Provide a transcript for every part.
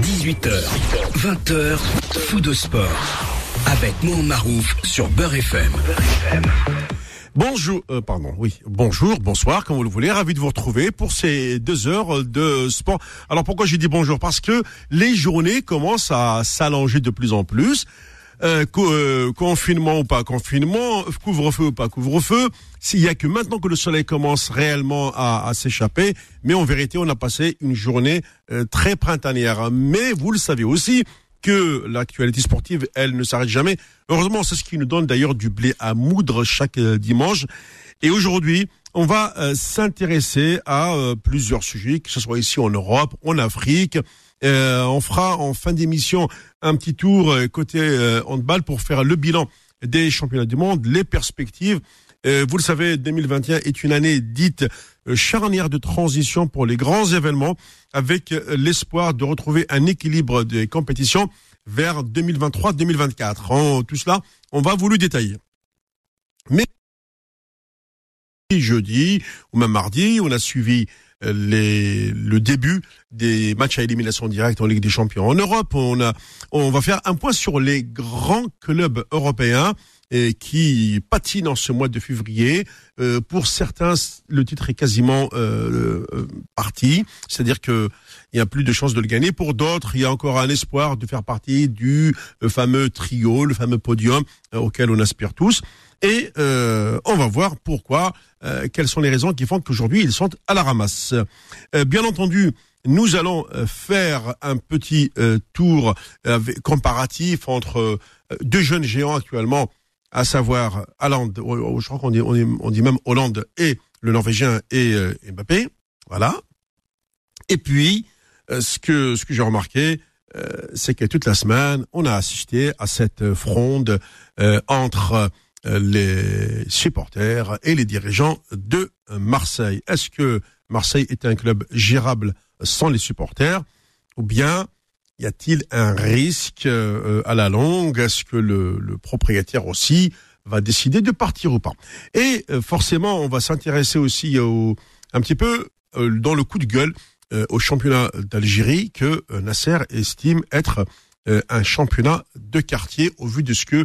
18h, 20h, fou de sport. Avec Mohamed Marouf sur Beurre FM. Bonjour, euh, pardon, oui, bonjour, bonsoir, comme vous le voulez, ravi de vous retrouver pour ces deux heures de sport. Alors pourquoi j'ai dit bonjour? Parce que les journées commencent à s'allonger de plus en plus. Euh, euh, confinement ou pas confinement, couvre-feu ou pas couvre-feu, s'il y a que maintenant que le soleil commence réellement à, s'échapper, mais en vérité, on a passé une journée euh, très printanière. Mais vous le savez aussi que l'actualité sportive, elle ne s'arrête jamais. Heureusement, c'est ce qui nous donne d'ailleurs du blé à moudre chaque dimanche. Et aujourd'hui, on va s'intéresser à plusieurs sujets, que ce soit ici en Europe, en Afrique, euh, on fera en fin d'émission un petit tour euh, côté euh, handball pour faire le bilan des championnats du monde, les perspectives. vous le savez, 2021 est une année dite charnière de transition pour les grands événements, avec l'espoir de retrouver un équilibre des compétitions vers 2023-2024. En tout cela, on va vous le détailler. Mais jeudi ou même mardi, on a suivi les, le début des matchs à élimination directe en Ligue des Champions en Europe. On a, on va faire un point sur les grands clubs européens et qui patinent en ce mois de février. Euh, pour certains, le titre est quasiment euh, euh parti, c'est-à-dire que il y a plus de chances de le gagner. Pour d'autres, il y a encore un espoir de faire partie du euh, fameux trio, le fameux podium auquel on aspire tous. Et on va voir pourquoi euh, quelles sont les raisons qui font qu'aujourd'hui ils sont à la ramasse. Euh, bien entendu, nous allons euh, faire un petit tour comparatif entre deux jeunes géants actuellement, à savoir Hollande, je crois qu'on dit, on dit, même Hollande et le Norvégien et Mbappé, voilà. Et puis, ce que ce que j'ai remarqué, c'est que toute la semaine, on a assisté à cette fronde entre euh, les supporters et les dirigeants de Marseille. Est-ce que Marseille est un club gérable sans les supporters ou bien y a-t-il un risque euh, à la longue? Est-ce que le, propriétaire aussi va décider de partir ou pas? Et euh, forcément, on va s'intéresser aussi au, un petit peu dans le coup de gueule au championnat d'Algérie que Nasser estime être un championnat de quartier au vu de ce que euh,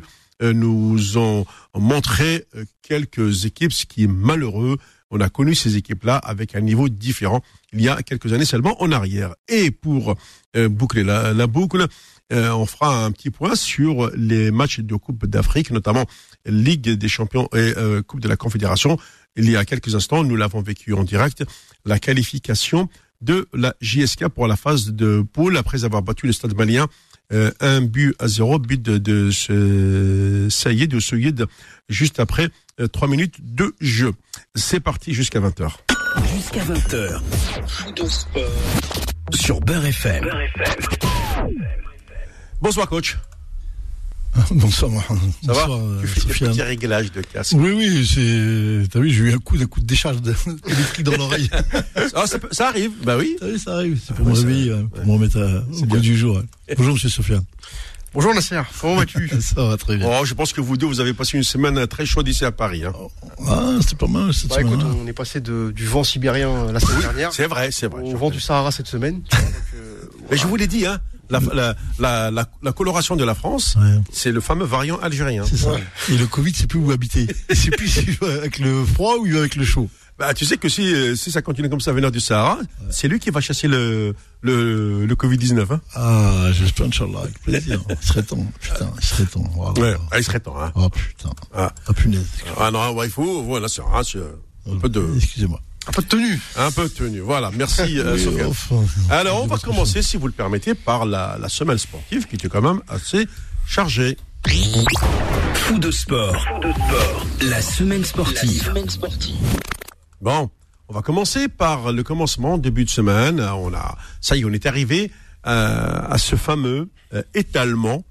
nous ont montré euh, quelques équipes, ce qui est malheureux. On a connu ces équipes-là avec un niveau différent il y a quelques années seulement en arrière. Et pour euh, boucler la, boucle, on fera un petit point sur les matchs de Coupe d'Afrique, notamment Ligue des Champions et Coupe de la Confédération. Il y a quelques instants, nous l'avons vécu en direct, la qualification de la JSK pour la phase de poule après avoir battu le Stade Malien euh, un but à zéro, but de, de Saïd, de Souyid, juste après euh, trois minutes de jeu. C'est parti jusqu'à 20h. Jusqu'à 20h. Sur Beurre FM. Bonsoir coach. Bonsoir, Ça va Tu fais des petits réglages de casque. Oui, oui, c'est. T'as vu, j'ai eu un coup, un coup de décharge électrique dans l'oreille. ah, ça, ça, arrive, bah oui. T'as vu, ça arrive. C'est pour ah, me réveiller, hein, pour me remettre au goût du jour. Bonjour, monsieur Sofiane. Bonjour Nasser, comment vas-tu Ça va très bien. Oh, je pense que vous deux, vous avez passé une semaine très chaude ici à Paris. Hein. Ah, c'était pas mal cette bah, semaine. Écoute, hein. on est passé de, du vent sibérien euh, la semaine dernière. C'est vrai, c'est vrai. Au vent du Sahara cette semaine. donc, euh, Mais je vous l'ai dit, hein, la, la, la, la, coloration de la France, c'est le fameux variant algérien. C'est ça. Et le Covid, c'est plus où habiter. C'est plus s'il avec le froid ou avec le chaud. Bah, tu sais que si, euh, si ça continue comme ça à venir du Sahara, c'est lui qui va chasser le, le, le Covid-19. Hein. Ah, j'espère, Inch'Allah, avec plaisir. il serait temps, putain, il serait temps. Ouais, ah, il serait temps. Hein. Oh putain. Ah, ah punaise. Ah non, ouais, il faut, voilà, c'est un peu de... Excusez-moi. Un peu de tenue. Un peu de tenue, voilà. Merci, euh, Alors, on va commencer, si vous le permettez, par la, la semaine sportive, qui était quand même assez chargée. Fou de sport. de sport. La semaine sportive. La semaine sportive. Bon, on va commencer par le commencement, début de semaine. On a, ça y est, on est arrivé euh, à ce fameux euh, étalement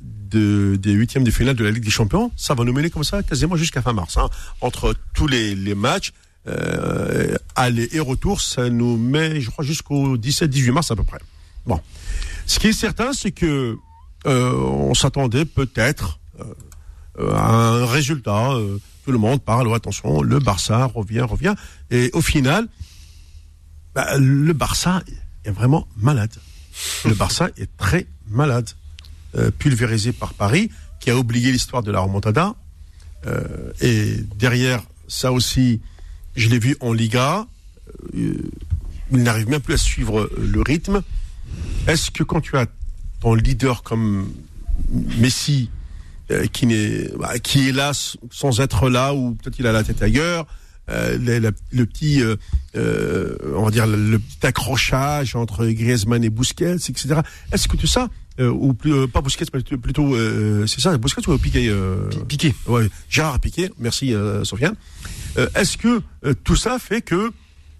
de, des huitièmes de finale de la Ligue des Champions. Ça va nous mener comme ça quasiment jusqu'à fin mars. Hein. Entre tous les, les matchs, euh, aller et retour, ça nous met, je crois, jusqu'au 17-18 mars à peu près. Bon. Ce qui est certain, c'est que euh, on s'attendait peut-être euh, à un résultat. Euh, tout le monde parle, oh, attention, le Barça revient, revient. Et au final, bah, le Barça est vraiment malade. Le Barça est très malade, euh, pulvérisé par Paris, qui a oublié l'histoire de la remontada. Euh, et derrière ça aussi, je l'ai vu en Liga. euh, il n'arrive même plus à suivre le rythme. Est-ce que quand tu as ton leader comme Messi, euh, qui, n'est, bah, qui est là sans être là, ou peut-être il a la tête ailleurs, euh, le, la- le petit, euh, euh, on va dire le, le petit accrochage entre Griezmann et Busquets, etc. Est-ce que tout ça, euh, ou plus, euh, pas Busquets, mais plutôt, euh, c'est ça, Busquets ou Piqué euh, Piqué. Ouais, Gérard Piqué, merci euh, Sofiane. Euh, Est-ce que euh, tout ça fait que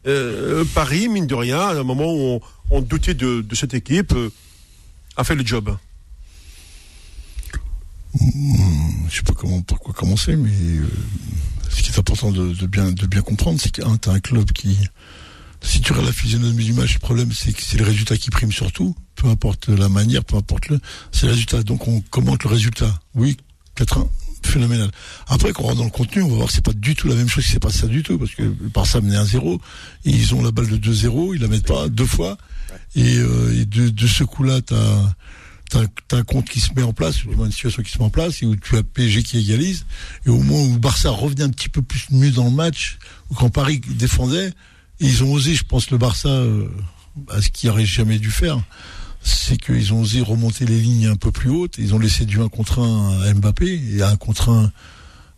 euh, Paris, mine de rien, à un moment où on, doutait de, cette équipe, a fait le job? Je sais pas comment, par commencer, mais ce qui est important de, de bien, de bien comprendre, c'est qu'un, t'as un club qui, si tu regardes la physionomie du match, le problème, c'est que c'est le résultat qui prime surtout, peu importe la manière, peu importe le, c'est le résultat. Donc on commente le résultat. Oui, 4-1, phénoménal. Après, quand on rentre dans le contenu, on va voir que c'est pas du tout la même chose qui s'est passé ça du tout, parce que le Barça menait 1-0, et ils ont la balle de 2-0, ils la mettent pas deux fois, et, euh, et de, de ce coup-là, t'as, t'as, un compte qui se met en place, ou du moins une situation qui se met en place, et où tu as PSG qui égalise, et au moment où Barça revenait un petit peu plus mieux dans le match, ou quand Paris défendait, ils ont osé, je pense, le Barça, euh, à ce qu'ils n'auraient jamais dû faire, c'est qu'ils ont osé remonter les lignes un peu plus hautes, ils ont laissé du 1 contre 1 à Mbappé, et à 1 contre 1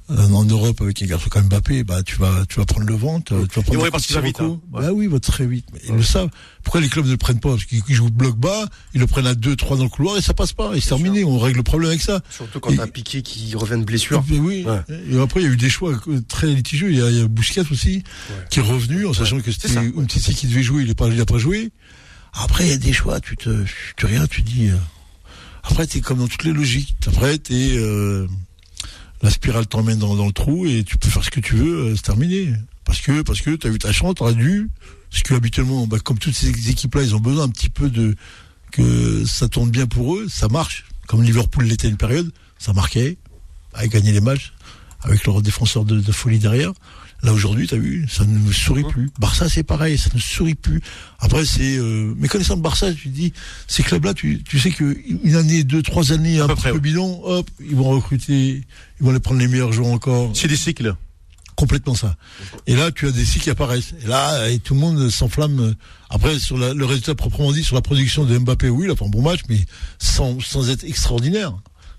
euh, en Europe avec un garçon comme Mbappé, bah tu vas tu vas prendre le vent, tu vas, prendre vite, Sirocco. hein. Ouais. Bah oui, ils vont très vite. Mais ils le savent. Pourquoi les clubs ne le prennent pas? Parce qu'ils ils jouent bloc bas, ils le prennent à 2, 3 dans le couloir et ça passe pas. Et c'est terminé. On règle le problème avec ça. Surtout quand Et- t'as Piqué qui revient de blessure. Et oui. Ouais. Et après, il y a eu des choix très litigieux. Il y a, il y a Bousquet aussi, qui est revenu en sachant que c'était. Umtiti qui devait jouer. Il n'a pas, il a pas joué. Après, il y a des choix. Tu te, tu rien, tu dis. euh, Après, t'es comme dans toutes les logiques. Après, t'es, euh, la spirale t'emmène dans, le trou et tu peux faire ce que tu veux. euh, c'est terminé. Parce que, parce que t'as eu ta chance, t'aurais dû. Parce que habituellement, bah, comme toutes ces équipes-là, ils ont besoin un petit peu de que ça tourne bien pour eux, ça marche. Comme Liverpool l'était une période, ça marquait, a gagné les matchs avec leur défenseur de folie derrière. Là aujourd'hui, t'as vu, ça ne me sourit plus. Barça, c'est pareil, ça ne sourit plus. Après, c'est euh, mais connaissant le Barça, tu te dis, ces clubs-là, tu, tu sais que une année, deux, trois années, un peu près, peu ouais. bidon, hop, ils vont recruter, ils vont aller prendre les meilleurs joueurs encore C'est des cycles. complètement ça. Et là, tu as des sites qui apparaissent. Et là, et tout le monde s'enflamme. Après, sur la- le résultat proprement dit, sur la production de Mbappé, oui, il a fait un bon match, mais sans, sans être extraordinaire.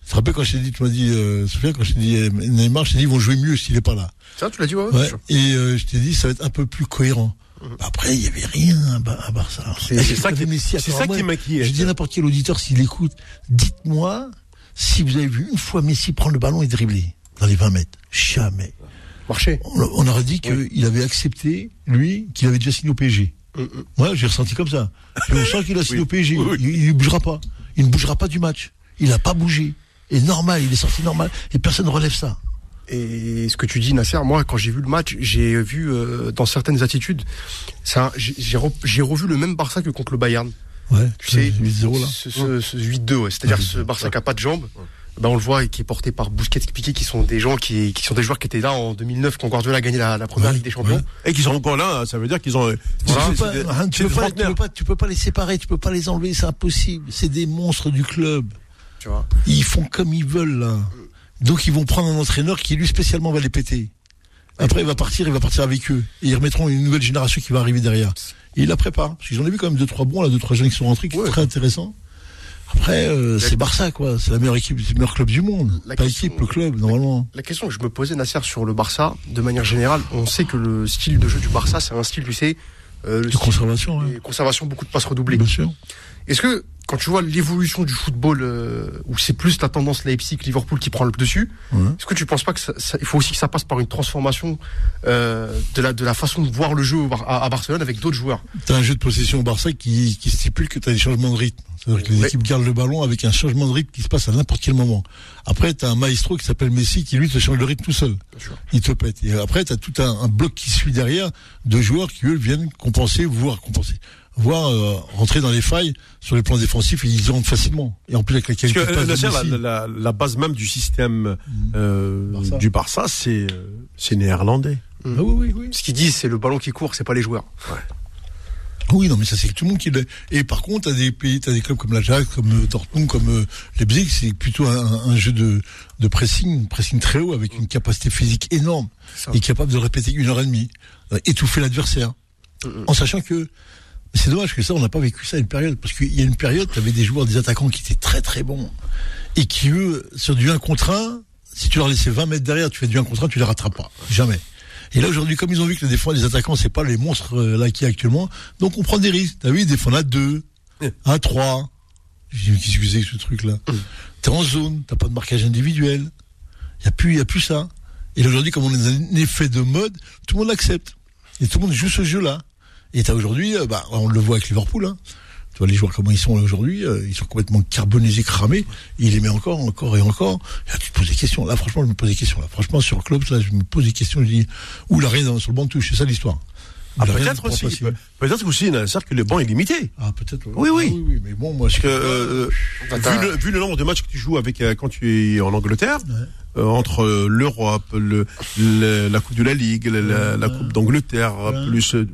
Tu te rappelles quand je t'ai dit, tu m'as dit, euh, Sophia, quand je t'ai dit euh, Neymar, je t'ai dit, ils vont jouer mieux s'il est pas là. Ça, tu l'as dit, ouais, ouais, Ouais. Et euh, je t'ai dit, ça va être un peu plus cohérent. Après, il y avait rien à, Ba- à Barça. C'est- ça qui- Messi, attends, ça m'inquiète. Je dis à n'importe quel auditeur s'il écoute, dites-moi si vous avez vu une fois Messi prendre le ballon et dribbler dans les 20 mètres. Jamais Marché. on, on aurait dit qu'il avait accepté, lui, qu'il avait déjà signé au PSG. Moi, j'ai ressenti comme ça. Et on sent qu'il a signé Oui. au PSG. Oui, oui. Il, il ne bougera pas. Il ne bougera pas du match. Il n'a pas bougé. Et normal, il est sorti normal. Et personne ne relève ça. Et ce que tu dis, Nasser, moi, quand j'ai vu le match, j'ai vu euh, dans certaines attitudes, ça, j'ai j'ai re- j'ai revu le même Barça que contre le Bayern. Ouais, Tu sais, 8-0 là. ce, ce, ce 8-2, ouais. c'est-à-dire Ouais, ce Barça qui a pas de jambes. Ben on le voit et qui est porté par Busquets, Piqué, qui sont des gens qui, qui sont des joueurs qui étaient là en 2009 quand Guardiola a gagné la, la première Ouais, Ligue des Champions. ouais. Et qu'ils sont encore là, ça veut dire qu'ils ont. Voilà. c'est- Tu peux hein, tu c'est peux des pas- tu trentenaires. peux pas, tu peux pas les séparer, tu peux pas les enlever, c'est impossible. C'est des monstres du club. Tu vois. Ils font comme ils veulent là. Donc ils vont prendre un entraîneur qui lui spécialement va les péter. Après il va partir, il va partir avec eux. Et ils remettront une nouvelle génération qui va arriver derrière. Et ils la préparent. Parce ai vu quand même deux trois bons là, deux trois jeunes qui sont rentrés, qui Ouais. sont très intéressants. Après euh, c'est Barça quoi, c'est la meilleure équipe, le meilleur club du monde. La Pas question- équipe, le club normalement. La question que je me posais, Nasser, sur le Barça, de manière générale, on sait que le style de jeu du Barça, c'est un style, tu sais, euh, le De conservation. des Hein. conservations, beaucoup de passes redoublées. Bien sûr. Est-ce que quand tu vois l'évolution du football, euh, où c'est plus la tendance Leipzig, Liverpool qui prend le dessus, Ouais. est-ce que tu penses pas que ça, ça- il faut aussi que ça passe par une transformation euh, de la de la façon de voir le jeu à Barcelone avec d'autres joueurs? T'as un jeu de possession au Barça qui, qui stipule que tu as des changements de rythme. C'est-à-dire que les équipes gardent le ballon avec un changement de rythme qui se passe à n'importe quel moment. Après, tu as un maestro qui s'appelle Messi qui lui te change le rythme tout seul. Il te pète. Et après, tu as tout un, un bloc qui suit derrière de joueurs qui, eux, viennent compenser, voire compenser, voire euh, rentrer dans les failles sur les plans défensifs et ils y rentrent facilement. Et en plus, avec la Parce qualité que de euh, de la, Messi. la- la base même du système euh, Barça. du Barça, c'est euh, c'est néerlandais. Ah oui, oui, oui. Ce qu'ils disent, c'est le ballon qui court, c'est pas les joueurs. Oui, non, mais ça c'est que tout le monde qui l'est. Et par contre, t'as des pays, t'as des clubs comme l'Ajax, comme euh, Dortmund, comme euh, Leipzig, c'est plutôt un, un jeu de, de pressing, pressing très haut avec une capacité physique énorme et capable de répéter une heure et demie, euh, étouffer l'adversaire, en sachant que c'est dommage que ça, on n'a pas vécu ça à une période, parce qu'il y a une période, t'avais des joueurs, des attaquants qui étaient très très bons et qui eux, sur du 1 contre 1, si tu leur laissais 20 mètres derrière, tu fais du 1 contre 1, tu les rattrapes pas, jamais. Et là aujourd'hui, comme ils ont vu que les défense, les attaquants, c'est pas les monstres euh, là qui est actuellement, donc on prend des risques. T'as vu, ils défendent à 2, à 3. J'ai dit, qu'est-ce que c'est que ce truc-là T'es en zone, t'as pas de marquage individuel. Y a plus, y a plus ça. Et là, aujourd'hui, comme on est dans un effet de mode, tout le monde l'accepte. Et tout le monde joue ce jeu-là. Et t'as aujourd'hui, euh, bah, on le voit avec Liverpool, hein. Tu vois les joueurs comment ils sont aujourd'hui, euh, ils sont complètement carbonisés, cramés. Il les met encore, encore et encore. Et là, tu te poses des questions. Là, franchement, je me pose des questions. Là, franchement, sur le club, je me pose des questions. Je dis, où la rien sur le banc de touche, c'est ça l'histoire. Ah, rien peut-être aussi. Peut-être aussi, Nasser, que le banc est limité. Ah, peut-être. Oui, oui. Ah, oui, oui, mais bon, moi, Parce que, euh, vu, le, vu le nombre de matchs que tu joues avec euh, quand tu es en Angleterre, euh, entre l'Europe, le, le- la Coupe de la Ligue, la, la- la Coupe d'Angleterre, Ouais. plus euh,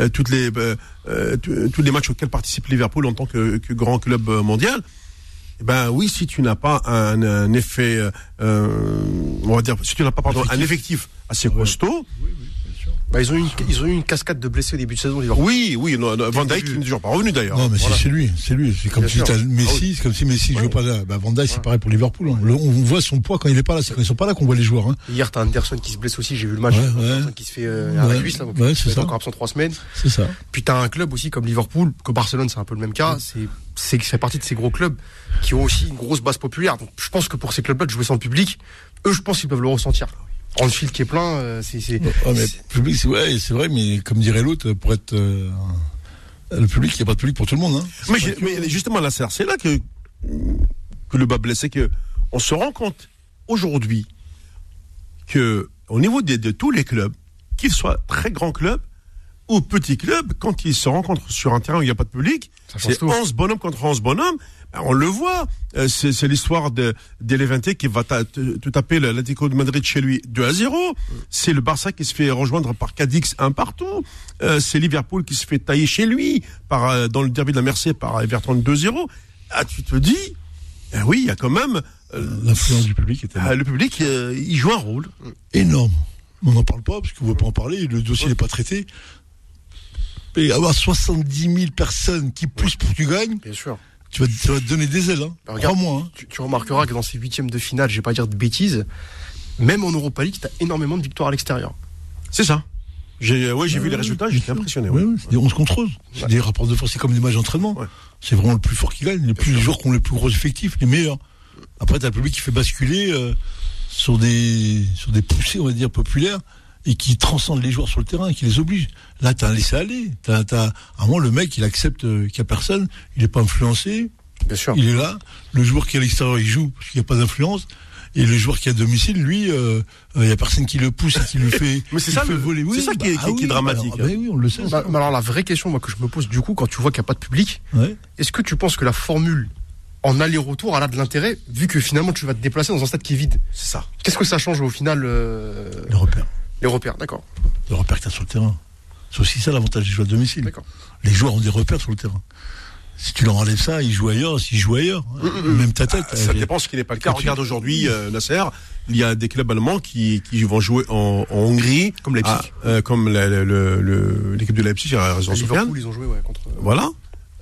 euh, toutes les euh, tous les matchs auxquels participe Liverpool en tant que, que grand club mondial. eh Ben oui, si tu n'as pas un, un effet, on va dire, si tu n'as pas pardon, un effectif assez costaud, Bah, ils ont eu une, ils ont eu une cascade de blessés au début de saison, Liverpool. oui, oui, non, non, Van Dijk qui n'est toujours pas revenu d'ailleurs. Non, mais Voilà. c'est lui, c'est lui. C'est comme si Ah Messi, c'est comme si Messi ne Ouais. joue pas là. Bah, Van Dijk, c'est pareil pour Liverpool. hein. Le- on voit son poids quand il est pas là. C'est quand ils sont pas là qu'on voit les joueurs. Hein. Hier, t'as Anderson qui se blesse aussi, j'ai vu le match. Ouais, qui se fait euh, à la Ouais. cuisse, là, donc c'est ça. encore absent trois semaines. C'est ça. Puis t'as un club aussi comme Liverpool, que Barcelone, c'est un peu le même cas. C'est, c'est, c'est partie de ces gros clubs qui ont aussi une grosse base populaire. Donc, je pense que pour ces clubs-là, de jouer sans le public, eux, je pense qu'ils peuvent le ressentir. Anfield qui est plein, euh, c'est, c'est, Ouais, mais c'est- le public, c'est ouais, c'est vrai, mais comme dirait l'autre, pour être euh, le public, il n'y a pas de public pour tout le monde. Hein. Mais, justement, la c'est là que, que le bas blesse, c'est que on se rend compte aujourd'hui que au niveau des- de tous les clubs, qu'ils soient très grands clubs ou petits clubs, quand ils se rencontrent sur un terrain où il n'y a pas de public, c'est tout. 11 bonhommes contre 11 bonhommes. On le voit, Euh, c'est c'est l'histoire de d'Elevante qui va ta- te, te taper l'Atlético de Madrid chez lui 2 à 0. C'est le Barça qui se fait rejoindre par Cadix un partout. Euh, c'est Liverpool qui se fait tailler chez lui par euh, dans le derby de la Mercé par Everton 2-0. Ah, tu te dis, eh oui, il y a quand même euh, L'influence du public était ah, le public, euh, il joue un rôle. énorme. On n'en parle pas parce qu'on ne veut pas en parler. Le dossier n'est pas traité. Et avoir 70 000 personnes qui poussent pour que tu gagnes, bien sûr. Tu vas, te donner des ailes. Hein. Bah, regarde. Crois-moi. Hein. Tu, tu remarqueras que dans ces huitièmes de finale, je vais pas dire de bêtises, même en Europa League, t'as énormément de victoires à l'extérieur. C'est ça. J'ai, ouais, j'ai vu les résultats, j'étais impressionné. Ouais, ouais. ouais, c'est des 11 contre 11. C'est des rapports de force, c'est comme des matchs d'entraînement. C'est vraiment le plus fort qui gagne, les, plus, les joueurs qui ont les plus gros effectifs, les meilleurs. Après, t'as le public qui fait basculer euh, sur des sur des poussées, on va dire, populaires, et qui transcendent les joueurs sur le terrain, et qui les oblige. Là, t'as un laisser-aller. T'as, t'as, à un moment, le mec, il accepte euh, qu'il n'y a personne, il n'est pas influencé, Bien sûr. il est là. Le joueur qui est à l'extérieur, il joue parce qu'il n'y a pas d'influence. Et le joueur qui est à domicile, lui, euh, il n'y a personne qui le pousse et qui le fait, Mais c'est ça le fait le- voler. c'est Oui, ça qui est- bah, qui est- ah qui est dramatique, bah, bah oui, on le sait. ça. Bah, bah alors la vraie question moi, que je me pose du coup, quand tu vois qu'il n'y a pas de public, Ouais. est-ce que tu penses que la formule en aller-retour, elle a de l'intérêt, vu que finalement tu vas te déplacer dans un stade qui est vide? C'est ça. Qu'est-ce que ça change au final euh, Le repère. Les repères D'accord. Le repère que tu as sur le terrain. C'est aussi ça l'avantage des joueurs à domicile. Les joueurs ont des repères sur le terrain. Si tu leur enlèves ça, ils jouent ailleurs. S'ils jouent ailleurs, même ta tête. Ah, Ça elle- dépend ce qui n'est pas le cas. Tu- Regarde aujourd'hui, euh, Nasser, il y a des clubs allemands qui, qui vont jouer en, en Hongrie. Comme Leipzig. Ah, euh, comme l'équipe de Leipzig, a raison À Sofiane. Liverpool, ils ont joué ouais, contre. Voilà.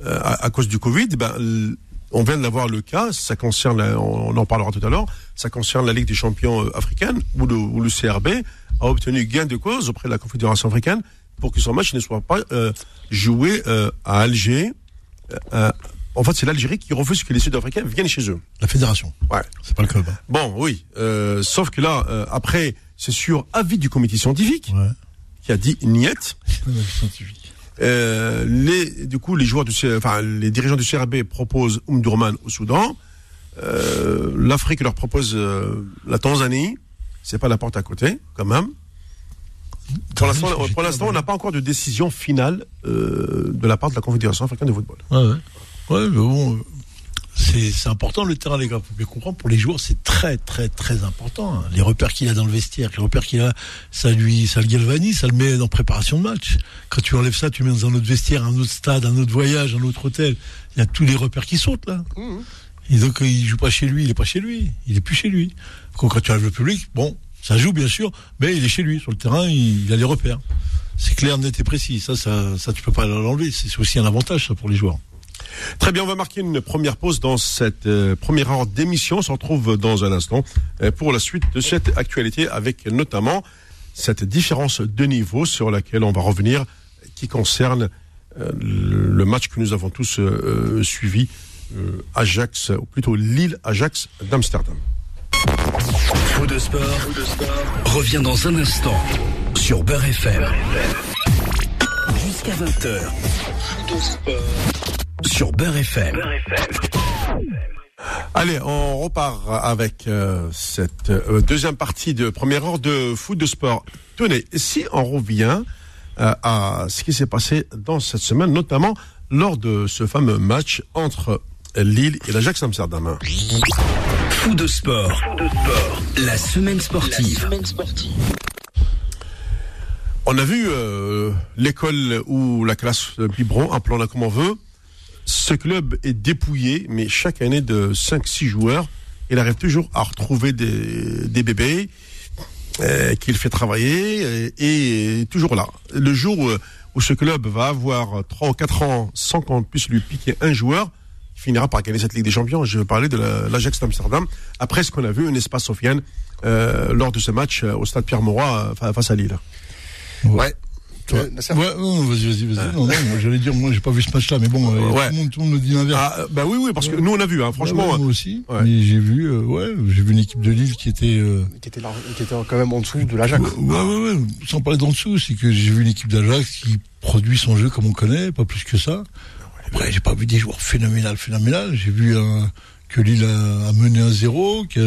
Euh, à, à cause du Covid, ben, l- on vient d'avoir le cas, ça concerne, la- on, on en parlera tout à l'heure, ça concerne la Ligue des champions euh, africaine, le, où le CRB a obtenu gain de cause auprès de la Confédération africaine pour que son match ne soit pas euh, joué euh, à Alger. Euh, en fait, c'est l'Algérie qui refuse que les Sud-Africains viennent chez eux. La fédération. Ouais. C'est pas le club. hein. Bon, oui. Euh, sauf que là, euh, après, c'est sur avis du comité scientifique Ouais. qui a dit niet. Un avis scientifique. Euh, les, du coup, les joueurs du, enfin, les dirigeants du CRB proposent Umdurman au Soudan. Euh, L'Afrique leur propose euh, la Tanzanie. C'est pas la porte à côté, quand même. Pour l'instant, J'étais pour l'instant, on n'a pas encore de décision finale euh, de la part de la Confédération africaine de football. Ouais, ouais. Ouais, mais bon, C'est important le terrain, les gars. Faut bien comprendre. Pour les joueurs, c'est très, très, très important. hein. Les repères qu'il a dans le vestiaire, les repères qu'il a, ça lui, ça le galvanise, ça le met en préparation de match. Quand tu enlèves ça, tu mets dans un autre vestiaire, un autre stade, un autre voyage, un autre hôtel. Il y a tous les repères qui sautent là. Mhm. Et donc, il joue pas chez lui, il est pas chez lui. Il est plus chez lui. Quand, quand tu enlèves le public, bon, ça joue bien sûr, mais il est chez lui. Sur le terrain, il, a les repères. C'est clair, net et précis. Ça, ça, ça, tu peux pas l'enlever. C'est aussi un avantage, ça, pour les joueurs. Très bien, on va marquer une première pause dans cette euh, première heure d'émission. On se retrouve dans un instant euh, pour la suite de cette actualité avec notamment cette différence de niveau sur laquelle on va revenir qui concerne euh, le match que nous avons tous suivi, Ajax, ou plutôt Lille-Ajax d'Amsterdam. Faux de sport, revient dans un instant sur Beurre FM. Jusqu'à 20h. Sur Beurre FM. Allez, on repart avec euh, cette euh, deuxième partie de première heure de foot de sport. Tenez, si on revient euh, à ce qui s'est passé dans cette semaine, notamment lors de ce fameux match entre Lille et l'Ajax Amsterdam. Fou de sport. La semaine sportive. On a vu euh, l'école ou la classe Biberon, appelons-la comme on veut. Ce club est dépouillé, mais chaque année de 5-6 joueurs, il arrive toujours à retrouver des, des bébés euh, qu'il fait travailler euh, et, toujours là. Le jour où, où ce club va avoir 3 ou 4 ans sans qu'on puisse lui piquer un joueur, finira par gagner cette Ligue des Champions. Je veux parler de la- l'Ajax d'Amsterdam. Après ce qu'on a vu, un espace Sofiane, euh, lors de ce match euh, au stade Pierre-Mauroy euh, fa- face à Lille. Ouais. Euh, Ouais, vas-y, vas-y, vas-y. Non, non, moi, j'allais dire, moi, j'ai pas vu ce match-là, mais bon, euh, Ouais. tout, le monde, tout le monde me dit l'inverse. Ah, bah oui, oui, parce que nous on a vu, hein, franchement. Ouais, ouais, moi aussi. ouais. Mais j'ai vu, euh, ouais, j'ai vu une équipe de Lille qui était. euh, qui était, là, qui était quand même en dessous de l'Ajax. Ouais, ouais, ouais. Sans parler d'en dessous, c'est que j'ai vu une équipe d'Ajax qui produit son jeu comme on connaît, pas plus que ça. Après, j'ai pas vu des joueurs phénoménal, phénoménal. J'ai vu euh, que Lille a, a mené un zéro, qu'ils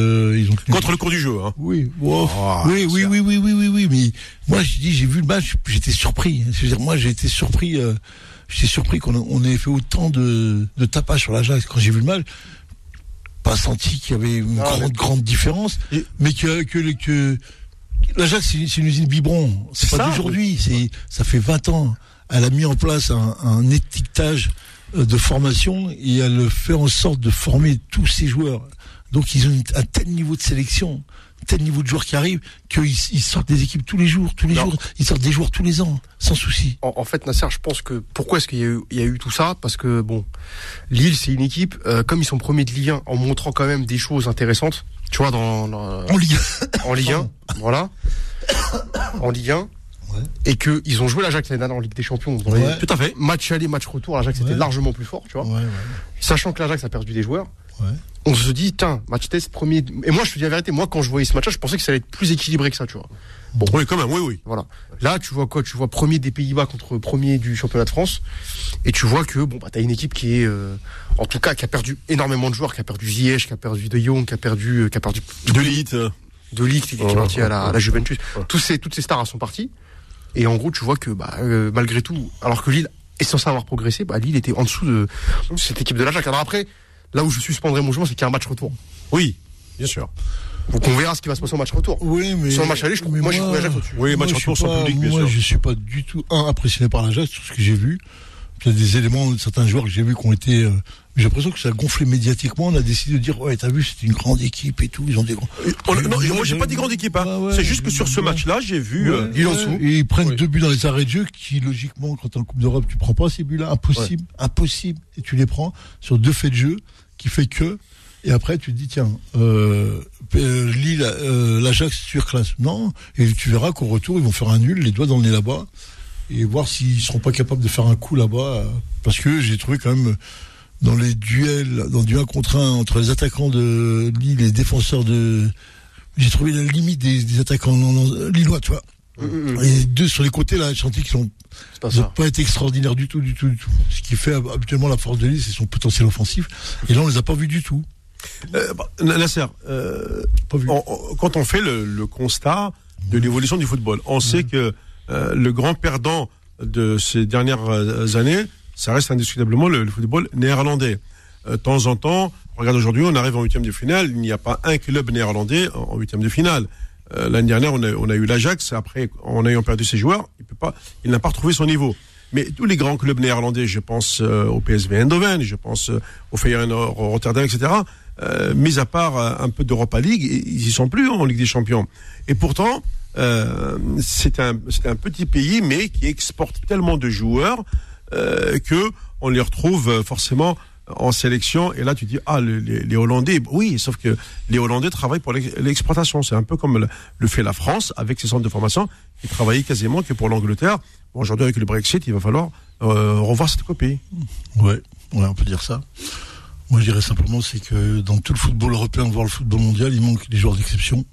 ont tenu- Contre le cours du jeu. Hein. Oui, wow. Oh, oui, oui, oui, oui, oui, oui, oui, mais moi, je dis, j'ai vu le match, j'étais surpris. Je veux dire, moi, j'ai été surpris, euh, j'étais surpris qu'on on ait fait autant de, de tapage sur l'Ajax. Quand j'ai vu le match, pas senti qu'il y avait une Ah, grande, mais- grande différence, Et- mais que, que, que l'Ajax, c'est c'est une usine biberon. C'est C'est pas ça, d'aujourd'hui, c'est, ça fait 20 ans. Elle a mis en place un, un étiquetage euh, de formation et elle fait en sorte de former tous ses joueurs. Donc ils ont un tel niveau de sélection, tel niveau de joueurs qui arrivent, qu'ils ils sortent des équipes tous les jours, tous les Non. jours, ils sortent des joueurs tous les ans, sans souci. En, en fait, Nasser, je pense que pourquoi est-ce qu'il y, a eu- il y a eu tout ça? Parce que bon, Lille, c'est une équipe euh, comme ils sont premiers de Ligue 1, en montrant quand même des choses intéressantes. Tu vois, dans, dans- En Ligue en Ligue 1, voilà, en Ligue 1, Ouais. et que ils ont joué l'Ajax l'année dernière en Ligue des Champions. Ouais. les Tout à fait. match aller, match retour, l'Ajax était Ouais. largement plus fort, tu vois. Ouais, ouais. Sachant que l'Ajax a perdu des joueurs, Ouais. on se dit, tiens, match test premier. Et moi, je te dis la vérité, moi, quand je voyais ce match-là, je pensais que ça allait être plus équilibré que ça, tu vois. Oui, quand même, oui, oui. Voilà. Là, tu vois quoi Tu vois premier des Pays-Bas contre premier du championnat de France, et tu vois que bon, bah, t'as une équipe qui est, euh, en tout cas, qui a perdu énormément de joueurs, qui a perdu Ziyech, qui a perdu De Jong, qui a perdu, euh, qui a perdu De euh, De Ligt, qui est Ouais, parti à la, ouais, à la Juventus. ouais. Tous ces, toutes ces stars elles sont parties, et en gros, tu vois que bah, euh, malgré tout, alors que Lille est censé avoir progressé, bah, Lille était en dessous de cette équipe de l'Ajax. Alors après, là où je suspendrai mon jugement, c'est qu'il y a un match retour. Oui, bien sûr. Donc on verra ce qui va se passer au match retour. Oui, mais. Sur le match aller, je trouve- mais moi, j'ai l'Ajax au-dessus. Oui, moi, match je suis retour sans pas- public, bien Moi, sûr. je suis pas du tout, un, impressionné par l'Ajax, tout ce que j'ai vu. Il y a des éléments, certains joueurs que j'ai vus qui ont été. euh, j'ai l'impression que ça a gonflé médiatiquement. On a décidé de dire, ouais, t'as vu, c'est une grande équipe et tout. Ils ont des grands. On- non, moi, j'ai pas dit grande équipe. Hein. Ouais, c'est juste que sur ce match-là, j'ai vu. euh, en ouais, dessous. Et ils prennent deux buts dans les arrêts de jeu qui, logiquement, quand t'es en Coupe d'Europe, tu prends pas ces buts-là. Impossible, impossible. Et tu les prends sur deux faits de jeu qui fait que. Et après, tu te dis, tiens, euh, euh, Lille, euh, l'Ajax surclasse. Non. Et tu verras qu'au retour, ils vont faire un nul, les doigts dans le nez là-bas. Et voir s'ils seront pas capables de faire un coup là-bas. euh, Parce que j'ai trouvé quand même, euh, dans les duels, dans du 1 contre 1 entre les attaquants de Lille et les défenseurs de. J'ai trouvé la limite des, des attaquants euh, lillois, tu vois. Mm, Et deux sur les côtés, là, chantier qui sont C'est pas été extraordinaires du tout, du tout, du tout. Ce qui fait habituellement la force de Lille, c'est son potentiel offensif. Et là, on les a pas vus du tout. euh, bah, Nasser, euh, Pas vus. on- on- quand on fait le, le constat de l'évolution du football, on sait que euh, le grand perdant de ces dernières années, ça reste indiscutablement le, le football néerlandais. Euh, De temps en temps, Regarde aujourd'hui, on arrive en huitième de finale. Il n'y a pas un club néerlandais en huitième de finale. Euh, L'année dernière, on a, on a eu l'Ajax. Après, en ayant perdu ses joueurs, il peut pas, n'a pas retrouvé son niveau. Mais tous les grands clubs néerlandais, je pense euh, au PSV Eindhoven, je pense euh, au Feyenoord au Rotterdam, etc. Euh, mis à part euh, un peu d'Europa League, ils y sont plus en Ligue des Champions. Et pourtant, euh, c'est un, un petit pays, mais qui exporte tellement de joueurs euh, que on les retrouve euh, forcément en sélection. Et là, tu dis ah le- les, Hollandais, oui, sauf que les Hollandais travaillent pour l'ex- l'exportation. C'est un peu comme le, fait la France avec ses centres de formation, qui travaillent quasiment que pour l'Angleterre. Aujourd'hui avec le Brexit, il va falloir euh, revoir cette copie. Ouais, on peut dire ça. Moi, je dirais simplement, c'est que dans tout le football européen, voire le football mondial, il manque des joueurs d'exception.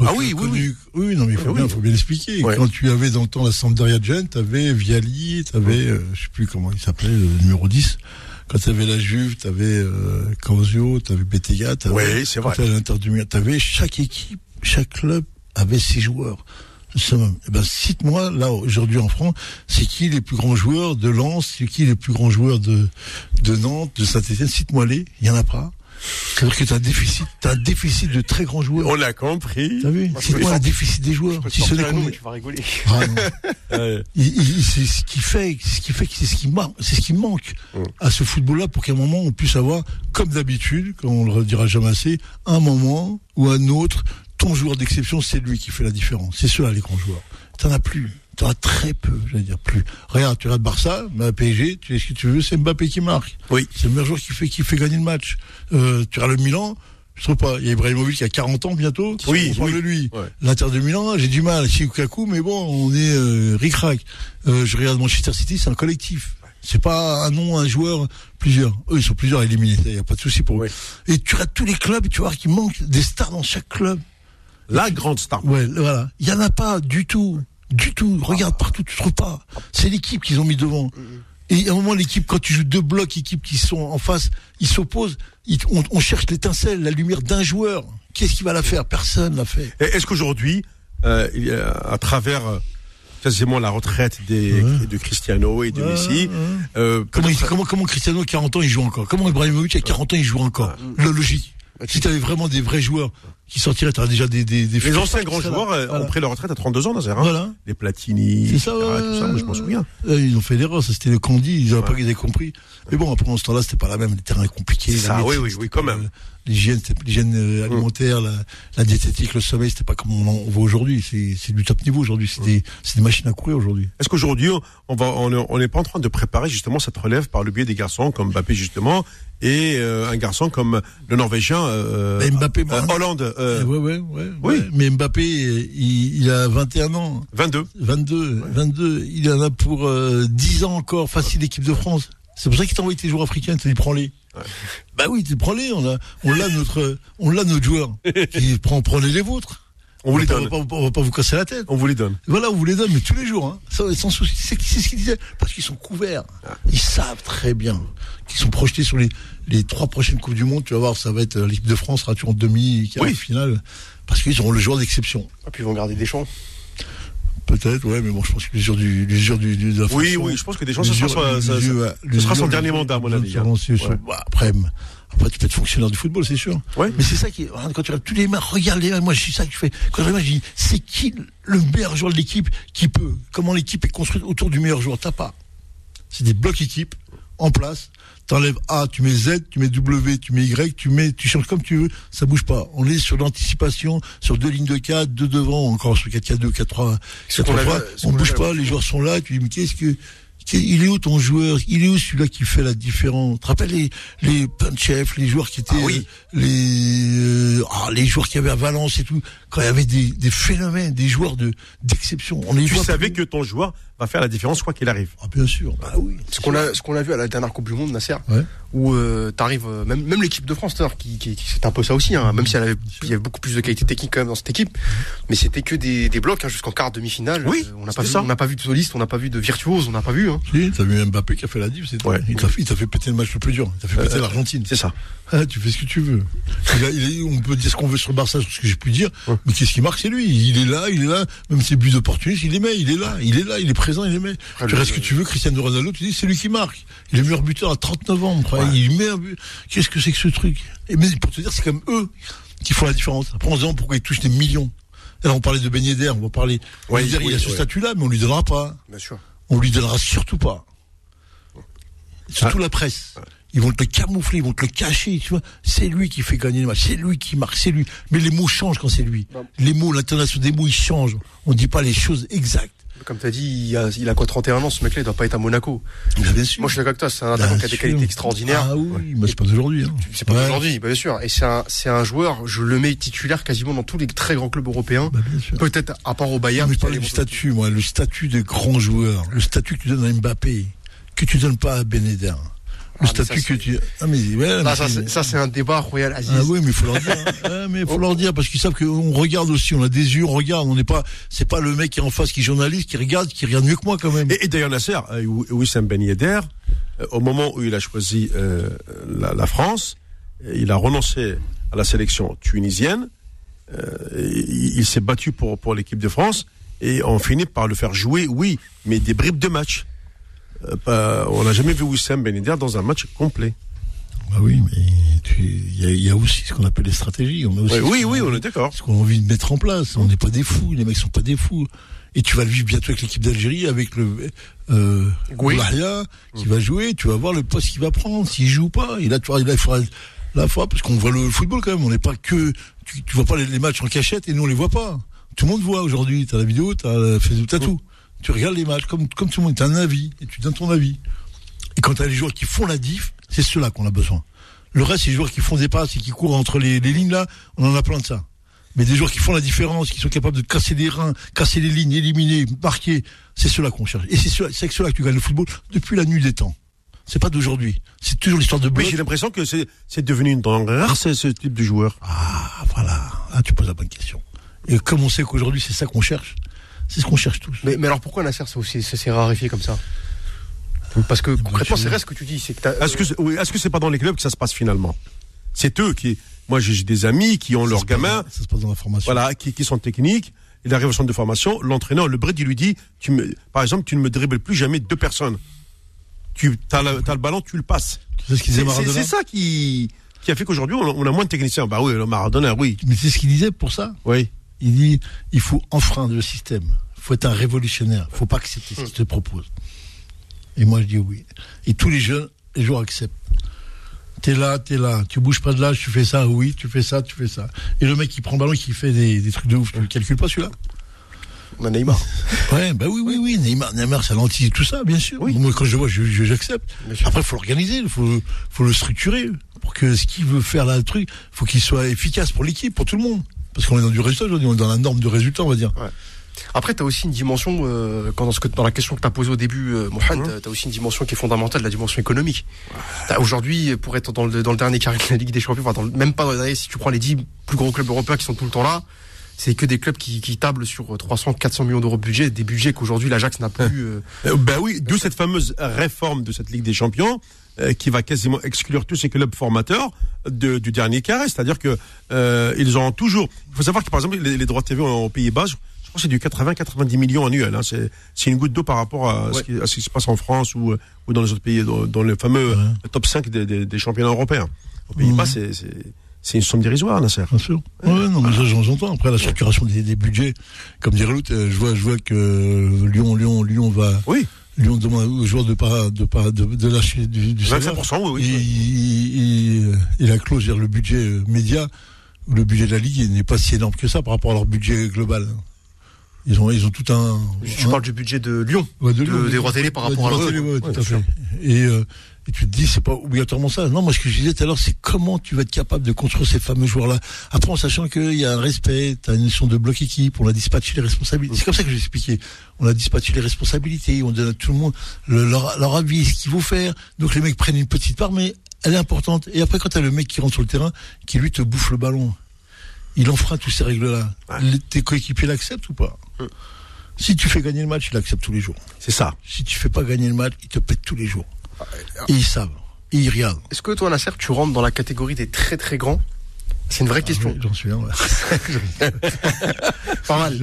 Ah oui, oui, oui. non, mais il faut Oui, bien, oui. faut bien l'expliquer. Ouais. Quand tu avais dans le temps la Sampdoria Gent, t'avais Viali, t'avais, euh, je sais plus comment il s'appelait, le numéro 10. Quand t'avais la Juve, t'avais euh, Causio, t'avais Bettega, t'avais, Ouais, c'est vrai. t'avais l'Inter du t'avais chaque équipe, chaque club avait ses joueurs. Eh ben, cite-moi, là, aujourd'hui en France, c'est qui les plus grands joueurs de Lens, c'est qui les plus grands joueurs de, de Nantes, de Saint-Etienne, cite-moi les, il y en a pas? C'est-à-dire que t'as un déficit, t'as un déficit de très grands joueurs. On l'a compris. T'as vu? C'est quoi le déficit des joueurs? Tu Si ce n'est qu'on est- tu vas rigoler. Ah, c'est ce qui fait, ce qui fait que c'est ce qui manque, c'est ce qui manque Mm. à ce football-là pour qu'à un moment on puisse avoir, comme d'habitude, comme on le redira jamais assez, un moment ou un autre, ton joueur d'exception, c'est lui qui fait la différence. C'est ceux-là les grands joueurs. T'en as plus. T'en as très peu, j'allais dire plus. Regarde, tu regardes Barça, mais à PSG, tu fais ce que tu veux, c'est Mbappé qui marque. Oui. C'est le meilleur joueur qui fait, qui fait gagner le match. Euh, tu regardes le Milan, je trouve pas. Il y a Ibrahimovic qui a 40 ans bientôt. Oui, on parle oui. de lui. Ouais. L'Inter de Milan, j'ai du mal. Lukaku, mais bon, on est euh, ric-rac. Euh, je regarde Manchester City, c'est un collectif. C'est pas un nom, un joueur, plusieurs. Eux, ils sont plusieurs éliminés. Il n'y a pas de souci pour eux. Et tu regardes tous les clubs, tu vois qu'il manque des stars dans chaque club. la grande star. Ouais, voilà. Il y en a pas du tout. Du tout. Regarde partout, tu trouves pas. C'est l'équipe qu'ils ont mis devant. Et à un moment, l'équipe, quand tu joues deux blocs, équipes qui sont en face, ils s'opposent. On, on cherche l'étincelle, la lumière d'un joueur. Qu'est-ce qui va la faire? Personne l'a fait. Est-ce qu'aujourd'hui, euh, à travers euh, quasiment la retraite des, Ouais. de Cristiano et de Ouais, Messi, ouais. euh, Comment, il- comment, comment Cristiano, à 40 ans, il joue encore? Comment Ibrahimovic, à 40 ans, il joue encore? La logique. Si tu avais vraiment des vrais joueurs qui sortiraient, tu déjà des, des, des les anciens grands joueurs là. euh, Voilà. ont pris leur retraite à 32 ans, Nazaire. Hein Voilà. Les Platini, C'est ça, ouais, tout ça, moi je m'en souviens. Euh, Ils ont fait l'erreur, ça c'était le Candy, ils n'avaient pas qu'ils avaient compris. Mais bon, après, en ce temps-là, c'était pas la même, les terrains compliqués. Ça, médecine, oui, oui, oui, quand même. le- L'hygiène, l'hygiène euh, alimentaire, la, la diététique, le sommeil, c'était pas comme on en voit aujourd'hui. C'est, du top niveau aujourd'hui. C'est des, c'est des machines à courir aujourd'hui. Est-ce qu'aujourd'hui, on va, on est- on n'est pas en train de préparer justement cette relève par le biais des garçons comme Mbappé justement et euh, un garçon comme le Norvégien euh, Mais Mbappé, euh, Hollande, euh, ouais, ouais, ouais, oui. Mais Mbappé, il, il a 21 ans. 22. 22, 22, il en a pour euh, 10 ans encore, facile l'équipe de France. C'est pour ça qu'il t'a envoyé tes joueurs africains, tu dit prends-les. Bah oui, tu prends-les, on a, on l'a notre, on l'a notre joueur. prend, prenez les vôtres. On vous les donne. On va, pas, on va pas vous casser la tête. On vous les donne. Voilà, on vous les donne, mais tous les jours, hein. Ça, sans souci. C'est ce qu'il disait. Parce qu'ils sont couverts. Ils savent très bien qu'ils sont projetés sur les, les trois prochaines Coupes du Monde. Tu vas voir, ça va être l'équipe de France, sera en demi, quart, Oui. finale. Parce qu'ils auront le joueur d'exception. Et puis ils vont garder des champs. Peut-être, ouais, mais bon, je pense que l'usure du, l'usure du, du, de la Oui, oui, je pense que Deschamps, ce sera, son- dernier mandat, à mon avis. hein. bah, après, après, tu peux être fonctionnaire du football, c'est sûr. Ouais. Mais c'est ça qui quand tu regardes tous les matchs, regarde les matchs, moi, je suis ça que je fais. Quand je regarde, je dis, c'est qui le meilleur joueur de l'équipe qui peut, comment l'équipe est construite autour du meilleur joueur? T'as pas. C'est des blocs équipes, en place. T'enlèves A, tu mets Z, tu mets W, tu mets Y, tu mets, tu changes comme tu veux, ça bouge pas. On est sur l'anticipation, sur deux lignes de 4, deux devant, encore sur 4-4-2, 4-3, Ce qu'on 4-3. avait- ce On qu'on bouge pas, les joueurs sont là, tu dis, mais qu'est-ce que, il est où ton joueur? Il est où celui-là qui fait la différence? Tu te rappelles les, les punch les joueurs qui étaient, Ah oui. euh, les, euh, ah, les joueurs qu'il y avait à Valence et tout, quand il y avait des, des phénomènes, des joueurs de, d'exception. On les Tu savais que ton joueur va faire la différence quoi qu'il arrive. Ah, bien sûr, bah oui. Ce qu'on a, ce qu'on a vu à la dernière Coupe du Monde, Nasser, Ouais. où euh, t'arrives, euh, même, même l'équipe de France, qui, qui, qui- c'était un peu ça aussi, hein, même si elle avait, il y avait beaucoup plus de qualité technique quand même dans cette équipe, mais c'était que des, des blocs hein, jusqu'en quart demi-finale. Oui, Euh, on n'a pas vu, ça. on n'a pas vu de soliste, on n'a pas vu de virtuose, on n'a pas vu. Hein. Si, t'as vu Mbappé qui a fait la div, c'est Ouais. Il t'a fait, fait péter le match le plus dur. Il t'a fait péter l'Argentine. C'est ça. Ah, tu fais ce que tu veux. Il a- il a- on peut dire ce qu'on veut sur le Barça, sur ce que j'ai pu dire. Ouais. Mais qu'est-ce qui marque, c'est lui. Il est là, il est là. Même ses buts d'opportunistes, il les met. Il est là, il est là, il est présent. Présent, il est meilleur. tu restes ce que tu veux, Cristiano Ronaldo, tu dis c'est lui qui marque. Il est meilleur buteur à 39 ans, il met un but. Qu'est-ce que c'est que ce truc? Et mais pour te dire, c'est comme eux qui font la différence. Après, on se demande pourquoi ils touchent des millions. Alors, on parlait de Ben Yedder, on va parler. Ouais, il a ce statut-là, mais on lui donnera pas. Bien sûr. On lui donnera surtout pas. Surtout ah. la presse. Ils vont te le camoufler, ils vont te le cacher, tu vois. C'est lui qui fait gagner les matchs, c'est lui qui marque, c'est lui. Mais les mots changent quand c'est lui. Les mots, l'intonation des mots, ils changent. On dit pas les choses exactes. Comme tu as dit, il a, il a quoi 31 ans, ce mec-là, il doit pas être à Monaco. bien sûr. Moi, je suis d'accord avec toi, c'est un attaquant qui a des qualités extraordinaires. Ah oui, mais c'est pas aujourd'hui. Hein. C'est pas aujourd'hui, bien sûr. Et c'est un, un joueur, je le mets titulaire quasiment dans tous les très grands clubs européens. Bah, Peut-être à part au Bayern. mais je parle du statut, moi, le statut des grands joueurs, le statut que tu donnes à Mbappé, que tu donnes pas à Beneder. Le ah, statut que tu. Ah, mais, ouais, ça, ça c'est un débat royal Aziz. Ah oui, mais il faut leur dire. Hein. mais il faut oh. leur dire parce qu'ils savent qu'on regarde aussi, on a des yeux, on regarde. On n'est pas, c'est pas le mec qui est en face, qui est journaliste, qui regarde, qui regarde mieux que moi quand même. Et, d'ailleurs, Nasser, euh, Wissam Ben Yedder, euh, au moment où il a choisi euh, la, la, France, il a renoncé à la sélection tunisienne. Euh, il, il s'est battu pour pour l'équipe de France et on finit par le faire jouer, oui, mais des bribes de match. Euh, on n'a jamais vu Wissam Ben dans un match complet. Bah oui, mais il y, a aussi ce qu'on appelle les stratégies. On aussi oui, oui, on est d'accord. Ce qu'on a envie de mettre en place. On n'est pas des fous. Les mecs sont pas des fous. Et tu vas le vivre bientôt avec l'équipe d'Algérie, avec le euh, qui va jouer. Tu vas voir le poste qu'il va prendre. S'il joue pas, il a, il a, il faudra la fois parce qu'on voit le football quand même. On n'est pas que tu, tu vois pas les, matchs en cachette et nous on les voit pas. Tout le monde voit aujourd'hui. T'as la vidéo, t'as Facebook, t'as tout tu regardes les matchs comme, comme tout le monde, tu as un avis et tu donnes ton avis. Et quand tu as les joueurs qui font la diff, c'est ceux-là qu'on a besoin. Le reste, c'est les joueurs qui font des passes et qui courent entre les, lignes là, on en a plein de ça. Mais des joueurs qui font la différence, qui sont capables de casser des reins, casser les lignes, éliminer, marquer, c'est ceux-là qu'on cherche. Et c'est avec ceux-là que tu gagnes le football depuis la nuit des temps. C'est pas d'aujourd'hui. C'est toujours l'histoire de Mais j'ai l'impression que c'est devenu une denrée rare, ce type de joueur. Ah, voilà. Ah, tu poses la bonne question. Et comme on sait qu'aujourd'hui, c'est ça qu'on cherche, c'est ce qu'on cherche tous. Mais, mais alors pourquoi Nasser s'est raréfié comme ça? Parce que concrètement, c'est vrai ce que tu dis. Est-ce que oui, est-ce que c'est pas dans les clubs que ça se passe finalement? C'est eux qui. Moi, j'ai des amis qui ont leurs gamins. ça se passe dans la formation. Voilà, qui, qui sont techniques. Il arrive au centre de formation. L'entraîneur, le brid, il lui dit, tu me, par exemple, tu ne me dribbles plus jamais deux personnes. Tu as, le ballon, tu le passes. C'est ce ça qui qui a fait qu'aujourd'hui on, a moins de techniciens. Bah oui, le Maradona, oui. Mais c'est ce qu'il disait pour ça? Oui. Il dit il faut enfreindre le système. Il faut être un révolutionnaire. Il faut pas accepter ce qu'il te propose. Et moi, je dis oui. Et tous les jeunes, les joueurs acceptent. T'es là, t'es là. Tu bouges pas de là, tu fais ça, oui, tu fais ça, tu fais ça. Et le mec qui prend le ballon, qui fait des, trucs de ouf, tu le calcules pas celui-là? On a Neymar. Ouais, bah oui, oui, oui. Neymar, Neymar, ça lentille tout ça, bien sûr. Moi, quand je vois, j'accepte. Après, il faut l'organiser, il faut, faut le structurer. Pour que ce qu'il veut faire là, le truc, faut qu'il soit efficace pour l'équipe, pour tout le monde. Parce qu'on est dans du résultat aujourd'hui, on est dans la norme de résultat, on va dire. Après, tu as aussi une dimension, euh, quand dans, dans la question que tu as posée au début, euh, Mohamed, mmh. tu as aussi une dimension qui est fondamentale, la dimension économique. Aujourd'hui, pour être dans le, dans le dernier carré de la Ligue des Champions, enfin, même pas dans le dernier, si tu prends les 10 plus gros clubs européens qui sont tout le temps là, c'est que des clubs qui, qui tablent sur 300, 400 millions d'euros de budget, des budgets qu'aujourd'hui l'Ajax n'a plus. Euh, ben oui, d'où cette fameuse réforme de cette Ligue des Champions euh, qui va quasiment exclure tous ces clubs formateurs de, du dernier carré. C'est-à-dire que euh, ils ont toujours. Il faut savoir que par exemple les, droits TV aux Pays-Bas, je crois que c'est du 80-90 millions annuels. Hein. C'est une goutte d'eau par rapport à, ce qui, à, ce qui, se passe en France ou, ou dans les autres pays, dans, dans le fameux top 5 des, des, des, championnats européens. Aux Pays-Bas, c'est c'est une somme dérisoire, Nasser. Bien sûr. Ouais, non, mais ça, j'entends. Après, la structuration des, des budgets, comme dirait l'autre, euh, je vois, je vois que Lyon, Lyon, Lyon va. Oui. Lyon demande aux joueurs de pas, de pas, de, de lâcher du, du 25%, oui, oui. Et, et, et, la clause, le budget euh, média, le budget de la Ligue n'est pas si énorme que ça par rapport à leur budget global. Ils ont, ils ont tout un. Je parle du budget de Lyon, ouais, de Lyon des droits télé par rapport à leur. Télé, ouais, tout à fait. Et, euh, et tu te dis, c'est pas obligatoirement ça. Non, moi, ce que je disais tout à l'heure, c'est comment tu vas être capable de construire ces fameux joueurs-là. Après, en sachant qu'il y a un respect, tu as une notion de bloc équipe, on a dispatché les responsabilités. C'est comme ça que j'ai expliqué. On a dispatché les responsabilités, on donne à tout le monde leur, leur avis, ce qu'il faut faire. Donc, les mecs prennent une petite part, mais elle est importante. Et après, quand tu as le mec qui rentre sur le terrain, qui lui te bouffe le ballon, il enfreint tous ces règles-là. Tes coéquipiers l'acceptent ou pas? Hum. Si tu fais gagner le match, il accepte tous les jours. C'est ça. Si tu fais pas gagner le match, il te pète tous les jours. Et ils savent. Et ils regardent. Est-ce que toi, Nasser, tu rentres dans la catégorie des très très grands? C'est une vraie ah, question. J'en suis un. Pas mal.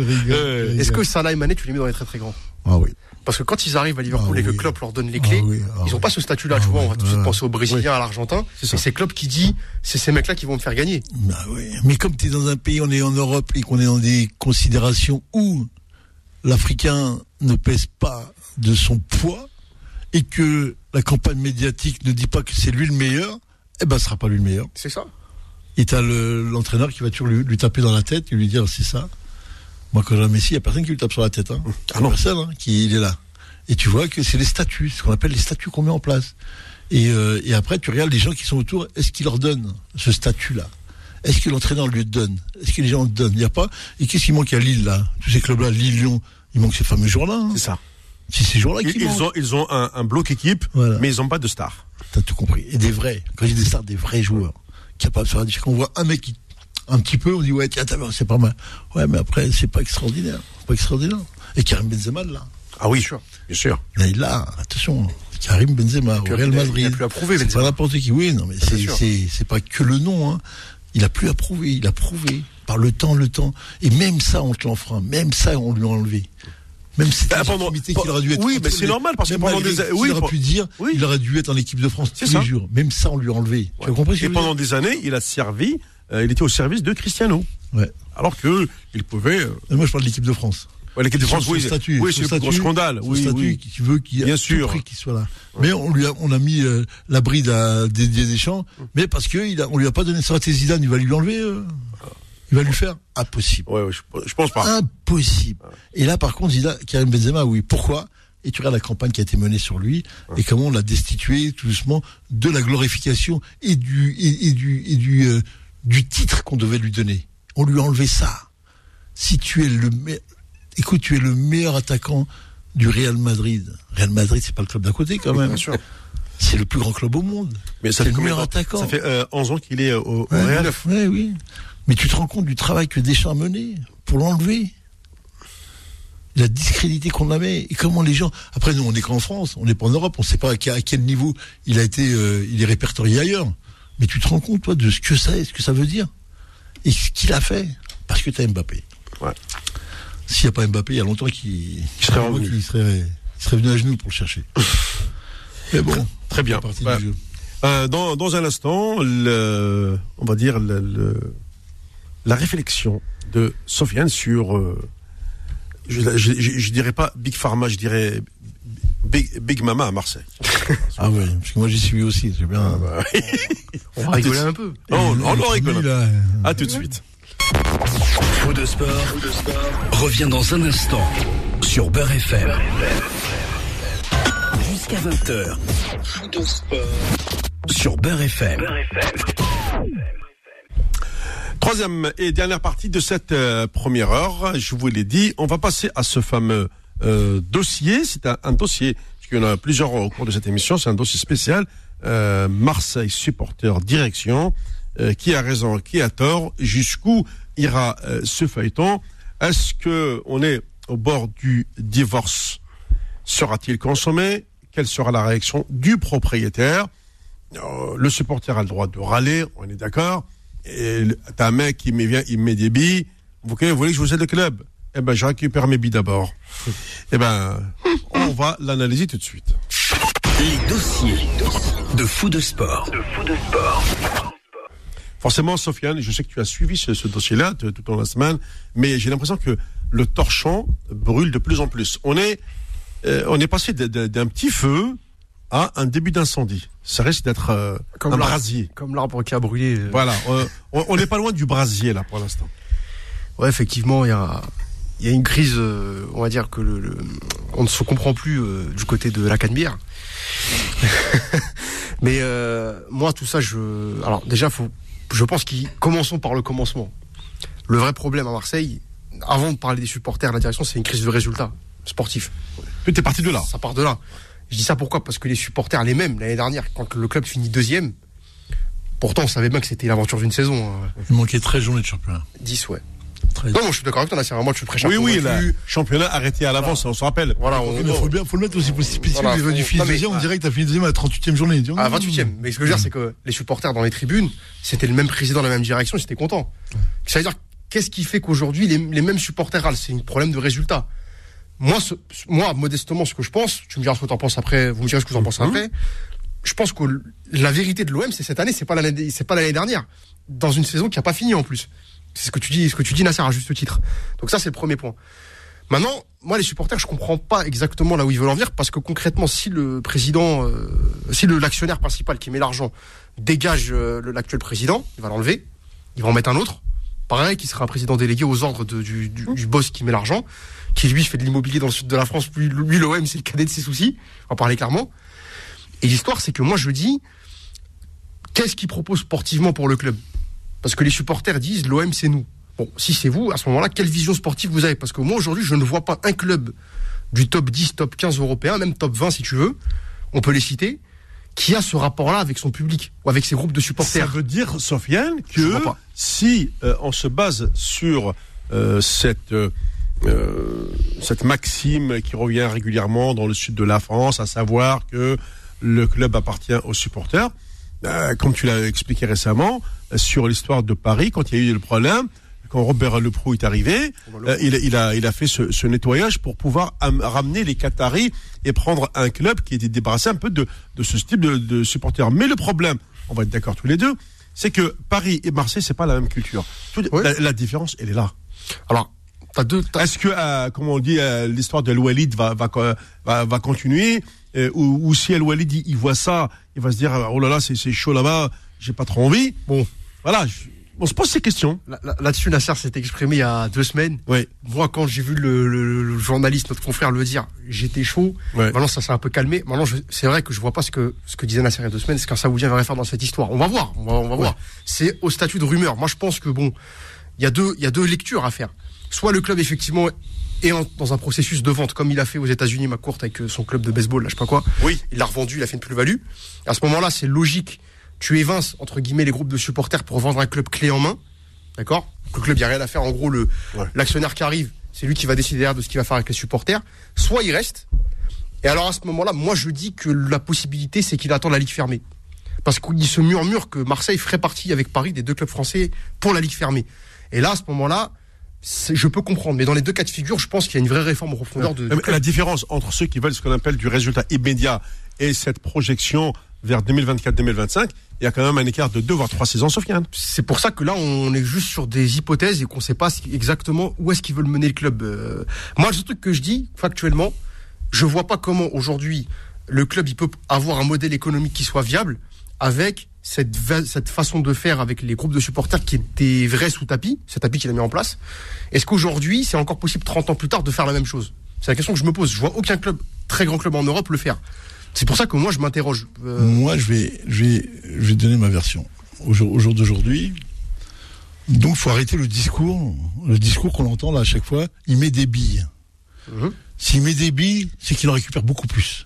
Est-ce que Salah et Mané, tu les mets dans les très très grands? Ah oui. Parce que quand ils arrivent à Liverpool Ah et que oui. Klopp leur donne les Ah clés, oui, ah ils ont oui. pas ce statut-là, Ah tu vois. On va tout de suite ouais. penser aux Brésiliens, à l'Argentin. Et c'est Klopp qui dit, c'est ces mecs-là qui vont me faire gagner. Bah oui. Mais comme tu es dans un pays, on est en Europe et qu'on est dans des considérations où l'Africain ne pèse pas de son poids et que la campagne médiatique ne dit pas que c'est lui le meilleur, eh ben ce sera pas lui le meilleur. C'est ça. Et t'as le- l'entraîneur qui va toujours lui, lui taper dans la tête et lui dire c'est ça. Moi quand j'ai un Messi, il y a personne qui lui tape sur la tête. Hein. Ah non. Personne hein, qui il est là. Et tu vois que c'est les statuts, ce qu'on appelle les statuts qu'on met en place. Et, euh, et après tu regardes les gens qui sont autour, est-ce qu'ils leur donnent ce statut-là? Est-ce que l'entraîneur lui donne? Est-ce que les gens le donnent? Il n'y a pas. Et qu'est-ce qui manque à Lille là? Tous ces clubs-là, Lille, Lyon, il manque ces fameux jours-là. hein. C'est ça. C'est ces jours-là Ils, qui ils ont, ils ont un, un bloc équipe, Voilà. mais ils n'ont pas de star. T'as tout compris. Et des vrais. Quand j'ai des stars, des vrais joueurs. Capables de. Quand on voit un mec qui, un petit peu, on dit, ouais, tiens, c'est pas mal. Ouais, mais après, c'est pas extraordinaire. Pas extraordinaire. Et Karim Benzema, là. Ah oui, bien sûr. Là, il a, attention. Karim Benzema, au Real Madrid. il a plus à prouver, Benzema. pas n'importe qui. Oui, non, mais c'est, sûr. c'est, c'est pas que le nom, hein. Il a plus à prouver. Il a prouvé. Par le temps, le temps. Et même ça, on te l'enfreint. Même ça, on lui a enlevé. Même cette Bah, pendant- qu'il aurait dû être. oui, mais c'est normal, parce que pendant des- qu'il oui, aurait pu dire, oui. il aurait dû être en équipe de France C'est tous ça. les jours. Même ça, on lui a enlevé. Tu as compris Et pendant des années, il a servi, euh, il était au service de Cristiano. Ouais. Alors que il pouvait. euh, Moi, je parle de l'équipe de France. ouais, l'équipe de France, oui, statut, oui, c'est le gros scandale. Oui, statut oui. qui veut qu'il Bien sûr. qu'il soit là. Mais on lui a, on a mis euh, la bride à Didier Deschamps, Mm. mais parce que il a, on lui a pas donné ça à Zidane, il va lui enlever. Il va lui faire impossible. Ouais, ouais, je, je pense pas. Impossible. Et là, par contre, Zidane, Karim Benzema, oui. Pourquoi? Et tu regardes la campagne qui a été menée sur lui et comment on l'a destitué tout doucement de la glorification et du et, et du et du euh, du titre qu'on devait lui donner. On lui a enlevé ça. Si tu es le me- écoute, tu es le meilleur attaquant du Real Madrid. Real Madrid, c'est pas le club d'à côté quand même. Bien sûr. C'est le plus grand club au monde. Mais ça c'est fait le meilleur attaquant. Ça fait euh, 11 ans qu'il est au, au Ouais, Real? ouais, oui. Mais tu te rends compte du travail que Deschamps a mené pour l'enlever La discrédité qu'on avait et comment les gens. Après, nous, on n'est qu'en France, on n'est pas en Europe, on ne sait pas à quel, niveau il a été, euh, il est répertorié ailleurs. Mais tu te rends compte, toi, de ce que ça est, ce que ça veut dire et ce qu'il a fait parce que tu as Mbappé. Ouais. S'il n'y a pas Mbappé, il y a longtemps qu'il serait serait venu à genoux pour le chercher. Mais bon, Très bien. Euh, dans, dans un instant, le, on va dire le, le- la réflexion de Sofiane sur, euh, je, je, je- je dirais pas Big Pharma, je dirais Big, Big Mama à Marseille. Ah ouais, parce que moi j'y suis aussi, c'est bien. On va rigoler un peu. Oh, on, on en rigole. À tout de suite. Faux de sport, revient dans un instant sur Beurre FM. Jusqu'à 20h. Faux de sport sur Beurre FM. Troisième et dernière partie de cette euh, première heure, je vous l'ai dit, on va passer à ce fameux euh, dossier. C'est un, un dossier, puisqu'il y en a plusieurs au cours de cette émission, c'est un dossier spécial. Euh, Marseille supporter direction, euh, qui a raison, qui a tort, jusqu'où ira euh, ce feuilleton? Est-ce que on est au bord du divorce? Sera-t-il consommé? Quelle sera la réaction du propriétaire? Le supporter a le droit de râler, on est d'accord et le- t'as un mec qui me vient, il me met des billes. Vous, voulez- vous voulez que je vous aide le club? Eh ben, je récupère mes billes d'abord. Eh ben, on va l'analyser tout de suite. Les dossiers de fou de sport. Forcément, Sofiane, je sais que tu as suivi ce, ce dossier-là tout au long de la semaine, mais j'ai l'impression que le torchon brûle de plus en plus. On est, euh, on est passé de- de- d'un petit feu à un début d'incendie. Ça risque d'être euh, un brasier. Comme l'arbre qui a brûlé. euh, Voilà, euh, on n'est pas loin du brasier là pour l'instant. Ouais, effectivement, il y a, il y a une crise, euh, on va dire que le, le- on ne se comprend plus du côté de la Canebière. Mais moi, tout ça, je, alors déjà, faut, je pense qu'ils commençons par le commencement. Le vrai problème à Marseille, avant de parler des supporters, la direction, c'est une crise de résultats sportifs. Tout est parti de là. Ça part de là. Je dis ça pourquoi? Parce que les supporters, les mêmes, l'année dernière, quand le club finit deuxième, pourtant on savait bien que c'était l'aventure d'une saison. hein. Il manquait 13 journées de championnat. 10, ouais. 13. Non, moi je suis d'accord avec toi, là, c'est vraiment, je suis très Oui, oui, le convaincu. championnat arrêté à l'avance, on se rappelle. Voilà, on, mais faut, bien, faut le mettre aussi pour spécifique. Voilà, du deuxième, on dirait que t'as fini deuxième à la 38e journée. Dis, à oh, 28ème. Mais ce que je veux dire, c'est que les supporters dans les tribunes, c'était le même président, la même direction, ils étaient contents. Ça veut dire, qu'est-ce qui fait qu'aujourd'hui, les, les mêmes supporters râlent? C'est un problème de résultat. Moi, ce- moi, modestement, ce que je pense, tu me diras ce que tu en penses après, vous me direz ce que vous en pensez Mhm. après. Je pense que la vérité de l'OM, c'est cette année, c'est pas l'année, c'est pas l'année dernière. Dans une saison qui a pas fini en plus. C'est ce que tu dis, ce que tu dis, Nasser, à juste titre. Donc ça, c'est le premier point. Maintenant, moi, les supporters, je comprends pas exactement là où ils veulent en venir, parce que concrètement, si le président, euh, si le l'actionnaire principal qui met l'argent dégage euh, l'actuel président, il va l'enlever, il va en mettre un autre. Pareil, qui sera un président délégué aux ordres de- du, du, du boss qui met l'argent, qui lui fait de l'immobilier dans le sud de la France. Lui, lui l'OM, c'est le cadet de ses soucis. On va parler clairement. Et l'histoire, c'est que moi, je dis, qu'est-ce qu'il propose sportivement pour le club? Parce que les supporters disent, l'OM, c'est nous. Bon, si c'est vous, à ce moment-là, quelle vision sportive vous avez? Parce que moi, aujourd'hui, je ne vois pas un club du top 10, top 15 européen, même top 20 si tu veux, on peut les citer, qui a ce rapport-là avec son public ou avec ses groupes de Ça supporters. veut dire, Sofiane, que si euh, on se base sur euh, cette euh, cette maxime qui revient régulièrement dans le sud de la France, à savoir que le club appartient aux supporters, comme tu l'as expliqué récemment sur l'histoire de Paris, quand il y a eu le problème, quand Robert Leproux est arrivé, euh, il, il a il a fait ce, ce nettoyage pour pouvoir am- ramener les Qataris et prendre un club qui était débarrassé un peu de de ce type de, de supporters. Mais le problème, on va être d'accord tous les deux, c'est que Paris et Marseille c'est pas la même culture. Tout- la, la différence, elle est là. Alors, t'as deux. t'as- Est-ce que, euh, comme on dit, euh, l'histoire de Walid va, va, co- va, va continuer euh, ou, ou si El Walid il, il voit ça, il va se dire oh là là c'est c'est chaud là-bas, j'ai pas trop envie. Bon, Voilà, je- on se pose ces questions. là- là- là-dessus, Nasser s'est exprimé il y a deux semaines. Oui, Moi, quand j'ai vu le, le- le journaliste, notre confrère, le dire, j'étais chaud. Ouais. Maintenant, ça s'est un peu calmé. Maintenant, c'est vrai que je vois pas ce que ce que disait Nasser il y a deux semaines, ce qu'un Saoudien va faire dans cette histoire. On va voir, on va, on va voir. C'est au statut de rumeur. Moi, je pense que bon, il y a deux, il y a deux lectures à faire. Soit le club effectivement est en- dans un processus de vente, comme il a fait aux États-Unis, McCourt avec euh, son club de baseball, là, je sais pas quoi. oui, Il l'a revendu, il a fait une plus-value. À ce moment-là, c'est logique. Tu évinces, entre guillemets, les groupes de supporters pour vendre un club clé en main. D'accord? Le club, il n'y a rien à faire. En gros, le Ouais. l'actionnaire qui arrive, c'est lui qui va décider de ce qu'il va faire avec les supporters. Soit il reste. Et alors, à ce moment-là, moi, je dis que la possibilité, c'est qu'il attend la Ligue fermée. Parce qu'il se murmure que Marseille ferait partie avec Paris des deux clubs français pour la Ligue fermée. Et là, à ce moment-là, je peux comprendre. Mais dans les deux cas de figure, je pense qu'il y a une vraie réforme en profondeur de. La différence entre ceux qui veulent ce qu'on appelle du résultat immédiat et cette projection vers 2024-2025, il y a quand même un écart de deux voire trois saisons, Sofiane. c'est pour ça que là, on est juste sur des hypothèses et qu'on sait pas exactement où est-ce qu'ils veulent mener le club. Euh, moi, le truc que je dis, factuellement, je vois pas comment aujourd'hui le club il peut avoir un modèle économique qui soit viable avec cette façon de faire avec les groupes de supporters qui étaient vrais sous tapis, ce tapis qu'il a mis en place. Est-ce qu'aujourd'hui, c'est encore possible 30 ans plus tard de faire la même chose? C'est la question que je me pose. Je vois aucun club, très grand club en Europe le faire. C'est pour ça que moi, je m'interroge. Euh, Moi, je vais, je vais, je vais donner ma version. Au jour, au jour d'aujourd'hui, donc, faut arrêter le discours, le discours qu'on entend là à chaque fois. Il met des billes. Mhm. S'il met des billes, c'est qu'il en récupère beaucoup plus.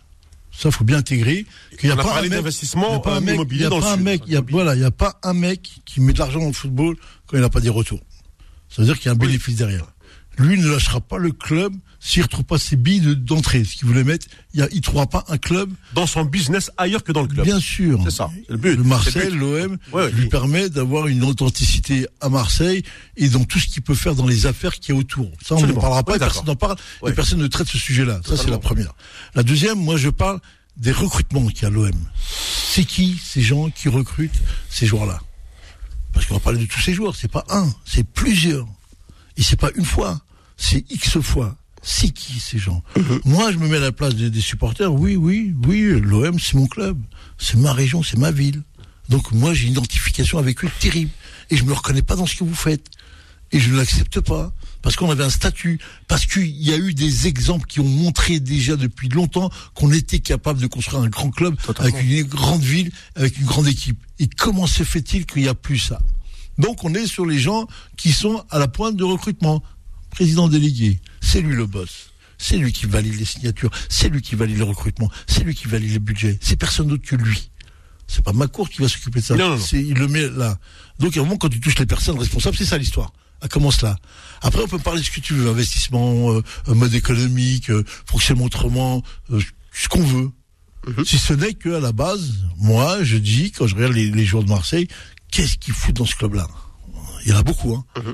Ça, faut bien intégrer. Qu'il y On a a pas parlé un mec- d'investissement, il y a pas un mec- immobilier il y a dans le pas un mec, il y a, voilà, il y a pas un mec qui met de l'argent dans le football quand il n'a pas des retours. Ça veut dire qu'il y a un bénéfice derrière. Lui ne lâchera pas le club s'il retrouve pas ses billes de- d'entrée. Ce qu'il voulait mettre, il ne trouvera pas un club, Dans son business ailleurs que dans le club. bien sûr. C'est ça, le but. Le Marseille, l'OM, Ouais, lui oui. permet d'avoir une authenticité à Marseille et dans tout ce qu'il peut faire dans les affaires qu'il y a autour. Ça, on ne parlera pas, Ouais, et personne n'en parle, et personne ne traite ce sujet-là. Ça, c'est la première. La deuxième, moi, je parle des recrutements qu'il y a à l'OM. C'est qui ces gens qui recrutent ces joueurs-là? Parce qu'on va parler de tous ces joueurs. C'est pas un, c'est plusieurs. Et c'est pas une fois, c'est X fois. C'est qui ces gens Moi, je me mets à la place des, des supporters. Oui, oui, oui, l'OM, c'est mon club. C'est ma région, c'est ma ville. Donc moi, j'ai une identification avec eux terrible. Et je me reconnais pas dans ce que vous faites. Et je ne l'accepte pas. Parce qu'on avait un statut. Parce qu'il y a eu des exemples qui ont montré déjà depuis longtemps qu'on était capable de construire un grand club Totalement. avec une grande ville, avec une grande équipe. Et comment se fait-il qu'il n'y a plus ça? Donc on est sur les gens qui sont à la pointe de recrutement. Président délégué, c'est lui le boss. C'est lui qui valide les signatures, c'est lui qui valide le recrutement, c'est lui qui valide les budgets. C'est personne d'autre que lui. C'est pas ma cour qui va s'occuper de ça. Non, non, il le met là. Donc à un moment, quand tu touches les personnes responsables, c'est ça l'histoire. Elle commence là. Après, on peut parler de ce que tu veux, investissement, euh, mode économique, euh, fonctionnement autrement, euh, ce qu'on veut. Mhm. Si ce n'est que à la base, moi, je dis quand je regarde les, les joueurs de Marseille, qu'est-ce qu'ils foutent dans ce club-là? Il y en a beaucoup. Hein. Mhm.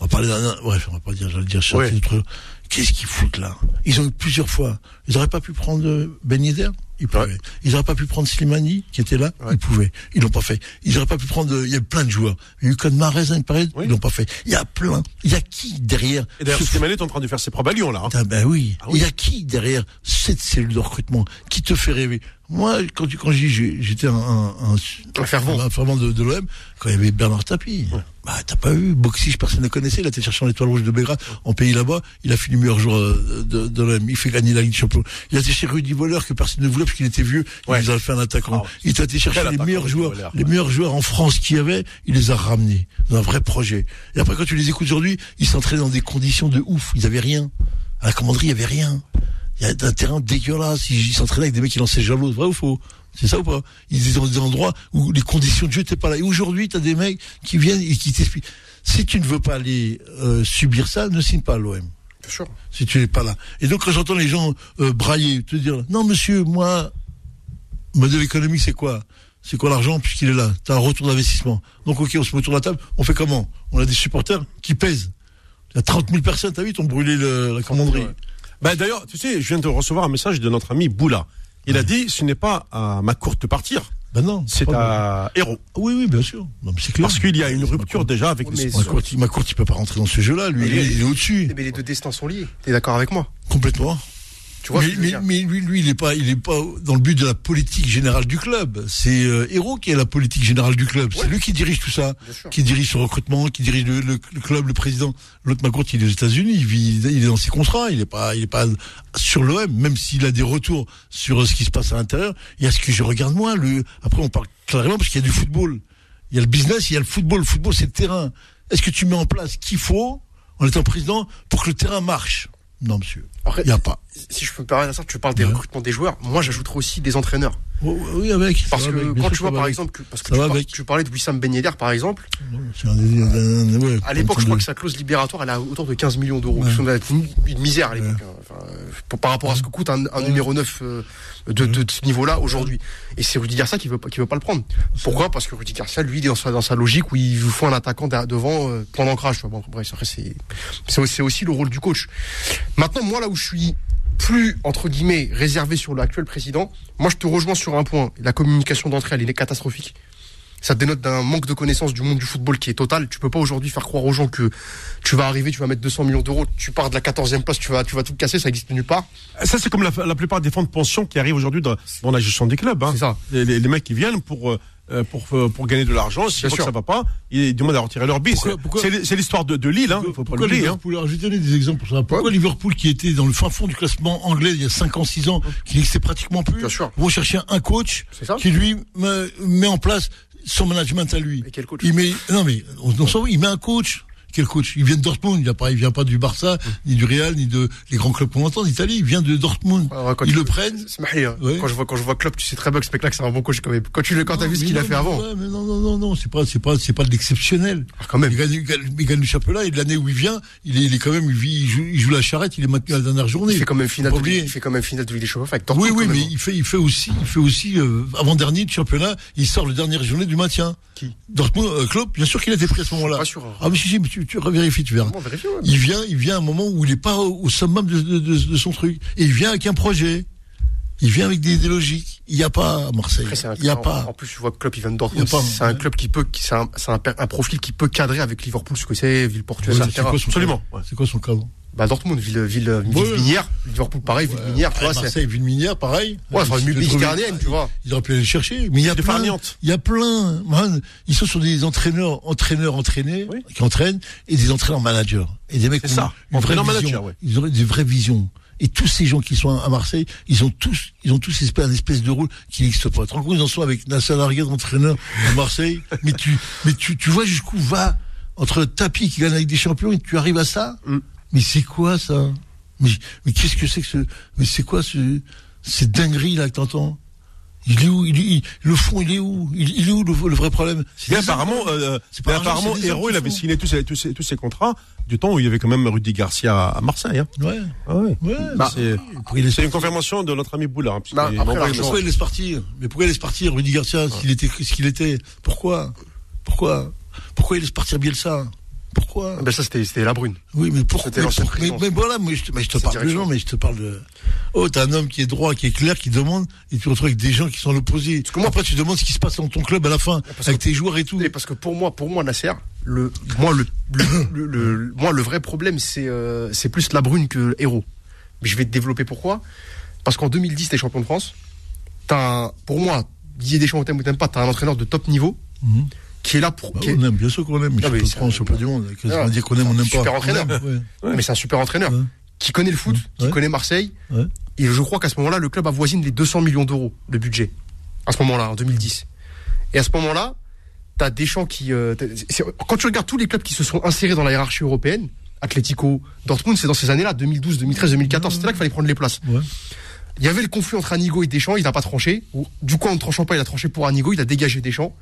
On va parler d'un, bref, on va pas dire, j'allais dire, Ouais. truc. Qu'est-ce qu'ils foutent là? Ils ont eu plusieurs fois. Ils auraient pas pu prendre euh, Ben Yedder? Ils pouvaient. Ils auraient pas pu prendre Slimani, qui était là? Ouais. Ils pouvaient. Ils l'ont pas fait. Ils auraient pas pu prendre. euh, Il y a plein de joueurs. Il y a eu Code il paraît. Oui. Ils l'ont pas fait. Il y a plein. Il y a qui derrière Et d'ailleurs, ce Slimani est en train de faire ses probes à Lyon, là. hein. ah ben oui. Ah oui. Il y a qui derrière cette cellule de recrutement qui te fait rêver? Moi, quand, tu- quand je dis j'ai- j'étais un, un, un, Un fervent. un fervent de, de l'OM, quand il y avait Bernard Tapie, bah t'as pas vu Boxy, personne ne connaissait. Il a été chercher l'étoile rouge de Belgrade en pays là-bas. Il a fini meilleur joueur euh, de, de l'OM. Il fait gagner la Ligue des Champions. Il a été chez Rudy Voleur que personne ne voulait parce qu'il était vieux. Il Ouais. nous a fait un attaquant. Ah, il a été chercher les meilleurs joueurs, les ouais. meilleurs joueurs en France qu'il y avait. Il les a ramenés dans un vrai projet. Et après, quand tu les écoutes aujourd'hui, ils s'entraînaient dans des conditions de ouf. Ils avaient rien. À la commanderie, il y avait rien. Il y a un terrain dégueulasse. Ils ils s'entraînaient avec des mecs qui lançaient javelot. Vrai ou faux? C'est ça ou pas Ils étaient dans des endroits où les conditions de jeu n'étaient pas là. Et aujourd'hui, tu as des mecs qui viennent et qui t'expliquent. Si tu ne veux pas aller euh, subir ça, ne signe pas à l'OM. Bien sûr. Si tu n'es pas là. Et donc, quand j'entends les gens euh, brailler, te dire non, monsieur, moi, modèle économique, c'est quoi? C'est quoi l'argent puisqu'il est là? T'as un retour d'investissement. Donc, ok, on se met autour de la table. On fait comment? On a des supporters qui pèsent. Il y a 30 000 personnes, t'as vu, ont brûlé le- la commanderie. Ouais. Ben, d'ailleurs, tu sais, je viens de recevoir un message de notre ami Boula. Il a dit, ce n'est pas à ma courte de partir, Ben non. c'est à Héros. Oui, oui, bien sûr. Non, mais clair. Parce qu'il y a une rupture déjà avec les Ma courte, ma courte, il peut pas rentrer dans ce jeu-là. Lui, Mais il est, est au-dessus. Mais les deux destins sont liés. T'es d'accord avec moi? Complètement. Tu vois mais, lui, lui, il est pas, il est pas dans le but de la politique générale du club. C'est euh, qui est la politique générale du club. C'est lui qui dirige tout ça, qui dirige son recrutement, qui dirige le, le- le club, le président. L'autre Macourt, il est aux États-Unis, il vit, il est dans ses contrats, il est pas, il est pas sur l'OM, même s'il a des retours sur ce qui se passe à l'intérieur. Il y a ce que je regarde moi. Le, après, on parle clairement parce qu'il y a du football. Il y a le business, il y a le football. Le football, c'est le terrain. Est-ce que tu mets en place ce qu'il faut en étant président pour que le terrain marche? Non, monsieur. Il n'y a pas. si je peux me permettre tu parles des Ouais. recrutements des joueurs. Moi, j'ajouterais aussi des entraîneurs. Oh, Oui, avec. Parce que avec, quand sûr, tu vois, par avec. exemple, que, parce que tu, par- parlais de Wissam Ben Yedder, par exemple. C'est un- un- un- ouais, À l'époque, je crois que sa clause libératoire, elle a autour de 15 millions d'euros. Ouais. Ce qui est Une, une misère à l'époque. hein. Enfin, euh, par rapport à ce que coûte un, un numéro 9 euh, de, de, de ce niveau-là aujourd'hui. Et c'est Rudy Garcia qui veut, qui veut pas le prendre. Pourquoi? Parce que Rudy Garcia, lui, il est dans sa, dans sa logique où il vous faut un attaquant devant, euh, point d'ancrage. Bon, c'est, c'est aussi- c'est aussi le rôle du coach. Maintenant, moi, là où je suis plus, entre guillemets, réservé sur l'actuel président, moi, je te rejoins sur un point. La communication d'entrée, elle est catastrophique. Ça dénote d'un manque de connaissance du monde du football qui est total. Tu peux pas aujourd'hui faire croire aux gens que tu vas arriver, tu vas mettre 200 millions d'euros, tu pars de la 14e place, tu vas, tu vas tout casser, ça existe nulle part. Ça, c'est comme la, la plupart des fonds de pension qui arrivent aujourd'hui dans, dans la gestion des clubs. Hein. C'est ça. Les, les- les mecs qui viennent pour, euh, pour, euh, pour gagner de l'argent, que sûr. ça va pas, ils demandent à retirer leur bis. C'est- l'histoire de, de Lille, hein, il faut pas Pourquoi l'oublier. Hein. Liverpool Alors, je vais donner des exemples pour ça. Pourquoi Liverpool, qui était dans le fin fond du classement anglais il y a 5 ans, 6 ans, qui n'existait pratiquement plus, Bien sûr. vont chercher un coach qui lui me- met en place son management à lui. Et quel coach Il met, non mais, on, il met un coach. Quel coach Il vient de Dortmund, il vient pas, il vient pas du Barça, ni du Real, ni de les grands clubs qu'on entend d'Italie. Il vient de Dortmund. Quand Ils le prennent. Ouais. Quand je vois, quand je vois Klopp, tu sais très bien que que c'est un bon coach quand même. Quand tu le, quand t'as vu ce qu'il a fait avant. ouais, mais non, non, non, non, c'est pas, c'est pas, c'est pas de l'exceptionnel. Ah, quand même. Il gagne, il le championnat et de l'année où il vient, il est, il est quand même, il, vit- il joue, il joue la charrette, il est maintenu à la dernière journée. Il fait quand même finale de il fait quand même finale de Ligue des Champions avec Oui, Dortmund. oui, mais hein. il fait, il fait aussi, il fait aussi euh, avant dernier du championnat, il sort le dernière journée du maintien. Qui? Dortmund, euh, Klopp, bien sûr qu'il a été pris à ce moment-là. Pas sûr. Ah mais si, si, mais tu, tu revérifies, tu verras. Bon, vérifie, ouais. Il vient, il vient à un moment où il est pas au, au summum de, de, de- de son truc. Et il vient avec un projet. Il vient avec des, des logiques. Il n'y a pas à Marseille. Après, c'est un- Il n'y a en, pas. En plus, tu vois que Klopp, il vient de Dortmund. C'est un club qui peut, c'est un, profil qui peut cadrer avec Liverpool, ce que c'est, ville portuaise, Ouais, etc. c'est quoi son Absolument, ouais. C'est quoi son cadre Bah, Dortmund, ville, ville, ville Ouais. minière. Liverpool, pareil, ville minière, tu vois, c'est, Marseille, ville minière, pareil. ouais, enfin, une méditerranéenne, tu vois. Ils auraient pu aller le chercher. Mais il y a De plein. Il y a plein. Man, ils sont sur des entraîneurs, entraîneurs entraînés, Oui. qui entraînent, et des entraîneurs managers. Et des mecs C'est qui ça. ont une vraie Entraîneur vision. manager, ouais. Ils auraient des vraies visions. Et tous ces gens qui sont à Marseille, ils ont tous, ils ont tous espèce, un espèce de rôle qui n'existe pas. Rends compte, ils en sont avec Nasser Larguet d'entraîneur à Marseille. mais tu, mais tu, tu vois jusqu'où va entre Tapi qui gagne avec des champions et tu arrives à ça? Mm. Mais c'est quoi ça? Mais, mais qu'est-ce que c'est que ce, mais c'est quoi ce, cette dinguerie là que t'entends? Il est où? Il, il- Le fond, il est où? Il, il est où le, le vrai problème? C'est Mais apparemment, euh, mais apparemment, c'est des Héros, hommes il avait signé tous ses, tous, ses, tous ses contrats du temps où il y avait quand même Rudy Garcia à Marseille. Hein. Ouais, Ah ouais. ouais. Bah, c'est une confirmation de notre ami Boula. Hein, Bah, après. Pourquoi il laisse partir Mais pourquoi il laisse partir Rudy Garcia s'il était ce qu'il était? Pourquoi? Pourquoi? Pourquoi il laisse partir Bielsa? Pourquoi Ah ben ça, c'était la brune. Oui, mais pourquoi mais, pour- mais, mais voilà, je mais je te parle de gens, mais je te parle de. Oh, t'as un homme qui est droit, qui est clair, qui demande, et tu te retrouves avec des gens qui sont l'opposé. que moi- Après, tu demandes ce qui se passe dans ton club à la fin, Parce avec que- tes joueurs et tout. Et parce que pour moi, pour moi, Nasser, le, moi, le, le, le- le- moi, le vrai problème, c'est, euh, c'est plus la brune que héros. Mais je vais te développer pourquoi. Parce qu'en 2010, t'es champion de France. T'as, un- pour moi, Didier Deschamps, t'aimes ou t'aimes pas, t'as un entraîneur de top niveau, Mhm. Qui est là pour, Bah, est- on aime, bien sûr qu'on aime, mais Non, prendre un- champion du monde. Qu'est-ce qu'on dire qu'on aime, on n'aime pas. super entraîneur. ouais. mais c'est un super entraîneur, Ouais. qui connaît le foot, qui connaît Marseille. Et je crois qu'à ce moment-là, le club avoisine les 200 millions d'euros de budget. À ce moment-là, en 2010. Et à ce moment-là, t'as Deschamps qui, euh, quand tu regardes tous les clubs qui se sont insérés dans la hiérarchie européenne, Atlético, Dortmund, c'est dans ces années-là, 2012, 2013, 2014, c'était là qu'il fallait prendre les places. Il y avait le conflit entre Anigo et Deschamps, il n'a pas tranché. Du coup, en ne tranchant pas, il a tranché pour Anigo, il a dégagé Deschamps.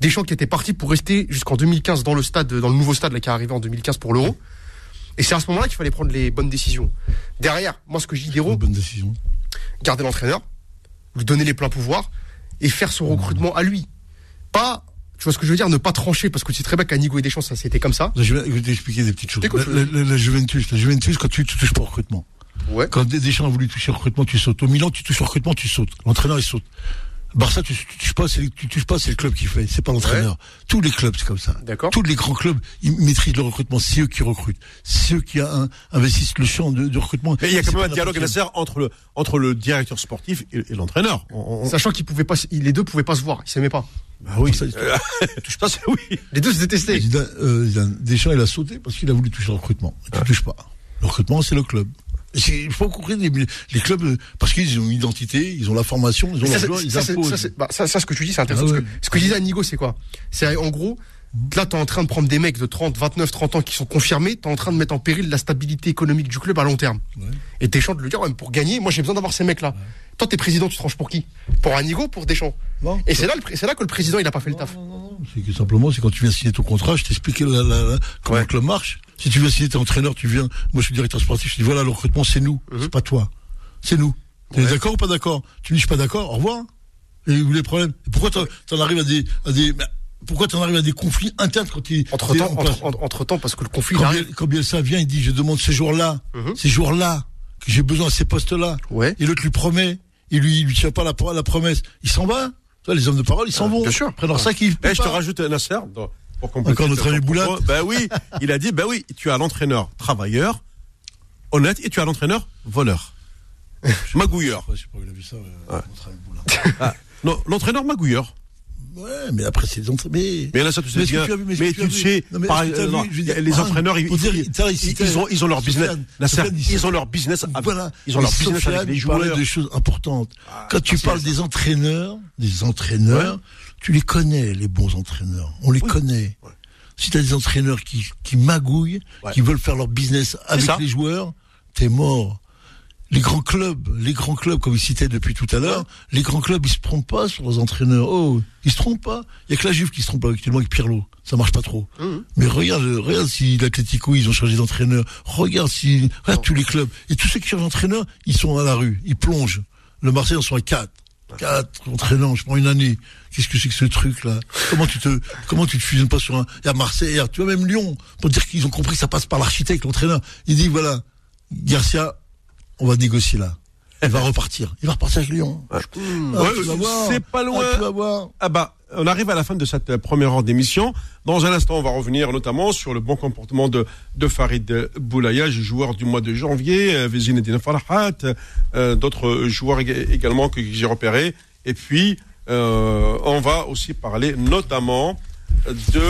Deschamps qui était parti pour rester jusqu'en 2015 dans le stade, dans le nouveau stade là, qui est arrivé en 2015 pour l'Euro. Et c'est à ce moment-là qu'il fallait prendre les bonnes décisions. Derrière, moi, ce que je dis décision. garder l'entraîneur, lui donner les pleins pouvoirs et faire son recrutement à lui. Pas, tu vois ce que je veux dire, ne pas trancher parce que tu sais très bien qu'Anigo et Deschamps, ça c'était comme ça. Là, je vais t'expliquer des petites choses. T'écoutes, La, la- la Juventus, la Juventus, quand tu, tu touches pas au recrutement. Ouais. Quand Deschamps a voulu toucher au recrutement, tu sautes. Au Milan, tu touches au recrutement, tu sautes. L'entraîneur, il saute. Barça, tu, tu touches pas, c'est tu pas, c'est le club qui fait, c'est pas l'entraîneur. Tous les clubs, c'est comme ça. D'accord. Tous les grands clubs, ils maîtrisent le recrutement. C'est eux qui recrutent. C'est eux qui un- investissent le champ de, de recrutement. Mais il y a quand même pas un dialogue. Nasser entre le, entre le directeur sportif et, et l'entraîneur. On- on- Sachant qu'ils pouvaient pas, les deux pouvaient pas se voir, ils s'aimaient pas. Bah oui. Ça, Euh, ça, c'est oui. Les deux se détestaient. Euh, Deschamps, il a sauté parce qu'il a voulu toucher le recrutement. Tu ne touches pas. Le recrutement, c'est le club. Il faut comprendre les, les clubs, euh, parce qu'ils ont une identité, ils ont la formation, ils ont joueurs, ils ça, imposent. ça, bah, ça, ça, ce que tu dis, c'est intéressant. Ah parce que ce que disait Anigo, c'est quoi? C'est en gros, là, t'es en train de prendre des mecs de 30, 29, 30 ans qui sont confirmés, t'es en train de mettre en péril la stabilité économique du club à long terme. Ouais. Et Deschamps de le dire, ouais, pour gagner, moi j'ai besoin d'avoir ces mecs-là. Toi, t'es président, tu tranches pour qui? Pour Anigo, pour Deschamps? Non. Et c'est là, c'est là que le président, il a pas fait le taf. Non, non, non, c'est que simplement, c'est quand tu viens signer ton contrat, je t'explique la, la, la- comment le club marche. Si tu viens signer ton entraîneur, tu viens, moi je suis directeur sportif, je dis voilà, le recrutement c'est nous, Mhm. c'est pas toi. C'est nous. T'es d'accord ou pas d'accord? Tu me dis je suis pas d'accord, au revoir. Et où les problèmes Pourquoi t'en t'en arrives à des, à des, pourquoi t'en arrives à des conflits internes quand tu Entre temps, entre, entre- entre temps, parce que le conflit, il quand, quand Bielsa vient, il dit je demande ces jours-là, Mhm. ces jours-là, que j'ai besoin de ces postes-là. Ouais. Et l'autre lui promet, il lui, il lui tient pas la, la promesse. Il s'en va. Tu vois, les hommes de parole, ils s'en Ah, vont. bien sûr. Après sac, ils Eh, je te rajoute Nasser. dans- Pour Encore notre ami. Boulat. Ben oui, il a dit, ben oui, tu as l'entraîneur travailleur, honnête, et tu as l'entraîneur voleur. Magouilleur. Je sais pas où il a vu ça. euh. Ah, non, l'entraîneur magouilleur. Ouais, mais après, c'est des entraîneurs. Mais, Mais là, ça, tu sais Mais bien. tu mais sais, les ah, entraîneurs, ils, ils- ont, ils ont leur business. Ils ont leur business. avec- Voilà. Ils ont leur business avec les joueurs. de choses importantes. Quand tu parles des entraîneurs, des entraîneurs, tu les connais, les bons entraîneurs. On les connaît. Si tu as des entraîneurs qui, qui magouillent, qui veulent faire leur business avec les joueurs, t'es mort. Les grands clubs, les grands clubs, comme il citait depuis tout à l'heure, les grands clubs, ils se trompent pas sur leurs entraîneurs. Oh, ils se trompent pas. Il y a que la Juve qui se trompe actuellement avec Pirlo. Ça marche pas trop. Mhm. Mais regarde, regarde si l'Atlético, ils ont changé d'entraîneur. Regarde si, regarde tous les clubs. Et tous ceux qui changent d'entraîneur, ils sont à la rue. Ils plongent. Le Marseille en sont à quatre. Quatre entraîneurs, je prends une année. Qu'est-ce que c'est que ce truc-là? Comment tu te, comment tu te fusionnes pas sur un, il y a Marseille, tu vois, même Lyon, pour dire qu'ils ont compris que ça passe par l'architecte, l'entraîneur. Il dit, voilà, Garcia, on va négocier là. Il va repartir. Il va repartir avec Lyon. Ah, voir. c'est pas loin. Ah, tu vas voir. Ah bah, on arrive à la fin de cette euh, première heure d'émission. Dans un instant, on va revenir notamment sur le bon comportement de, de Farid Boulaya, joueur du mois de janvier, euh, Zinedine Farhat, euh, d'autres joueurs ég- également que j'ai repérés. Et puis, euh, on va aussi parler notamment de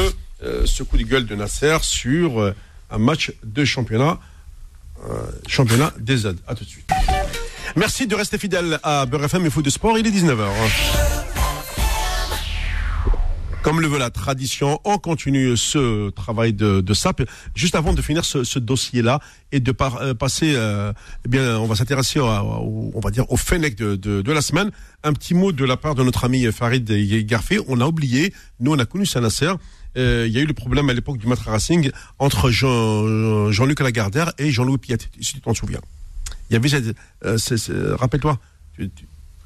euh, ce coup de gueule de Nasser sur euh, un match de championnat, euh, championnat des Z. À tout de suite. Merci de rester fidèle à Beurre FM et Foot de Sport. Il est 19h. Comme le veut la tradition, on continue ce travail de, SAP. Juste avant de finir ce, dossier-là et de euh, passer, euh, eh bien, on va s'intéresser, on va dire, au Fennec de, de, de la semaine. Un petit mot de la part de notre ami Farid Garfé. On a oublié, nous on a connu Saint-Nasser. Euh, il y a eu le problème à l'époque du Matra Racing entre Jean, Jean-Luc Lagardère et Jean-Louis Piat, si tu t'en souviens. Il y avait cette, euh, rappelle-toi,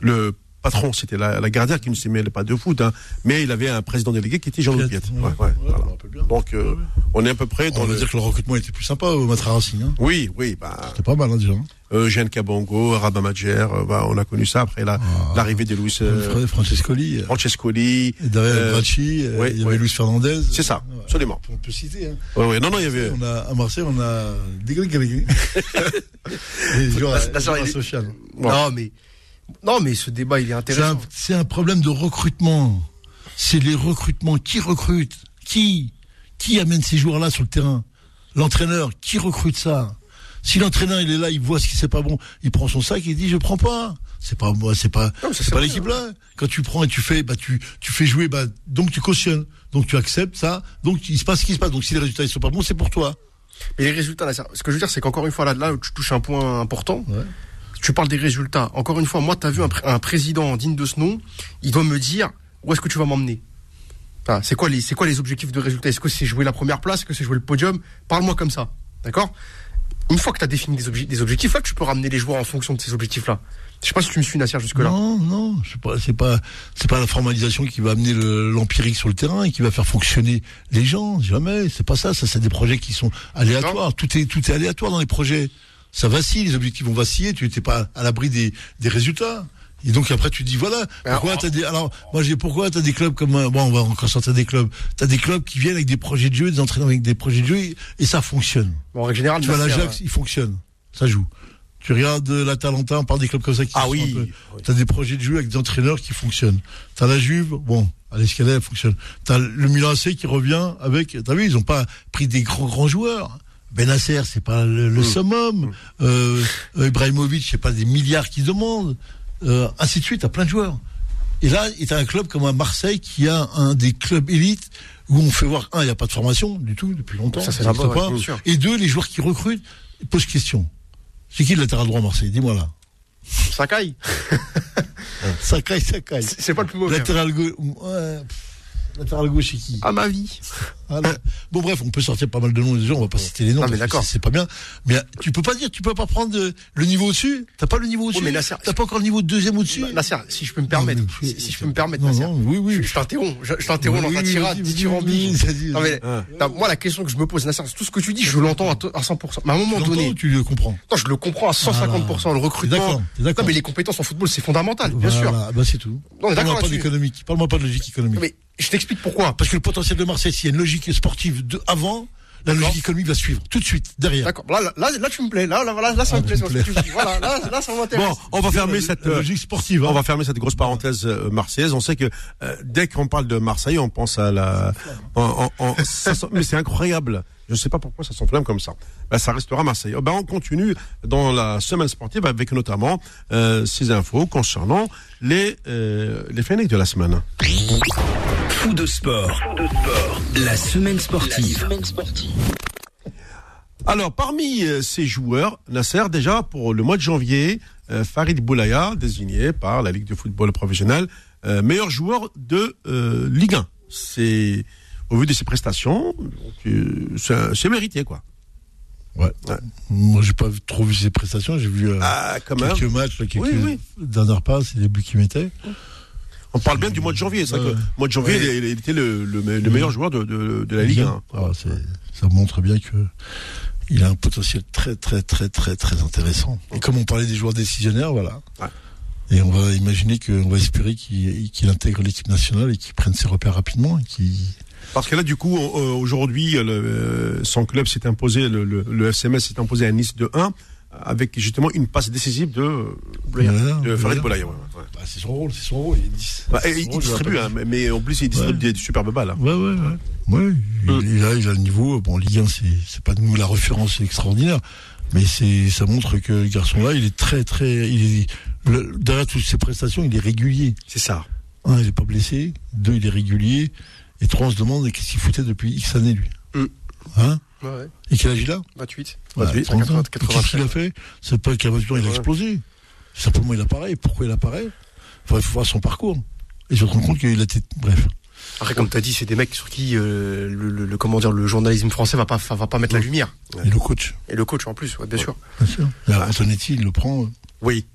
le patron, c'était la, la gardière qui ne s'y mêlait pas de foot, hein, mais il avait un président délégué qui était Jean-Louis Piette. Ouais, Ouais, ouais, voilà. Donc, euh, Ouais, ouais. on est à peu près dans On va le... dire que le recrutement était plus sympa au Matra Racing. Hein. Oui, oui, bah, C'était pas mal hein, déjà. Eugène Kabongo, Rabat Madjer, euh, bah, on a connu ça après la- Ah. l'arrivée de Luis euh, Francescoli, Francescoli. derrière euh, Bracci, euh, ouais, il y avait ouais. Luis Fernandez. C'est ça, Ouais. absolument. On peut citer. Hein. Ouais, ouais, non, non, il y avait. On a, à Marseille, on a des joueurs, La- la- est- sociaux. Non, mais. Non, mais ce débat, il est intéressant. c'est un problème de recrutement. C'est les recrutements. Qui recrute Qui Qui amène ces joueurs-là sur le terrain L'entraîneur. Qui recrute ça Si l'entraîneur il est là, il voit ce qui c'est pas bon, il prend son sac et il dit je prends pas. C'est pas moi, c'est pas, Non, ça, pas l'équipe là. Quand tu prends et tu fais, bah tu, tu fais jouer, bah donc tu cautionnes, donc tu acceptes ça, donc il se passe ce qui se passe. Donc si les résultats ils sont pas bons, c'est pour toi. Mais les résultats, là, ce que je veux dire, c'est qu'encore une fois, là, là, tu touches un point important. Ouais. Tu parles des résultats. Encore une fois, moi, tu as vu un, pr- un président digne de ce nom, il doit me dire où est-ce que tu vas m'emmener? C'est quoi les c'est quoi les objectifs de résultats? Est-ce que c'est jouer la première place? Est-ce que c'est jouer le podium? Parle-moi comme ça, d'accord? Une fois que tu as défini des, obje- des objectifs, là, tu peux ramener les joueurs en fonction de ces objectifs-là. Je sais pas si tu me suis Nasser jusque là. Non, non, c'est pas, c'est pas, c'est pas la formalisation qui va amener le- l'empirique sur le terrain et qui va faire fonctionner les gens. Jamais, c'est pas ça. Ça, c'est des projets qui sont aléatoires. Tout est, tout est aléatoire dans les projets. Ça vacille, les objectifs vont vaciller. Tu n'étais pas à l'abri des, des résultats. Et donc après tu te dis voilà pourquoi t'as des alors moi j'ai pourquoi t'as des clubs comme bon on va encore sortir des clubs t'as des clubs qui viennent avec des projets de jeu des entraîneurs avec des projets de jeu et, et ça fonctionne Bon, en règle générale, tu vois l'Ajax il fonctionne ça joue tu regardes euh, l'Atalanta on parle des clubs comme ça qui Ah oui. T'as des projets de jeu avec des entraîneurs qui fonctionnent. T'as la Juve, bon, à l'escalier, elle fonctionne. T'as le Milan AC qui revient avec. T'as vu, ils ont pas pris des grands grands joueurs. Benacer, c'est pas le, le summum. Euh, euh, Ibrahimovic, c'est pas des milliards qu'ils demandent. Euh, ainsi de suite, t'as plein de joueurs. Et là, il t'as un club comme un Marseille qui a un des clubs élites où on fait voir un, il n'y a pas de formation du tout depuis longtemps. Ça, c'est ça pas. sûr. Et deux, les joueurs qui recrutent ils posent question. C'est qui le latéral droit à Marseille Dis-moi là. Sakai, Sakai, Sakai. c'est pas le plus mauvais. Latéral gauche. Ouais, gauche, c'est qui À ma vie. Ah. Bon, bref, on peut sortir pas mal de noms des gens, on va pas citer les noms. Non, mais d'accord. c'est- pas bien. Mais tu peux pas dire, tu peux pas prendre euh, le niveau au-dessus? T'as pas le niveau au-dessus. mais Nasser- T'as pas encore le niveau de deuxième au-dessus? Nasser, si je peux me permettre, Non, si, si je peux me permettre, Non, Nasser. non, oui, oui. Je, t'interromps, je, t'interromps dans ta tirade, Non, Ah. non, moi, la question que je me pose, Nasser, c'est tout ce que tu dis, je l'entends à, to- à 100%. Mais à un moment Tu donné, tu le comprends? Non, je le comprends à 150%, le T'es recrutement. d'accord. Non, mais les compétences en football, c'est fondamental, bien sûr. Bah, c'est tout. On est d'accord Parle-moi pas d'économique. Parle-moi pas de logique économique. Je t'explique pourquoi. Parce que le potentiel de Marseille, s'il y a une logique sportive de avant, la logique économique va suivre tout de suite derrière. D'accord. Là, là, là, tu me plais. Là, là, là, là ça Ah, me plaît. tu c'est me ce que tu dis. Voilà, là, là, ça m'intéresse. Bon, on va fermer cette. Euh, logique sportive. hein. On va fermer cette grosse parenthèse euh, marseillaise. On sait que euh, dès qu'on parle de Marseille, on pense à la. en- en- en- ça sent- mais c'est incroyable. Je ne sais pas pourquoi ça s'enflamme comme ça. Ben, ça restera Marseille. Ben, on continue dans la semaine sportive avec notamment euh, ces infos concernant les euh, les Fennecs de la semaine. Fou de sport. La semaine sportive. Alors, parmi euh, ces joueurs, Nasser, déjà pour le mois de janvier, euh, Farid Boulaya, désigné par la Ligue de football professionnel, euh, meilleur joueur de euh, Ligue 1. C'est au vu de ses prestations, euh, c'est mérité quoi. Ouais. Ouais. Moi, j'ai pas trop vu ses prestations. J'ai vu euh, Ah, quelques matchs, quelques Oui, oui. dernières passes, et les buts qu'il mettait. On parle bien du mois de janvier. C'est Ouais. que le mois de janvier, Ouais. il, il était le, le me- le meilleur joueur de, de, de la Ligue 1. Ah, ça montre bien que il a un potentiel très, très, très, très, très intéressant. Et comme on parlait des joueurs décisionnaires, voilà. Et on va imaginer que, on va espérer qu'il qu'il intègre l'équipe nationale et qu'il prenne ses repères rapidement et qu'il Parce que là, du coup, euh, aujourd'hui, euh, son club s'est imposé, le, le, le FCMS s'est imposé à Nice de 1 avec justement une passe décisive de, Boulaya, de Boulaya. Farid Boulaya. ouais, ouais. Bah, c'est son rôle, c'est son rôle. Il, Bah, il, rôle, distribue, hein, mais- en plus il distribue Ouais. des, superbes balles. hein. Ouais, ouais, ouais. Mm. il a, il a le niveau. Bon, Ligue 1, c'est, pas nous la référence extraordinaire, mais c'est, ça montre que le garçon-là, il est très, très, il est, le- derrière toutes ses prestations, il est régulier. C'est ça. Un, il est pas blessé. Deux, il est régulier. Et trois, on se demande qu'est-ce qu'il foutait depuis X années, lui. Mm. Hein? Ouais, ouais. Et quel âge il a? 28. Voilà, 28, 30 ans. 80, Et Qu'est-ce qu'il a fait? C'est pas qu'à mesure, il a Ouais. explosé. Simplement, il apparaît. Pourquoi il apparaît? Enfin, il faut voir son parcours. Et je me rends compte qu'il a été, bref. Après, comme t'as dit, c'est des mecs sur qui euh, le, le, le- comment dire, le journalisme français va pas, va pas mettre la lumière. Et le coach. Et le coach en plus, ouais, bien sûr. Bien sûr. Et Antonetti, il le prend. Oui.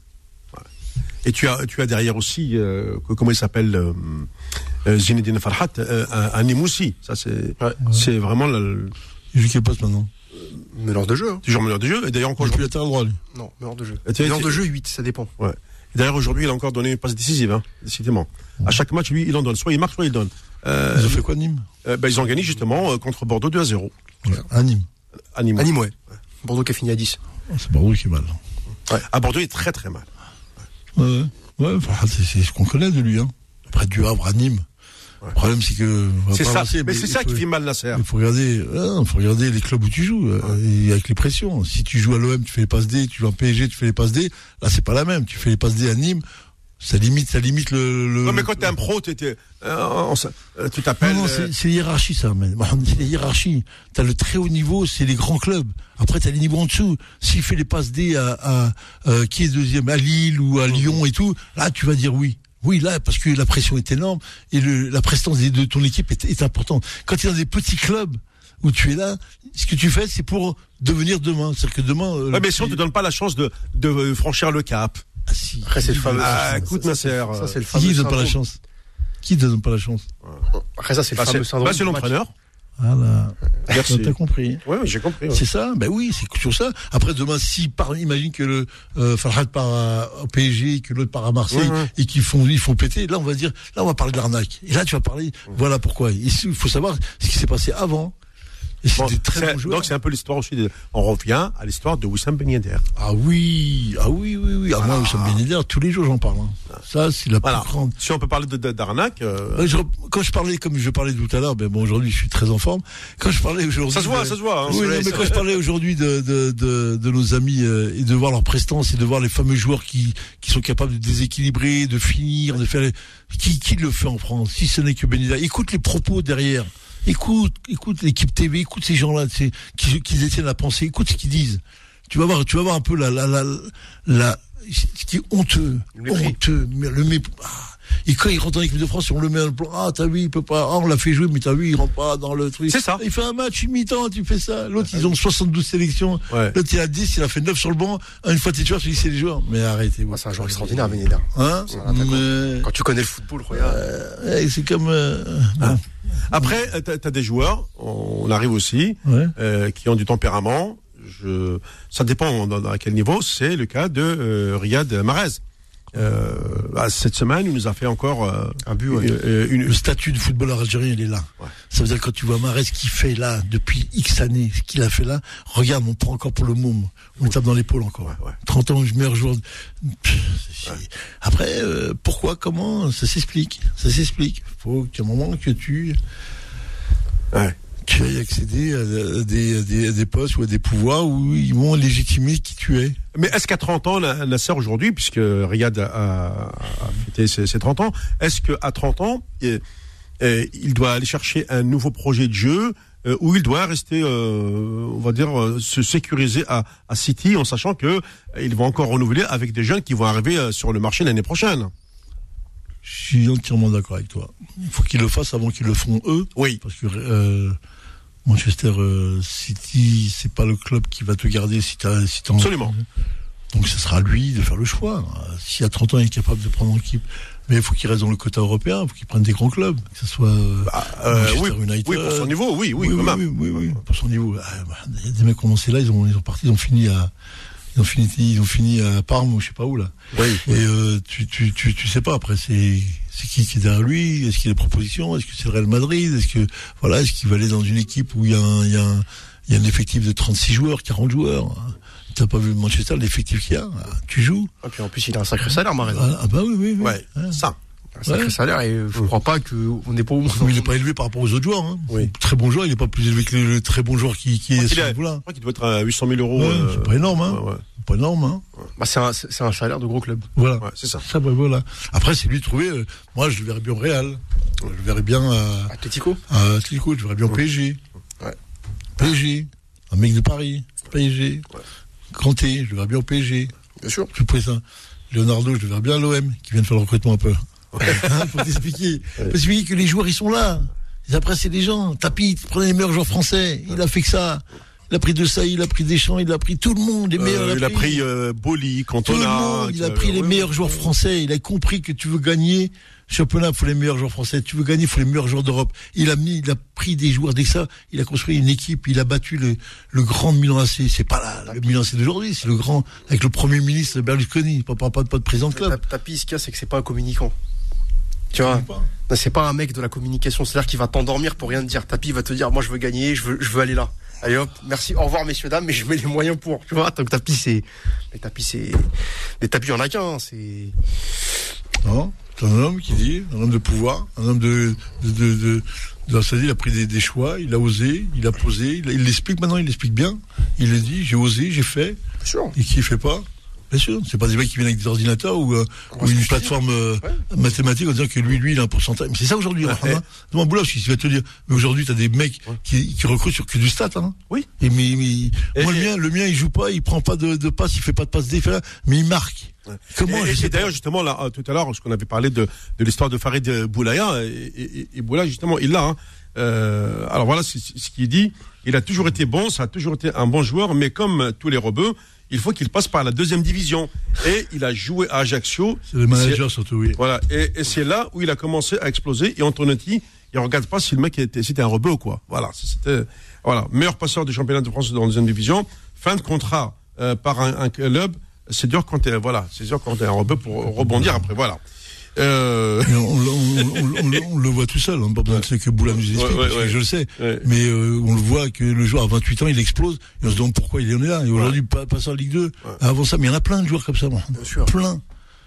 Et tu as, tu as derrière aussi, euh, comment il s'appelle, euh, euh, Zinedine Farhat, euh, Nîmes aussi. Ça, c'est, c'est vraiment le, Il joue quel poste maintenant? Meneur de jeu. hein. toujours meneur de jeu. Et d'ailleurs, encore Il joue aujourd'hui, latéral droit, lui. Non, meneur de jeu. Meneur de jeu 8, ça dépend. ouais. Et d'ailleurs, aujourd'hui, il a encore donné une passe décisive, hein, décidément. À chaque match, lui, il en donne. Soit il marque, soit il donne. Euh, Ils ont fait quoi, Nîmes? euh, ben, ils ont gagné justement euh, contre Bordeaux 2 à 0. À Nîmes. À Nîmes. À Nîmes, ouais. Bordeaux qui a fini à 10. Oh, C'est Bordeaux qui est mal. À Bordeaux, il est très très mal. Ouais, c'est ce qu'on connaît de lui. Hein. Après, du Havre à Nîmes. Le problème, c'est que. C'est ça. mais c'est ça faut- qui fait mal Nasser. Il faut regarder, il faut regarder les clubs où tu joues, euh, et avec les pressions. Si tu joues à l'OM, tu fais les passes D, tu joues en PSG, tu fais les passes D. Là, c'est pas la même. Tu fais les passes D à Nîmes, ça limite, ça limite le. le Non, mais quand t'es un pro, t'es, t'es- euh, on euh, tu t'appelles. non, non, euh, c'est c'est hiérarchie ça, mais c'est les hiérarchies. T'as le très haut niveau, c'est les grands clubs. Après, t'as les niveaux en dessous. S'il fait les passes D à, à euh, qui est deuxième, à Lille ou à Lyon et tout, là, tu vas dire oui. Oui, là, parce que la pression est énorme et le, la prestance de ton équipe est, est importante. Quand tu es dans des petits clubs où tu es là, ce que tu fais, c'est pour devenir demain. C'est-à-dire que demain. Ouais, mais si on te donne pas la chance de, de franchir le cap. Ah, si. Après, c'est le fameux. Ah, écoute, Nasser. Ça, c'est le Qui fameux. ne donne pas la chance Qui ne donne pas la chance Après, ça, c'est le Bah, fameux c'est syndrome. bah, c'est l'entraîneur. Voilà. Merci. T'as compris. Oui, j'ai compris. ouais. C'est ça, ben oui, c'est sur ça. Après demain, si par, imagine que le euh, Farhad part à- au PSG, et que l'autre part à Marseille Ouais, ouais. et qu'ils font, ils font péter. Là, on va dire, là, on va parler de l'arnaque. Et là, tu vas parler. Voilà pourquoi. Il faut savoir ce qui s'est passé avant. Bon, très joueurs. donc c'est un peu l'histoire aussi. De, on revient à l'histoire de Wissam Ben Yedder. Ah oui, ah oui, oui, oui. Ah, moi, Oussam Ben Yedder, tous les jours, j'en parle. hein. Ça, c'est la Voilà. plus grande. Si on peut parler de- d'arnaque, euh, quand je parlais, comme je parlais tout à l'heure, ben bon, aujourd'hui, je suis très en forme. Quand je parlais aujourd'hui. ça se voit, de- ça se voit. hein. Oui, non, mais quand je parlais aujourd'hui de, de, de, nos amis euh, et de voir leur prestance et de voir les fameux joueurs qui, qui sont capables de déséquilibrer, de finir, de faire... les- Qui, qui le fait en France Si ce n'est que Benida. Écoute les propos derrière. Écoute, écoute l'équipe TV, écoute ces gens-là qui, qui de la pensée, écoute ce qu'ils disent. Tu vas voir, tu vas voir un peu la, la, la ce qui est honteux, Le honteux, mais le mépris. Ah. Et quand il rentre en équipe de France, on le met dans le plan. Ah, t'as vu, il peut pas. Ah, on l'a fait jouer, mais t'as vu, il rentre pas dans le truc. C'est ça. Il fait un match, une mi-temps, tu fais ça. L'autre, ils ont 72 sélections. Ouais. L'autre, il a 10, il a fait 9 sur le banc. Une fois t'es joueur, tu dis c'est les joueurs. Mais arrêtez. Moi, c'est un joueur extraordinaire, Ben Yedder. Hein. Mais, Quand tu connais le football, regarde. euh, c'est comme. euh, bon. Après, t'as as des joueurs, on arrive aussi, Ouais. euh, qui ont du tempérament. Je, ça dépend dans, dans à quel niveau. C'est le cas de euh, Riyad Mahrez. Euh, bah, cette semaine, il nous a fait encore euh, Un but, ouais. euh, une, Le statut du footballeur algérien, il est là. Ouais. Ça veut dire que quand tu vois Marès ce qu'il fait là, depuis X années, ce qu'il a fait là, regarde, on prend encore pour le môme. On le tape dans l'épaule encore. Ouais, ouais. 30 ans, je meilleur joueur. de- Après, euh, pourquoi, comment, ça s'explique. Ça s'explique. Faut qu'à un moment que tu, Ouais. Tu ailles accéder à des, postes ou à des pouvoirs où ils vont légitimer qui tu es. Mais est-ce qu'à 30 ans, Na- Nasser aujourd'hui, puisque Riyad a, a, fêté ses, ses 30 ans, est-ce qu'à 30 ans, euh, il doit aller chercher un nouveau projet de jeu euh, ou il doit rester, euh, on va dire, euh, se sécuriser à, à City en sachant que euh, ils vont encore renouveler avec des jeunes qui vont arriver sur le marché l'année prochaine? Je suis entièrement d'accord avec toi. Il faut qu'ils le fassent avant qu'ils le font eux. Oui. Parce que Manchester euh, City, c'est pas le club qui va te garder si t'as si t'as Absolument. Donc ce sera à lui de faire le choix. Euh, Si à 30 ans il est capable de prendre en équipe, mais il faut qu'il reste dans le quota européen, il faut qu'il prenne des grands clubs, que ce soit euh, Bah, euh, oui, United. oui, pour son niveau, oui, oui, oui, quand oui, même. oui, oui, oui, pour son niveau. Ah, bah, Il y a des mecs qui ont commencé là, ils ont ils ont parti, ils ont fini à ils ont fini ils ont fini à Parme ou je sais pas où là. Oui. Et euh, tu, tu, tu, tu sais pas après c'est c'est qui qui est derrière lui? Est-ce qu'il a des propositions Est-ce que c'est le Real Madrid? Est-ce que voilà Est-ce qu'il va aller dans une équipe où il y a un, il y a un, il y a un effectif de 36 joueurs, 40 joueurs? T'as pas vu Manchester l'effectif qu'il y a? Tu joues Et puis en plus, il a un sacré salaire, Mahrez. ah, ah bah oui oui. oui. Ouais, Hein. ça. Un sacré Ouais. salaire et je crois pas qu'on n'est pas au moins. Mais il n'est pas élevé par rapport aux autres joueurs. Hein. Oui. Très bon joueur, il n'est pas plus élevé que le, le très bon joueur qui, qui est sur ce niveau-là. Je crois qu'il doit être à 800 000 euros. Ouais, euh, c'est pas énorme, hein. ouais, ouais. C'est pas énorme, hein. Bah, c'est un, c'est un salaire de gros club. Voilà. Ouais, c'est ça. Ça, bah, voilà. Après, c'est lui de trouver. euh, moi, je le verrais bien au Real. Je le verrais bien à, Atletico à Atlético. Je le verrais bien au PSG. Ouais. PSG. Un mec de Paris. PSG. Kanté. Je le verrais bien au PSG. Bien sûr. Je ça. Leonardo, je le verrais bien à l'OM, qui vient de faire le recrutement un peu. Hein, Pour t'expliquer. T'expliquer que les joueurs, ils sont là. Et après, c'est des gens. Tapis, prenez les meilleurs joueurs français. Il a fait que ça. Il a pris De Sailly, il a pris Deschamps, il a pris tout le monde, les meilleurs. Euh, il a pris euh, Boli, tout le Cantona. monde, il a pris les ouais, meilleurs ouais. joueurs français. Il a compris que tu veux gagner championnat, il faut les meilleurs joueurs français. Tu veux gagner, il faut les meilleurs joueurs d'Europe. Il a mis, il a pris des joueurs dès que ça. Il a construit une équipe. Il a battu le, le grand Milan AC. C'est pas la, le Milan AC d'aujourd'hui, c'est le grand avec le premier ministre Berlusconi. Pas, pas, pas, pas de président de club. Tapi, ce qu'il y a, c'est que c'est pas un communicant. Tu vois, c'est pas un mec de la communication. C'est-à-dire qu'il va t'endormir pour rien te dire. Tapi va te dire, moi je veux gagner, je veux, je veux aller là. Allez hop, merci, au revoir messieurs dames, mais je mets les moyens pour. Tu vois, donc Tapi c'est, mais Tapi c'est, mais Tapi il y en a qu'un. C'est, Non, c'est un homme qui dit, un homme de pouvoir, un homme de, de, de, de, il a pris des, des choix, il a osé, il a posé, il l'explique maintenant, il l'explique bien. Il a dit, j'ai osé, j'ai fait, sûr. et qui fait pas? Bien sûr, c'est pas des mecs qui viennent avec des ordinateurs ou, euh, ou une plateforme euh, mathématique en disant que lui, lui, il a un pourcentage. Mais c'est ça aujourd'hui, Ouais. Rahman. Demande Boulaf, il va te dire. Mais aujourd'hui, t'as des mecs qui, qui recrutent sur que du stat, hein. Oui. Et mais, mais- Et- moi, le mien, le mien, il joue pas, il prend pas de, de passe, il fait pas de passe défait, mais il marque. Comment, et, je et d'ailleurs, justement, là, euh, tout à l'heure, qu'on avait parlé de, de l'histoire de Farid Boulaya, et, et, Boulaya, justement, il l'a. Hein. Euh, alors voilà ce qu'il dit. Il a toujours été bon, ça a toujours été un bon joueur, mais comme tous les rebeux, il faut qu'il passe par la deuxième division. Et il a joué à Ajaccio. C'est le manager surtout, oui. Voilà. Et, et c'est là où il a commencé à exploser. Et Antonetti, il regarde pas si le mec était, c'était un rebeu ou quoi. Voilà. C'était, voilà. Meilleur passeur du championnat de France dans la deuxième division. Fin de contrat, euh, par un, un club. C'est dur quand t'es, voilà. C'est dur quand t'es un rebeu pour rebondir après. Voilà. Euh, on, on- on- on- on- on le voit tout seul, hein, pas besoin de c'est que Boula nous explique, Ouais, ouais, parce que ouais. je le sais. Mais euh, on le voit que le joueur à 28 ans, il explose, et on se demande pourquoi il en est là. Et aujourd'hui, pas, pas en Ligue 2. Avant ça, mais il y en a plein de joueurs comme ça, moi. Plein.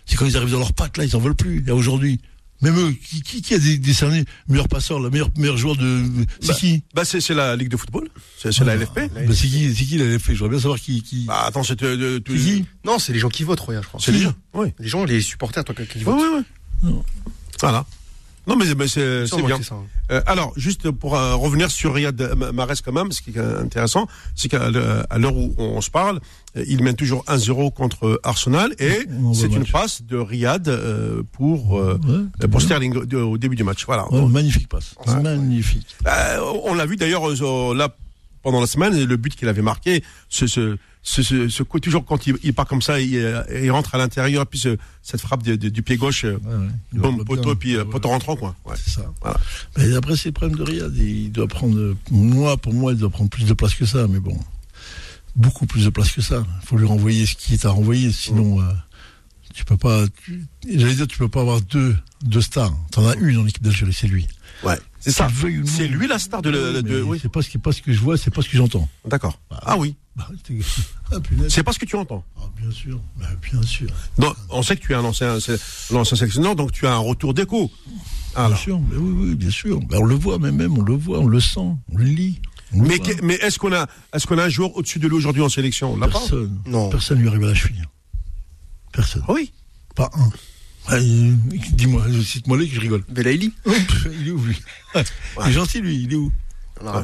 C'est quand ils arrivent dans leurs pattes, là, ils en veulent plus. Et aujourd'hui, même qui, qui, qui a dé- décerné meilleur passeur, le meilleur, meilleur joueur de... C'est Bah, qui? bah, c'est, c'est la Ligue de football. C'est, c'est la LFP. Bah, C'est qui, c'est qui l'avait fait J'aimerais bien savoir qui... qui... Bah, attends, c'était, euh, tout- c'est qui? Non, c'est les gens qui votent, Roya, je crois. c'est les gens. Oui. Les gens, les supporters, toi, qui Oui, votent. oui, oui. Non. Voilà. Non, mais, mais c'est, c'est bien. c'est ça. Euh, alors, juste pour euh, revenir sur Riyad Ma- Mahrez quand même, ce qui est intéressant, c'est qu'à l'heure où on se parle, euh, il mène toujours 1-0 contre Arsenal et c'est une match. passe de Riyad euh, pour euh, Ouais, pour Sterling au- début du match. Voilà. Ouais, magnifique passe. Magnifique. Euh, on l'a vu d'ailleurs euh, là pendant la semaine, le but qu'il avait marqué, ce, ce, toujours quand il, il part comme ça, il, euh, il rentre à l'intérieur, puis ce- cette frappe de- de- du pied gauche, euh, Ouais, ouais. Bombe poteau, puis euh, Ouais, poteau rentrant quoi. Ouais. C'est ça. Voilà. Mais après, c'est le problème de Riyad. Il doit prendre, euh, moi, pour moi, il doit prendre plus de place que ça. Mais bon, beaucoup plus de place que ça. Il faut lui renvoyer ce qui est à renvoyer. Sinon, euh, tu peux pas. J'allais dire, tu peux pas avoir deux, deux stars. T'en as une en équipe d'Algérie, c'est lui. Ouais. C'est ça. C'est lui la star de, le- Oui, de, mais oui. C'est pas ce qui, pas ce que je vois, c'est pas ce que j'entends. D'accord. Ah oui. Bah, c'est- ah. C'est pas ce que tu entends. Ah, bien sûr, bah, bien sûr. On sait que tu es un ancien, l'ancien sélectionneur, donc tu as un retour d'écho. Bien sûr, mais oui, oui, bien sûr. Bah, on le voit, même, même, on le voit, on le sent, on le lit. Mais, mais est-ce qu'on a, est-ce qu'on a un joueur au-dessus de lui aujourd'hui en sélection? On l'a pas? Personne. Non. Personne lui arrive à la cheville. Personne. Oui? Pas un. Ah, il- Dis-moi, cite-moi les que je rigole. Belaïli. Il est où lui? Il est gentil lui, il est où?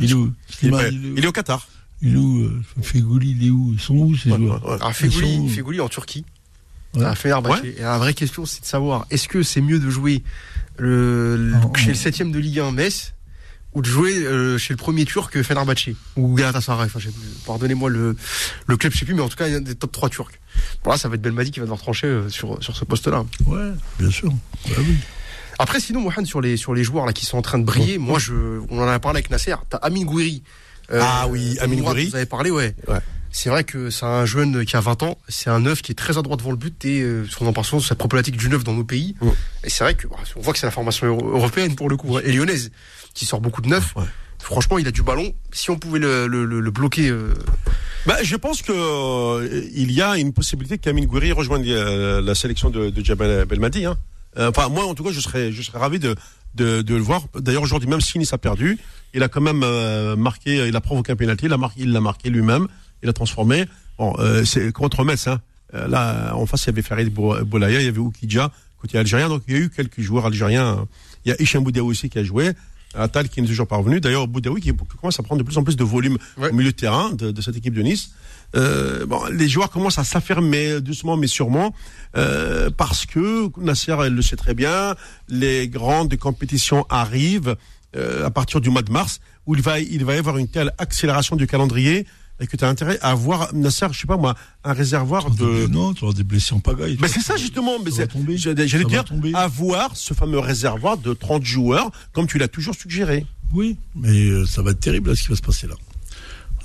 Il est où? Il, est- il est où? il est au Qatar. Il est où euh, Fegouli, il est où? Ils sont où ces Ouais, joueurs? Ouais, ouais. Alors, Fegouli en Turquie. Ouais. À Fenerbahçe. Et la vraie question, c'est de savoir, est-ce que c'est mieux de jouer le, le- En- chez le septième de Ligue 1 Metz ou de jouer euh, chez le premier turc Fenerbahçe ou Galatasaray, enfin, pardonnez-moi le, le club, je sais plus, mais en tout cas, il y a des top 3 turcs. Bon, là, ça va être Belmadi qui va devoir trancher euh, sur, sur ce poste-là. Ouais, bien sûr. Bah oui. Après, sinon, Mohamed, sur les, sur les joueurs là qui sont en train de briller, moi, je, on en a parlé avec Nasser. T'as Amin Gouiri. Euh, Ah oui, Amin Gouiri. Vous avez parlé, ouais. Ouais. C'est vrai que c'est un jeune qui a 20 ans, c'est un neuf qui est très à droite devant le but et euh, on en parle souvent de cette problématique du neuf dans nos pays. Mm. Et c'est vrai que bah, on voit que c'est la formation euro- européenne pour le coup, hein, et lyonnaise, qui sort beaucoup de neuf. Ouais. Franchement, il a du ballon. Si on pouvait le, le, le- le bloquer, euh, Bah, je pense que euh, il y a une possibilité qu'Amin Gouiri rejoigne euh, la sélection de, de Belmadi. Hein. Enfin, moi, en tout cas, je serais, je serais ravi de, de, de le voir. D'ailleurs, aujourd'hui, même si Nice a perdu, il a quand même marqué, il a provoqué un pénalty, il l'a marqué, lui-même, il a transformé. Bon, c'est contre Metz. Hein. Là, en face, il y avait Farid Bou- Boulaya, il y avait Oukidja côté algérien. Donc, il y a eu quelques joueurs algériens. Il y a Hicham Boudaoui aussi qui a joué. Atal qui n'est toujours pas revenu. D'ailleurs, Boudaoui qui commence à prendre de plus en plus de volume Ouais. au milieu de terrain de, de cette équipe de Nice. Euh, bon, les joueurs commencent à s'affirmer doucement mais sûrement euh, parce que Nasser elle le sait très bien. Les grandes compétitions arrivent euh, à partir du mois de mars où il va il va y avoir une telle accélération du calendrier et que tu as intérêt à avoir, Nasser, je sais pas moi, un réservoir de. Non, tu auras des blessés en pagaille. Mais c'est ça justement. Mais. J'allais dire, tomber. avoir ce fameux réservoir de 30 joueurs, comme tu l'as toujours suggéré. Oui, mais euh, ça va être terrible là, ce qui va se passer là.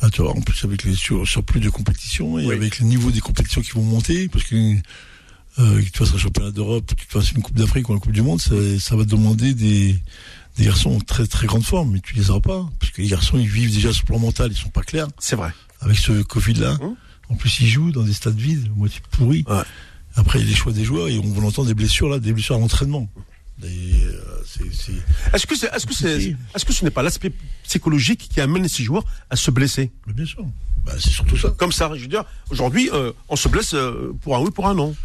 Là, tu vois, en plus avec les sur, surplus de compétition et Oui. avec le niveau des compétitions qui vont monter, parce que euh, que tu fasses un championnat d'Europe, que tu fasses une Coupe d'Afrique ou une Coupe du Monde, ça, ça va demander des, des garçons en très très grande forme, mais tu les auras pas, parce que les garçons ils vivent déjà sur le plan mental, ils sont pas clairs C'est vrai. avec ce Covid là. Hum. En plus ils jouent dans des stades vides, moitié pourris. Ouais. Après il y a les choix des joueurs et on va entendre des blessures là, des blessures à l'entraînement. Euh, Est-ce que c'est, est-ce que c'est, Si. est-ce que ce n'est pas l'aspect psychologique qui amène ces joueurs à se blesser? Mais bien sûr, bah, c'est surtout ça. Comme ça, je veux dire, aujourd'hui, euh, on se blesse euh, pour un oui, pour un non.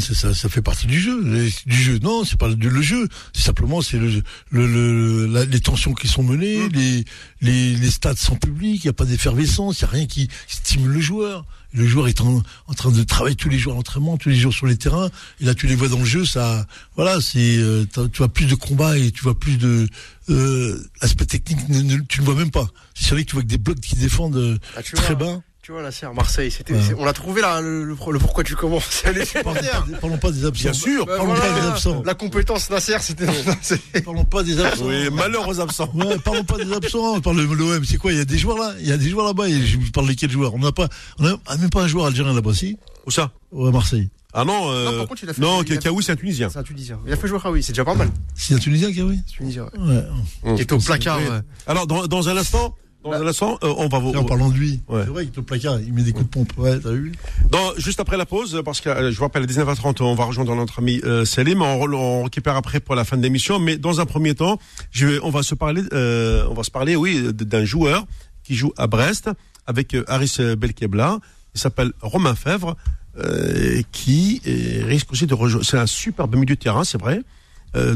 Ça, ça fait partie du jeu. Du jeu, non, c'est pas le jeu. C'est simplement c'est le, le, le- la- les tensions qui sont menées, les, les, les stades sans public, il y a pas d'effervescence, il y a rien qui stimule le joueur. Le joueur est en, en train de travailler tous les jours à l'entraînement, tous les jours sur les terrains. Et là, tu les vois dans le jeu, ça, voilà, c'est, euh, tu vois plus de combats et tu vois plus de euh, aspect technique, ne- ne- tu le vois même pas. C'est vrai que tu vois que des blocs qui défendent euh, Ah, très vois. bas. Tu vois, là, c'est à Marseille. C'était, Ouais. c'est- on l'a trouvé là, le, le, le pourquoi tu commences. C'est les Parlons supporters. pas, des- parlons pas des absents. Bien sûr. Bah, Parlons voilà. pas des absents. La compétence Nasser, c'était. Parlons pas des absents. Oui, malheur aux absents. Ouais, parlons pas des absents, on parle de l'OM, c'est quoi Il y a des joueurs là? Il y a des joueurs là-bas, et je parle desquels joueurs? On n'a pas, on a même pas un joueur algérien là-bas, si? Où ça? Ou à Marseille. Ah non, euh, Non, par contre, il a fait- non, Kaoui, c'est un Tunisien. C'est un Tunisien. Il a fait jouer Raoui, c'est déjà pas mal. C'est un Tunisien qui a oui? Tunisien, ouais. Ouais. Qui est au placard. ouais. Alors, dans, dans un instant, dans un instant, euh, on va vous. En parlant de lui, Ouais. c'est vrai qu'il au placard, il met des coups de pompe. Ouais, t'as vu Dans, juste après la pause, parce que euh, je vous rappelle, à 19h30, on va rejoindre notre ami euh, Salim. On, on récupère après pour la fin de l'émission. Mais dans un premier temps, je vais, on va se parler, euh, on va se parler, oui, d'un joueur qui joue à Brest avec euh, Haris Belkebla. Il s'appelle Romain Fèvre, euh, qui risque aussi de rejoindre. C'est un superbe milieu de terrain, c'est vrai. Euh,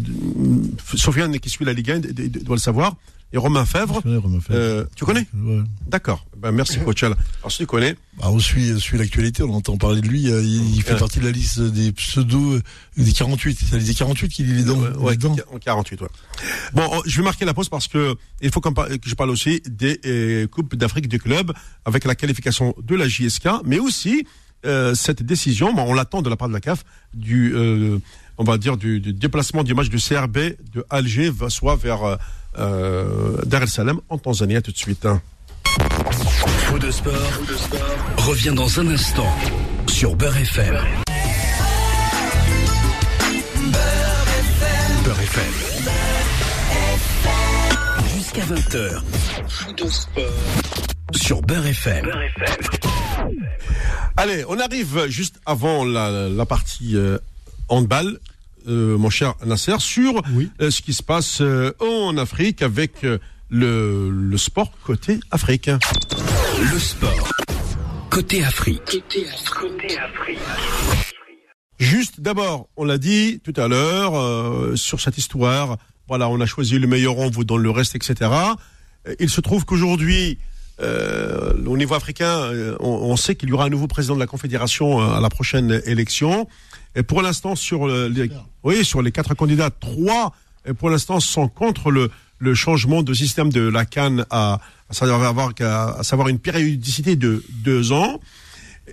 Sofiane qui suit la Ligue 1 d- d- doit le savoir. Et Romain Fèvre, Je connais Romain Fèvre. euh, tu connais Ouais. D'accord. Ben, merci, coach. Al. Alors, si tu connais, Bah, on suit, on suit l'actualité, on entend parler de lui, euh, il, il fait Ouais. partie de la liste des pseudos, des 48. C'est la liste des 48 qu'il est dedans. Ouais, dedans. en 48, ouais. Bon, on- je vais marquer la pause parce que il faut que je parle aussi des euh, Coupes d'Afrique des clubs avec la qualification de la JSK, mais aussi euh, cette décision, bon, on l'attend de la part de la CAF, du, euh, on va dire, du, du déplacement du match du CRB de Alger, soit vers euh, Dar es Salaam en Tanzanie. À tout de suite. hein. Faux de sport, revient dans un instant sur Beurre FM. Beurre FM. Jusqu'à 20h. Faux de sport sur Beurre FM. Allez, on arrive juste avant la, la partie euh, handball, euh, mon cher Nasser, sur Oui. euh, ce qui se passe euh, en Afrique avec le, le sport côté Afrique. Le sport. Côté Afrique. Juste d'abord, on l'a dit tout à l'heure, euh, sur cette histoire, voilà, on a choisi le meilleur, on vous donne le reste, etc. Il se trouve qu'aujourd'hui, euh, au niveau africain, on, on sait qu'il y aura un nouveau président de la Confédération à la prochaine élection. Et pour l'instant, sur les, oui, sur les quatre candidats, trois, euh, pour l'instant, sont contre le, le changement de système de la Cannes à, à savoir, avoir qu'à- à savoir une périodicité de deux ans.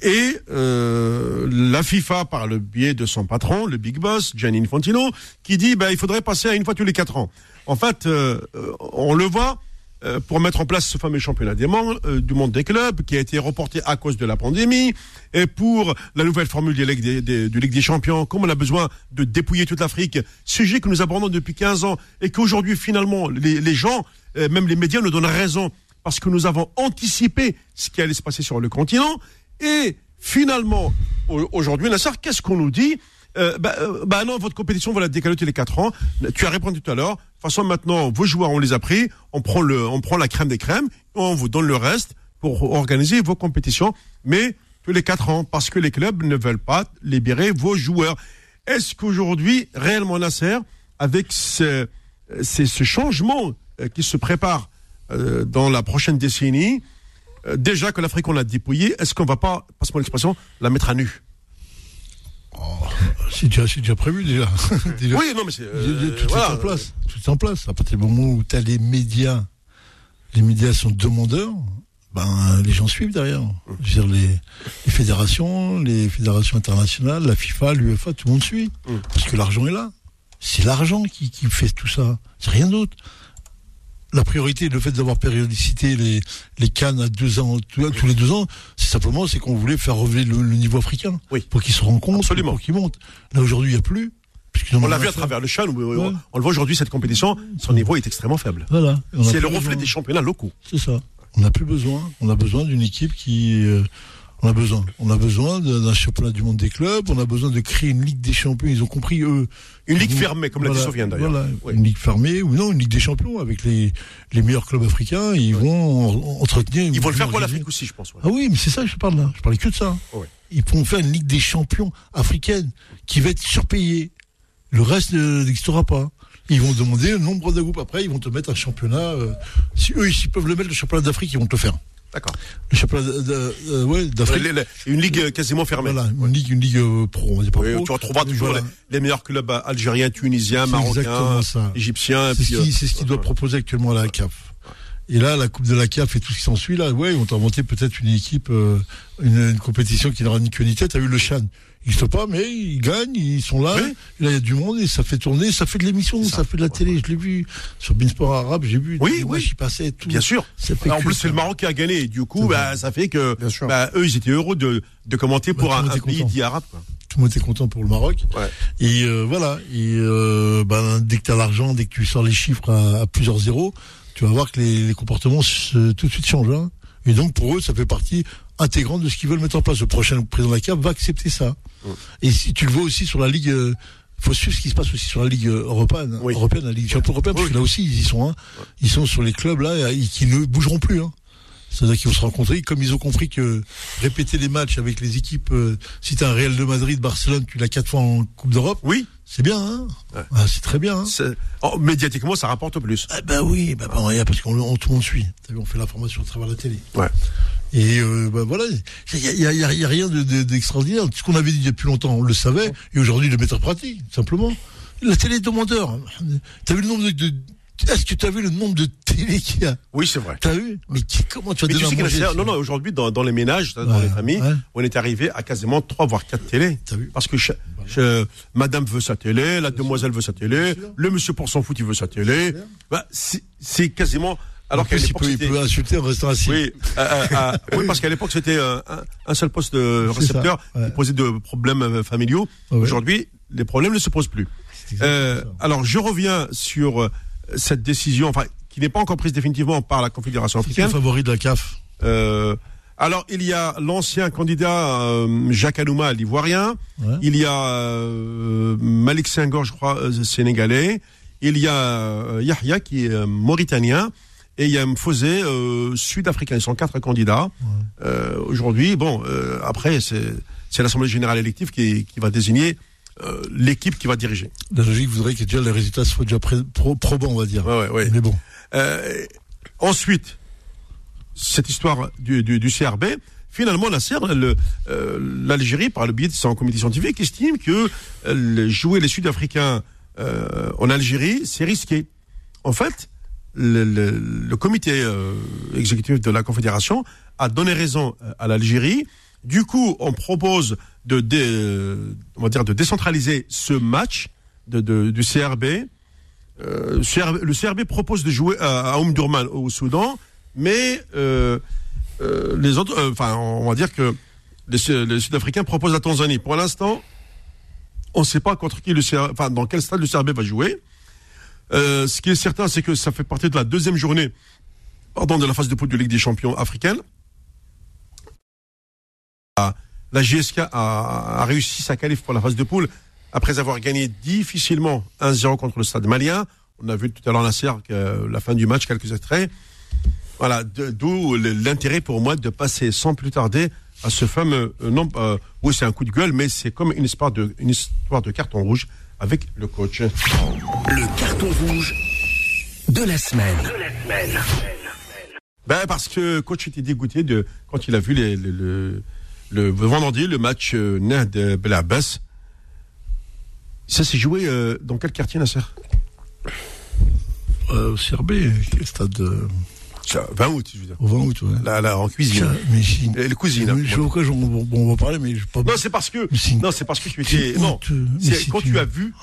Et euh, la FIFA, par le biais de son patron, le big boss, Gianni Infantino, qui dit ben, il faudrait passer à une fois tous les quatre ans. En fait, euh, on le voit, euh, pour mettre en place ce fameux championnat des monde, euh, du monde des clubs, qui a été reporté à cause de la pandémie, et pour la nouvelle formule des Ligue des, des- de Ligue des Champions, comme on a besoin de dépouiller toute l'Afrique, sujet que nous abordons depuis 15 ans, et qu'aujourd'hui, finalement, les, gens, euh, même les médias, nous donnent raison, parce que nous avons anticipé ce qui allait se passer sur le continent, et finalement, au- aujourd'hui, Nasser, qu'est-ce qu'on nous dit? Euh, bah, euh, bah non, votre compétition va la décaler tous les 4 ans. Tu as répondu tout à l'heure. De toute façon, maintenant, vos joueurs, on les a pris. On prend, le, on prend la crème des crèmes. On vous donne le reste pour organiser vos compétitions. Mais tous les 4 ans, parce que les clubs ne veulent pas libérer vos joueurs. Est-ce qu'aujourd'hui, réellement, Nasser, avec ce, ce changement euh, qui se prépare euh, dans la prochaine décennie, euh, déjà que l'Afrique on l'a dépouillée, est-ce qu'on va pas, passe-moi l'expression, la mettre à nu? C'est déjà, c'est déjà prévu déjà. Déjà. Oui, non, mais c'est. euh, tout voilà. est en place. Tout est en place. À partir du moment où tu as les médias, les médias sont demandeurs ben les gens suivent derrière. Je veux dire, les, les fédérations, les fédérations internationales, la FIFA, l'UEFA, tout le monde suit. Mm. Parce que l'argent est là. C'est l'argent qui, qui fait tout ça. C'est rien d'autre. La priorité, le fait d'avoir périodicité les, les cannes à deux ans, tous tous les deux ans, c'est simplement c'est qu'on voulait faire revenir le, le niveau africain. Oui. Pour qu'ils se rencontrent, Absolument. pour qu'ils montent. Là aujourd'hui, il n'y a plus. On l'a vu à travers le Chan, où- Ouais. on le voit aujourd'hui, cette compétition, son niveau est extrêmement faible. Voilà. C'est le reflet besoin. des championnats locaux. C'est ça. On n'a plus besoin. On a besoin d'une équipe qui. euh, on a besoin. On a besoin d'un championnat du monde des clubs. On a besoin de créer une ligue des champions. Ils ont compris eux. Une ligue Ils- fermée, comme l'a dit Sofiane d'ailleurs. Voilà. Oui. Une ligue fermée ou non, une ligue des champions avec les les meilleurs clubs africains. Ils vont en- entretenir. Ils vont le faire pour l'Afrique aussi, je pense. ouais. Ah oui, mais c'est ça que je parle là. Je parlais que de ça. Ils pourront faire une ligue des champions africaine qui va être surpayée. Le reste euh, n'existera pas. Ils vont demander le nombre de groupes. Après, ils vont te mettre un championnat. euh, si eux, ils peuvent le mettre, le championnat d'Afrique, ils vont te le faire. D'accord. Le championnat de- de- euh, ouais, d'Afrique. Les- Une ligue euh, quasiment fermée. Voilà, une ligue, une ligue euh, pro. On dit pas Oui, pro. tu retrouveras toujours voilà. les, les meilleurs clubs euh, algériens, tunisiens, marocains, égyptiens. C'est ce euh, qui- ce qu'il doit proposer actuellement à la CAF. Et là, la Coupe de la CAF et tout ce qui s'ensuit, là, ouais, ils vont inventer peut-être une équipe, euh, une, une compétition qui n'aura ni queue ni tête. T'as vu le Chan n'existe pas, mais ils gagnent, ils sont là. Oui. Là, il y a du monde et ça fait tourner, ça fait de l'émission, ça. ça. fait de la télé. Je l'ai vu sur Beansport Arabe, j'ai vu. Oui, oui. passaient et tout. Bien sûr. Ça fait en plus, c'est le Maroc qui a gagné. Du coup, bah, ça fait que bah, eux, ils étaient heureux de, de commenter pour Bah, tout un, un pays dit arabe. Quoi. Tout le monde était content pour le Maroc. Ouais. Et euh, voilà. Et euh, ben, dès que tu as l'argent, dès que tu sors les chiffres à, à plusieurs zéros, tu vas voir que les, les comportements se- tout de suite changent. hein. Et donc pour eux, ça fait partie intégrante de ce qu'ils veulent mettre en place. Le prochain président de la CAF va accepter ça. Et si tu le vois aussi sur la Ligue, euh, faut suivre ce qui se passe aussi sur la Ligue euh, européenne, Oui. européenne, la Ligue champion européenne, parce que là aussi ils y sont. Hein. Ils sont sur les clubs là, et, qui ne bougeront plus. Hein. C'est-à-dire qu'ils vont se rencontrer, comme ils ont compris que répéter les matchs avec les équipes, euh, si t'as un Real de Madrid, Barcelone, tu l'as quatre fois en Coupe d'Europe, Oui, c'est bien, hein Ouais. Ah, C'est très bien. Hein oh, médiatiquement, ça rapporte plus. ah bah oui, bah, bah, parce qu'on on- tout le monde suit. T'as vu, on fait l'information à travers la télé. Ouais. Et euh, bah voilà, il y a, rien de- de- d'extraordinaire. Ce qu'on avait dit depuis longtemps, on le savait, et aujourd'hui le mettre en pratique, simplement. La télé est demandeur. T'as vu le nombre de... de- Est-ce que t'as vu le nombre de télé qu'il y a Oui, c'est vrai. T'as vu Mais qui- comment tu vas Mais tu sais a- non, non, aujourd'hui, dans, dans les ménages, dans Ouais, les familles, ouais. on est arrivé à quasiment trois voire quatre télés. T'as vu Parce que madame veut sa télé, la demoiselle veut sa télé, le monsieur pour s'en fout, il veut sa télé. Bah, c'est quasiment, alors qu'à l'époque, il peut insulter en restant assis. oui, euh, euh, euh, oui, parce qu'à l'époque, c'était un, un seul poste de récepteur ça, ouais. qui posait de problèmes familiaux. Ouais. Aujourd'hui, les problèmes ne se posent plus. Euh, alors, je reviens sur cette décision, enfin, qui n'est pas encore prise définitivement par la Confédération C'est qui le africaine. favori de la CAF Euh, alors, il y a l'ancien candidat euh, Jacques Anouma, l'ivoirien. Ouais. Il y a euh, Malik Senghor, je crois, euh, sénégalais. Il y a euh, Yahya, qui est euh, mauritanien. Et il y a Mfosé, euh, sud-africain. Ils sont quatre candidats. Euh, Aujourd'hui, bon, euh, après, c'est c'est l'Assemblée générale élective qui, qui va désigner euh, l'équipe qui va diriger. La logique voudrait que déjà les résultats soient déjà pro- probants, on va dire. Ouais, ouais, ouais. Mais bon. Euh, ensuite, cette histoire du, du, du CRB, finalement, la euh, l'Algérie, par le biais de son comité scientifique, estime que jouer les Sud-Africains en Algérie, c'est risqué. En fait, le, le- le comité exécutif de la Confédération a donné raison à l'Algérie. Du coup, on propose de, dé- euh, on va dire, de décentraliser ce match de, de- du CRB. Euh, le CRB propose de jouer à, à Omdurman au Soudan, mais euh, les autres, enfin, on va dire que les, Su- les Sud-Africains proposent la Tanzanie. Pour l'instant, on ne sait pas contre qui le CRB, enfin, dans quel stade le CRB va jouer. Ce qui est certain, c'est que ça fait partie de la deuxième journée, pardon, de la phase de poule de Ligue des Champions africaine. Ah, La GSK a, a réussi sa qualif pour la phase de poule après avoir gagné difficilement 1-0 contre le Stade Malien. On a vu tout à l'heure Nasser que la fin du match, quelques extraits. Voilà, de- d'où l'intérêt pour moi de passer sans plus tarder à ce fameux euh, non, euh, oui c'est un coup de gueule, mais c'est comme une histoire de une histoire de carton rouge avec le coach. Le carton rouge de la semaine. Ben parce que le coach était dégoûté de quand il a vu les, le, le, le vendredi le match euh, de Belabès. Ça s'est joué euh, dans quel quartier Nasser? Euh, au CRB, quel stade euh, Ça, 20 août, je veux dire. Au 20 août, ouais. Là, là, en cuisine. Mais Et le cuisine. hein. mais je sais pas pourquoi j'en- bon, on va parler, mais je pas. Non, c'est parce que, non, c'est parce que tu étais, non. C'est c'est quand tu as vu,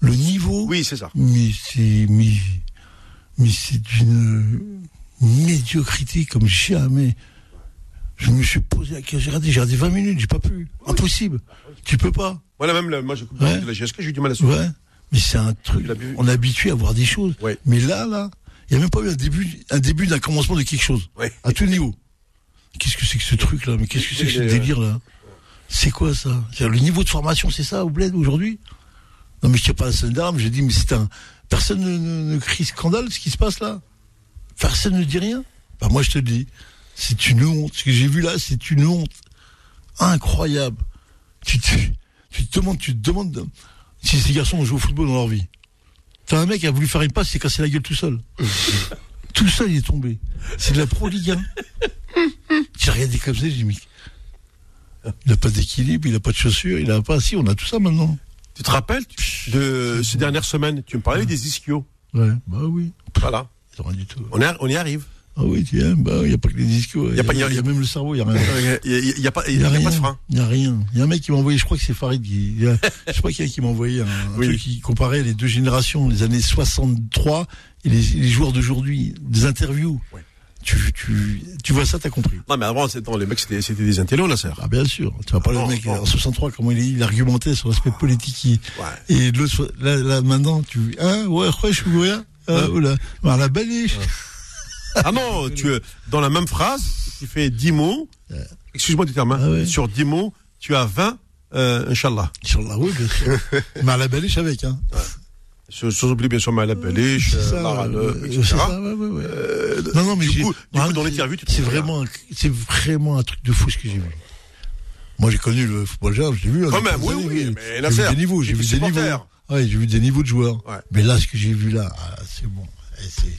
Le niveau. oui, c'est ça. Mais c'est, mais, mais c'est d'une médiocrité comme jamais. Je me suis posé la question, j'ai regardé, j'ai regardé 20 minutes, j'ai pas pu. Impossible. Tu peux pas. Voilà, même, là, moi, coupe Ouais. de la GSK, j'ai eu du mal à suivre. Ouais. Mais c'est un truc. On est habitué à voir des choses. Ouais. Mais là, là, il n'y a même pas eu un début, un début d'un commencement de quelque chose. Ouais. À tout niveau. Qu'est-ce que c'est que ce truc-là? Mais qu'est-ce que c'est que ce Les- délire-là? C'est quoi ça? Le niveau de formation, c'est ça, au bled, aujourd'hui? Non, mais je tiens pas la scène d'armes, j'ai dit, mais c'est un, personne ne, ne- ne crie scandale, ce qui se passe là? Personne ne dit rien? Bah, moi, je te le dis. C'est une honte. Ce que j'ai vu là, c'est une honte. Incroyable. Tu te, tu te demandes, tu te demandes si ces garçons ont joué au football dans leur vie. T'as un mec qui a voulu faire une passe, il s'est cassé la gueule tout seul. tout seul, il est tombé. C'est de la Pro Ligue 1. J'ai regardé comme ça, j'ai dit, mais il n'a pas d'équilibre, il n'a pas de chaussures, il n'a pas. Si, on a tout ça maintenant. Tu te rappelles tu- de ces dernières semaines, tu me parlais des ischios. Ouais, bah oui. Voilà. Rien du tout. On y arrive. Ah oui, tiens, bah, il n'y a pas que les discours. Il y, y il y a même le cerveau, il n'y a rien. Il n'y a, y pas, y de frein. Il n'y a rien. Il y a un mec qui m'a envoyé, je crois que c'est Farid qui, y je sais pas qui, qui m'a envoyé un, un truc qui comparait les deux générations, les années 63 et les, les joueurs d'aujourd'hui, des interviews. Ouais. Tu, tu, tu vois ça, t'as compris. Non, mais avant, c'était- non, les mecs, c'était c'était des intellos, là, ça. Ah, bien sûr. Tu vas pas le mec, non. en 63, comment il, il argumentait sur l'aspect politique. Ouais. Et l'autre, là, là, maintenant, tu, hein, ouais, ouais, je suis. Ah, oula. Alors, la baliche. Ah non, tu, euh, dans la même phrase, tu fais 10 mots. Excuse-moi du terme, hein. Ah ouais. Sur 10 mots, tu as 20, euh, Inch'Allah. Inch'Allah, oui, bien sûr. Mais à la baliche avec, hein. Sans sans oublier, bien sûr, Maëla Belich, C'est euh, ça, euh, etc. c'est ça, ouais, ouais, ouais. non, non, mais du j'ai- coup- du coup, dans l'interview, tu te c'est trouves vraiment, un- c'est vraiment un truc de fou ce que j'ai vu. Moi, j'ai connu le football jazz, je l'ai vu. Quand même, oui, années, oui, mais J'ai Nasser, vu des niveaux, j'ai vu des niveaux. Ouais, j'ai vu des niveaux de joueurs. Ouais. Mais là, ce que j'ai vu là, ah, c'est bon. Et c'est,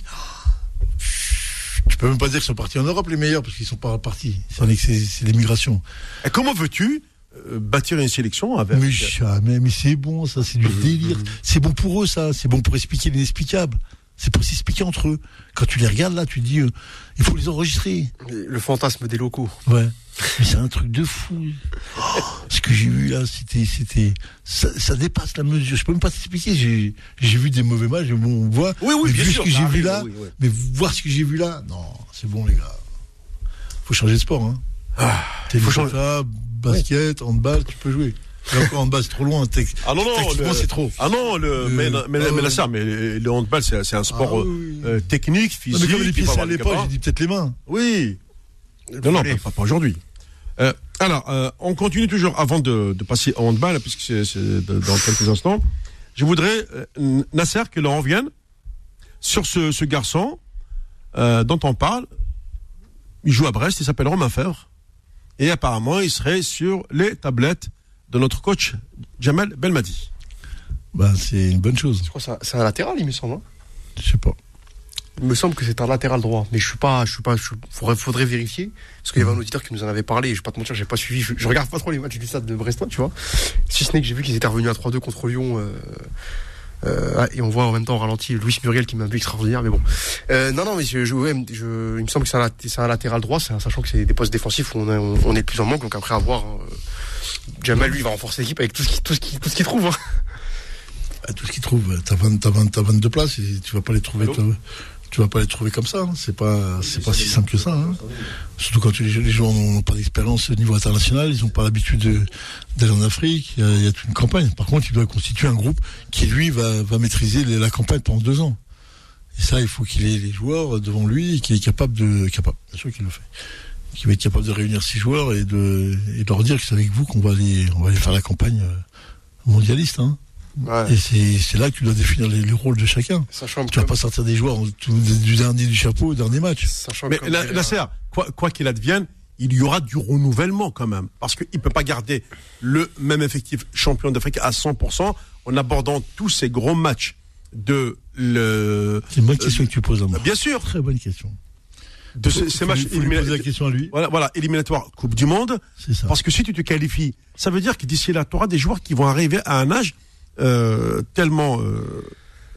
tu peux même pas dire qu'ils sont partis en Europe les meilleurs parce qu'ils sont pas partis. C'est l'immigration. Et comment veux-tu euh, bâtir une sélection avec Mais jamais, mais c'est bon, ça, c'est du délire. C'est bon pour eux, ça. C'est bon pour expliquer l'inexplicable. C'est pour s'expliquer entre eux. Quand tu les regardes là, tu dis, euh, il faut les enregistrer. Le fantasme des locaux. Ouais. Mais c'est un truc de fou. Oh, ce que j'ai vu là, c'était, c'était, ça, ça dépasse la mesure. Je peux même pas t'expliquer. J'ai, j'ai vu des mauvais matchs. Bon, on voit. Oui, oui, mais bien vu sûr, ce que j'ai vu arrive, là, oui, oui. mais voir ce que j'ai vu là, non, c'est bon les gars. Faut changer de sport, hein. Ah, faut changer- ça, basket, handball, tu peux jouer. Encore handball, c'est trop loin. Ah non, non, c'est trop. Ah non, le, Euh, mais, mais, ah mais là, ça, mais le, handball, c'est un sport Ah euh, euh, technique, physique. mais comme les pieds à l'époque, j'ai dit peut-être les mains. Oui. Non, non, pas, pas aujourd'hui. Euh, alors, euh, on continue toujours avant de, de passer au handball, puisque c'est dans quelques instants. Je voudrais, euh, Nasser, que l'on revienne sur ce, ce garçon euh, dont on parle. Il joue à Brest, il s'appelle Romain Fèvre. Et apparemment, il serait sur les tablettes de notre coach Jamel Belmadi. Bah, c'est une bonne chose. Je crois que c'est un- c'est un latéral, il me semble. hein. Je sais pas. Il me semble que c'est un latéral droit, mais je suis pas, je suis pas, je, faudrait, faudrait vérifier, parce qu'il y avait un auditeur qui nous en avait parlé, et je vais pas te mentir, j'ai pas suivi, je, je regarde pas trop les matchs du stade de Brestois, tu vois. Si ce n'est que j'ai vu qu'ils étaient revenus à 3-2 contre Lyon, euh, euh, ah, et on voit en même temps au ralenti Louis Muriel qui m'a vu extraordinaire, mais bon. Euh, non, non, mais je, je, ouais, je- il me semble que c'est un, lat- c'est un latéral droit, un- sachant que c'est des postes défensifs où on, est- on, on est le plus en manque, donc après avoir, euh, Jamal lui il va renforcer l'équipe avec tout ce qu'il, tout ce qu'il, tout ce qu'il trouve. hein. Bah, tout ce qu'ils trouvent, t'as 20, t'as 20, t'as 22 places et tu vas pas les trouver, toi, tu vas pas les trouver comme ça. hein. C'est pas, c'est pas si simple que ça. hein. Surtout quand les, joueurs n'ont pas d'expérience au niveau international, ils ont pas l'habitude de- d'aller en Afrique. Il y, a, toute une campagne. Par contre, il doit constituer un groupe qui lui va, maîtriser la campagne pendant deux ans. Et ça, il faut qu'il ait les joueurs devant lui qu'il est capable de, capable, qu'il le va être capable de réunir six joueurs et de, et de leur dire que c'est avec vous qu'on va aller, on va aller faire la campagne euh, mondialiste. Hein. Et c'est là que tu dois définir les, les rôles de chacun. Sachant Tu vas pas sortir des joueurs du dernier du chapeau au dernier match. sachant Mais la- dirait- Nasser, quoi quoi qu'il advienne, il y aura du renouvellement quand même. Parce qu'il ne peut pas garder le même effectif champion d'Afrique à 100% en abordant tous ces gros matchs de le. C'est une bonne question que tu poses à moi. Bien sûr, Très bonne question. de Faut- ces faut matchs faut lui poser la éliminatoires. question à lui. Voilà, voilà, éliminatoires Coupe du Monde. Ça. Parce que si tu te qualifies, ça veut dire que d'ici là, tu auras des joueurs qui vont arriver à un âge euh, tellement euh,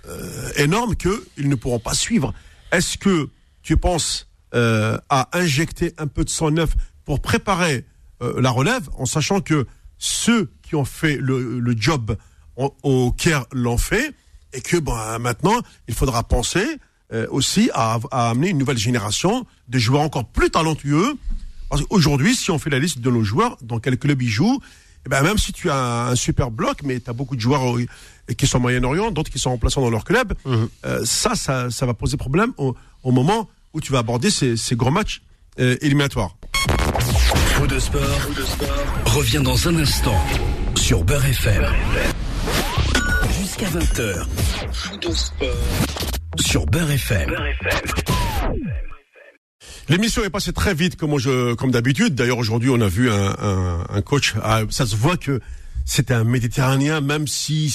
euh, énorme qu'ils ne pourront pas suivre. Est-ce que tu penses euh, à injecter un peu de sang neuf pour préparer euh, la relève, en sachant que ceux qui ont fait le, job au, Caire l'ont fait, et que ben, maintenant, il faudra penser aussi à, à amener une nouvelle génération de joueurs encore plus talentueux. Parce qu'aujourd'hui, si on fait la liste de nos joueurs, dans quel club ils jouent, eh ben, même si tu as un super bloc, mais tu as beaucoup de joueurs qui sont Moyen-Orient, d'autres qui sont remplaçants dans leur club, euh, ça, ça, ça va poser problème au, au moment où tu vas aborder ces, ces grands matchs euh, éliminatoires. Faux de sport, revient dans un instant sur Beurre FM. Jusqu'à 20h. Faux de sport sur Beurre FM. L'émission est passée très vite comme, je, comme d'habitude. D'ailleurs, aujourd'hui, on a vu un, un, un coach. ah, ça se voit que c'est un Méditerranéen, même si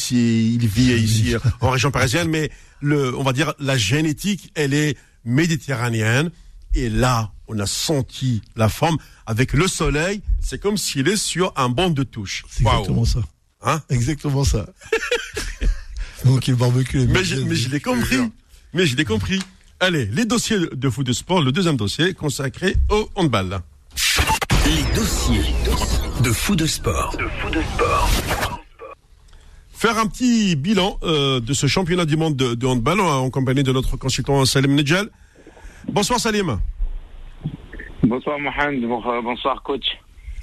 il vit ici en région parisienne. Mais le, on va dire la génétique, elle est méditerranéenne. Et là, on a senti la forme avec le soleil. C'est comme s'il est sur un banc de touche. C'est exactement ça. Hein Exactement ça. Donc le barbecue. Mais mais je l'ai compris. Mais je l'ai compris. Allez, les dossiers de foot de sport, le deuxième dossier consacré au handball. Les dossiers de fou de sport. Faire un petit bilan euh, de ce championnat du monde de, de handball en, en compagnie de notre consultant Salim Nedjal. Bonsoir Salim. Bonsoir Mohamed, Bon- bonsoir coach.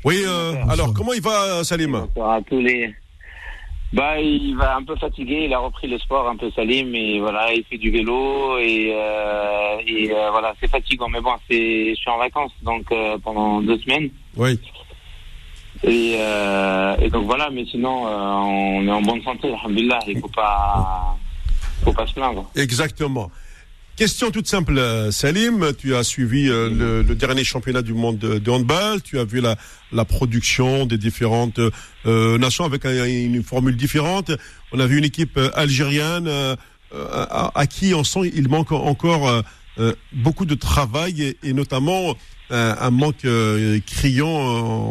Oui, euh, alors comment il va Salim? Bonsoir à tous les. Bah, il va un peu fatigué, il a repris le sport un peu Salim et voilà, il fait du vélo et, euh, et euh, voilà, c'est fatigant. Mais bon, c'est, je suis en vacances donc euh, pendant deux semaines Oui. et, euh, et donc voilà. Mais sinon, euh, on est en bonne santé, alhamdulillah. Il faut pas, faut pas se plaindre. Exactement. Question toute simple, euh, Salim. Tu as suivi euh, le, dernier championnat du monde de, handball. Tu as vu la, production des différentes euh, nations avec un- une formule différente. On a vu une équipe algérienne euh, à, qui on sent il manque encore beaucoup de travail et, notamment un manque criant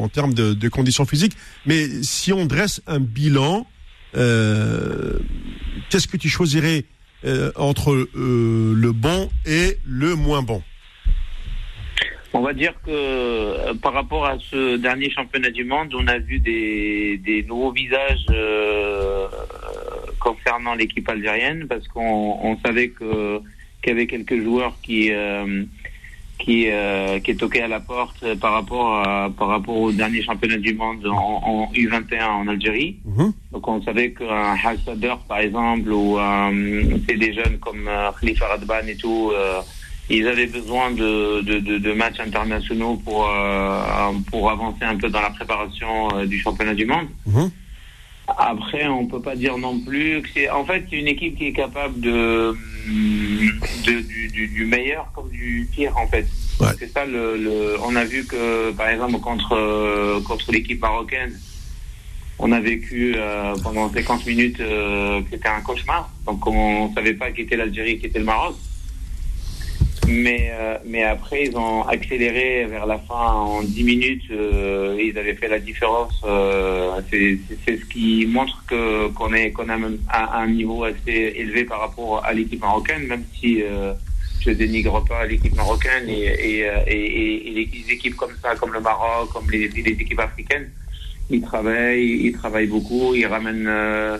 en, termes de, de conditions physiques. Mais si on dresse un bilan, qu'est-ce que tu choisirais euh, entre euh, le bon et le moins bon. On va dire que euh, par rapport à ce dernier championnat du monde, on a vu des, nouveaux visages concernant l'équipe algérienne parce qu'on on savait qu'il y avait quelques joueurs qui qui euh, qui toquaient à la porte par rapport à, par rapport au dernier championnat du monde en, en U21 en Algérie. Mhm. Donc on savait qu'un Hassader par exemple ou euh, c'est des jeunes comme euh, Khalifa Radban et tout. euh, ils avaient besoin de, de, de, de matchs internationaux pour, euh, pour avancer un peu dans la préparation du championnat du monde. Mhm. Après, on peut pas dire non plus que c'est. En fait, c'est une équipe qui est capable de, de du, du, du meilleur comme du pire, en fait. Ouais. C'est ça le, le. On a vu que, par exemple, contre contre l'équipe marocaine, on a vécu euh, pendant 50 minutes euh, que c'était un cauchemar. Donc, on savait pas qui était l'Algérie, qui était le Maroc. Mais, euh, mais après, ils ont accéléré vers la fin en 10 minutes. euh, ils avaient fait la différence. euh, c'est ce qui montre que qu'on est qu'on a même un, un niveau assez élevé par rapport à l'équipe marocaine, même si euh, je dénigre pas l'équipe marocaine et, et, euh, et, et- et les les équipes comme ça, comme le Maroc, comme les, les équipes africaines. Ils travaillent, ils travaillent beaucoup, ils ramènent euh,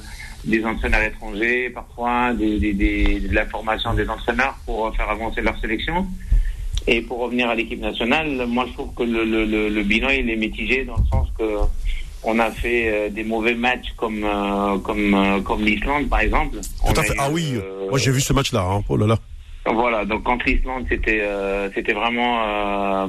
des entraîneurs étrangers, parfois des, des, des- de la formation des entraîneurs pour faire avancer leur sélection. Et pour revenir à l'équipe nationale, moi je trouve que le, le, le, le bilan il est mitigé dans le sens que on a fait euh, des mauvais matchs comme euh, comme euh, comme l'Islande par exemple. On Tout à a fait. eu, Ah oui, euh, moi j'ai vu ce match-là. Hein. Oh là là. voilà, donc contre l'Islande, c'était euh, c'était vraiment euh,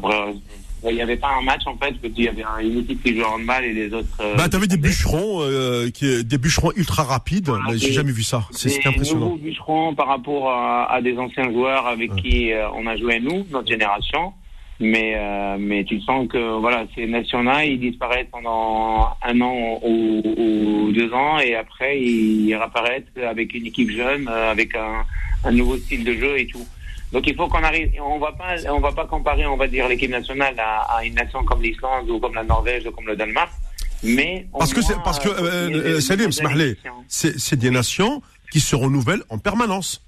il n'y avait pas un match en fait, parce qu'il y avait un- une équipe qui jouait en handball et les autres. euh, Bah t'avais des bûcherons, euh, qui, des bûcherons ultra rapides. Voilà, j'ai jamais vu ça. C'est impressionnant. nouveaux bûcherons par rapport à, à des anciens joueurs avec qui euh, on a joué nous, notre génération. Mais euh, mais tu sens que voilà, ces nations-là, ils disparaissent pendant un an ou, ou deux ans et après ils réapparaissent avec une équipe jeune, euh, avec un, un nouveau style de jeu et tout. Donc il faut qu'on arrive. On va pas, on va pas comparer, on va dire l'équipe nationale à, à une nation comme l'Islande ou comme la Norvège ou comme le Danemark. Mais Parce que c'est parce que euh, euh, euh, Salim, c'est des nations qui se renouvellent en permanence.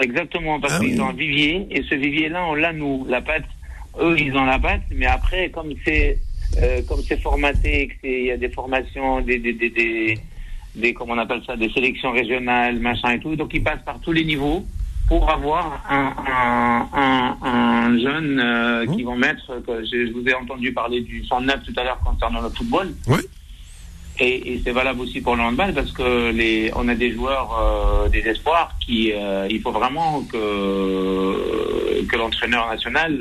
Exactement, parce Ah qu'ils oui. ont un vivier, et ce vivier-là, on l'a nous, la pâte. Eux, ils ont la pâte, mais après, comme c'est euh, comme c'est formaté, que c'est- il y a des formations, des, des, des, des, des- comment on appelle ça, des sélections régionales, machin et tout, donc ils passent par tous les niveaux pour avoir un, un, un, un jeune euh, qui vont mettre, que je, je vous ai entendu parler du 109 tout à l'heure concernant le football. Oui. Et, et c'est valable aussi pour le handball parce que les, on a des joueurs, euh, des espoirs qui, euh, il faut vraiment que que l'entraîneur national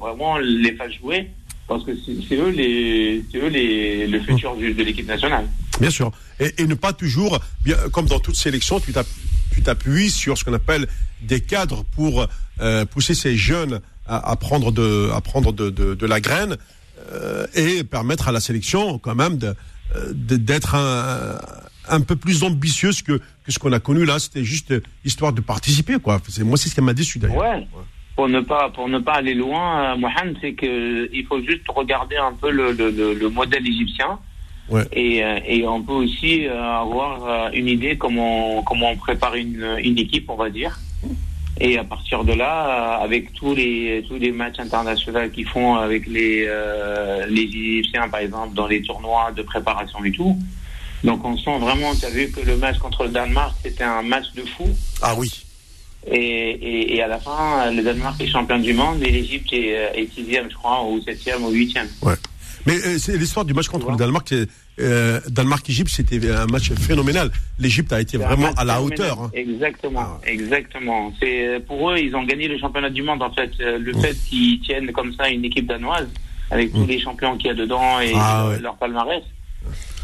vraiment les fasse jouer parce que c'est eux les, c'est eux les, le futur du- de l'équipe nationale. Bien sûr. Et, et ne pas toujours, bien, comme dans toute sélection, tu tu t'appuies sur ce qu'on appelle des cadres pour euh, pousser ces jeunes à, à prendre de, à prendre de, de, la graine euh, et permettre à la sélection quand même d'être un, un peu plus ambitieuse que, que ce qu'on a connu là. C'était juste histoire de participer, quoi. Moi, c'est ce qui m'a déçu d'ailleurs. Ouais. Pour ne pas pour ne pas aller loin, euh, Mohamed, c'est que il faut juste regarder un peu le, le modèle égyptien. Ouais. Et, euh, et on peut aussi euh, avoir euh, une idée comment comment on prépare une, une équipe, on va dire. Et à partir de là, avec tous les tous les matchs internationaux qu'ils font avec les euh, les Égyptiens, par exemple, dans les tournois de préparation et tout. Donc on sent vraiment, tu as vu que le match contre le Danemark, c'était un match de fou. Ah oui. Et, et, et à la fin, le Danemark est champion du monde et l'Égypte est, est sixième, je crois, ou septième ou huitième. Mais euh, c'est l'histoire du match contre le Danemark. Euh, Danemark-Égypte, c'était un match phénoménal. L'Égypte a été vraiment à la phénoménal. hauteur. hein. Exactement, Ah exactement. C'est euh, pour eux, ils ont gagné le championnat du monde. En fait, le fait qu'ils tiennent comme ça une équipe danoise avec tous les champions qu'il y a dedans et. Ah, leur, ouais. leur palmarès.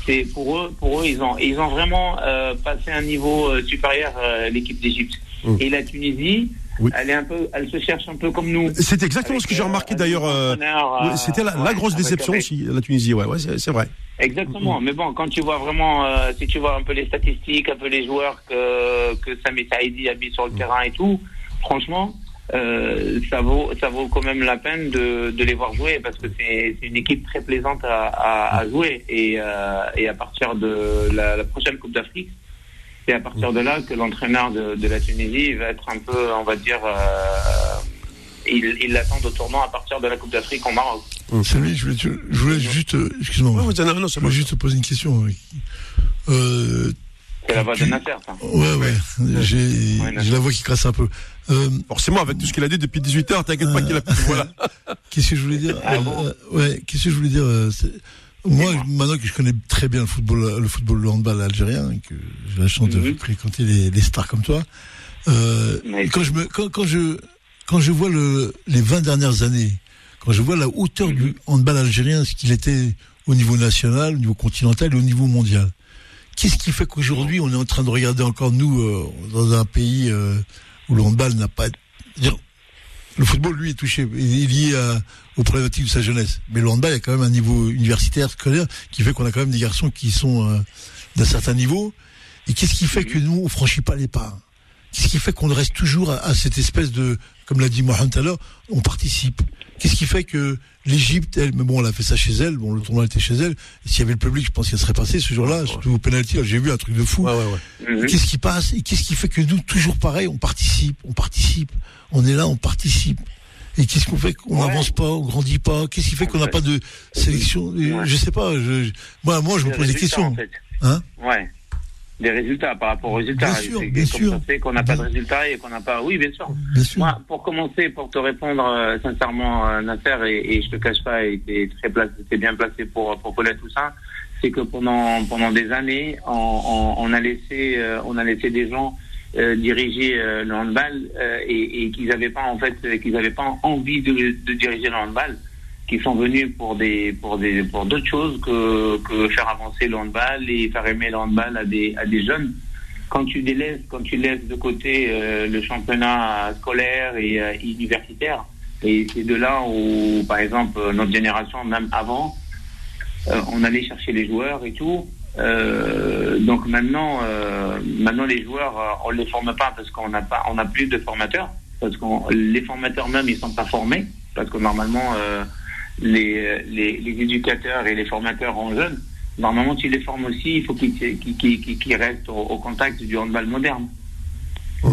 C'est pour eux, pour eux, ils ont, ils ont vraiment euh, passé un niveau supérieur l'équipe d'Égypte. Et la Tunisie, Oui. elle est un peu, elle se cherche un peu comme nous. C'est exactement Avec, ce que j'ai euh, remarqué d'ailleurs. euh, euh, C'était la, la ouais, grosse déception avec- aussi, la Tunisie. Ouais, ouais c'est vrai. Exactement. Mais bon, quand tu vois vraiment, euh, si tu vois un peu les statistiques, un peu les joueurs que, que Sami Saïdi a mis sur le terrain et tout, franchement, euh, ça vaut, ça vaut quand même la peine de, de les voir jouer parce que c'est une équipe très plaisante à, à, à jouer et, euh, et à partir de la, la prochaine Coupe d'Afrique, c'est à partir de là que l'entraîneur de, de la Tunisie va être un peu, on va dire, euh, il, l'attend au tournant à partir de la Coupe d'Afrique au Maroc. Salut, je voulais, je voulais juste, euh, excuse-moi, je c'est voulais bon. juste te poser une question. Euh, C'est la voix de Nasser, ça. ouais, ouais, j'ai, Ouais, j'ai la voix qui crasse un peu. Euh, Forcément, avec tout ce qu'il a dit depuis 18 heures, t'inquiète pas qu'il a. Voilà. Qu'est-ce que je voulais dire? Ah bon? Euh, Ouais, qu'est-ce que je voulais dire euh, Moi, maintenant que je connais très bien le football, le football le handball algérien, et que j'ai la chance de Mhm. fréquenter les, les stars comme toi, euh, Oui. quand je me, quand, quand je, quand je vois le, les 20 dernières années, quand je vois la hauteur du handball algérien, ce qu'il était au niveau national, au niveau continental et au niveau mondial. Qu'est-ce qui fait qu'aujourd'hui on est en train de regarder encore nous euh, dans un pays euh, où le handball n'a pas le football lui est touché il est lié à, aux problématiques de sa jeunesse mais le handball il y a quand même un niveau universitaire scolaire qui fait qu'on a quand même des garçons qui sont euh, d'un certain niveau et qu'est-ce qui fait que nous on franchit pas les pas? Qu'est-ce qui fait qu'on reste toujours à, à cette espèce de, comme l'a dit Mohamed tout à l'heure, on participe? Qu'est-ce qui fait que l'Égypte, elle, mais bon, elle a fait ça chez elle, bon, le tournoi était chez elle, s'il y avait le public, je pense qu'elle serait passée ce jour-là, surtout au penalty, là, j'ai vu un truc de fou. Ouais, ouais, ouais. Mhm. Qu'est-ce qui passe? Et qu'est-ce qui fait que nous, toujours pareil, on participe, on participe, on est là, on participe? Et qu'est-ce qu'on fait? Qu'on Ouais. n'avance pas, on grandit pas Qu'est-ce qui fait qu'on n'a pas de sélection? Ouais. Je sais pas. Je, moi, moi, je me pose des questions. en fait. Hein? Ouais. Des résultats par rapport aux résultats. Bien sûr, bien sûr. ça fait qu'on n'a pas de résultats et qu'on n'a pas. Oui, bien sûr. Bien sûr. Moi, pour commencer, pour te répondre euh, sincèrement, euh, Nasser, et, et je te cache pas, et très placé, bien placé pour pour connaître tout ça, c'est que pendant pendant des années, on, on, on a laissé euh, on a laissé des gens diriger euh, le handball euh, et, et qu'ils n'avaient pas en fait euh, qu'ils n'avaient pas envie de, de diriger le handball, qui sont venus pour des pour des pour d'autres choses que que faire avancer le handball et faire aimer le handball à des à des jeunes quand tu délaisses, quand tu laisses de côté euh, le championnat scolaire et euh, universitaire, et c'est de là où, par exemple, euh, notre génération, même avant, euh, on allait chercher les joueurs et tout. Euh, donc maintenant, euh, maintenant les joueurs, euh, on les forme pas parce qu'on n'a pas, on n'a plus de formateurs, parce que les formateurs même ils sont pas formés, parce que normalement euh, les, les, les éducateurs et les formateurs en jeunes Normalement, tu les formes aussi, il faut qu'ils qu'ils- qu'ils- qu'ils restent au, au contact du handball moderne.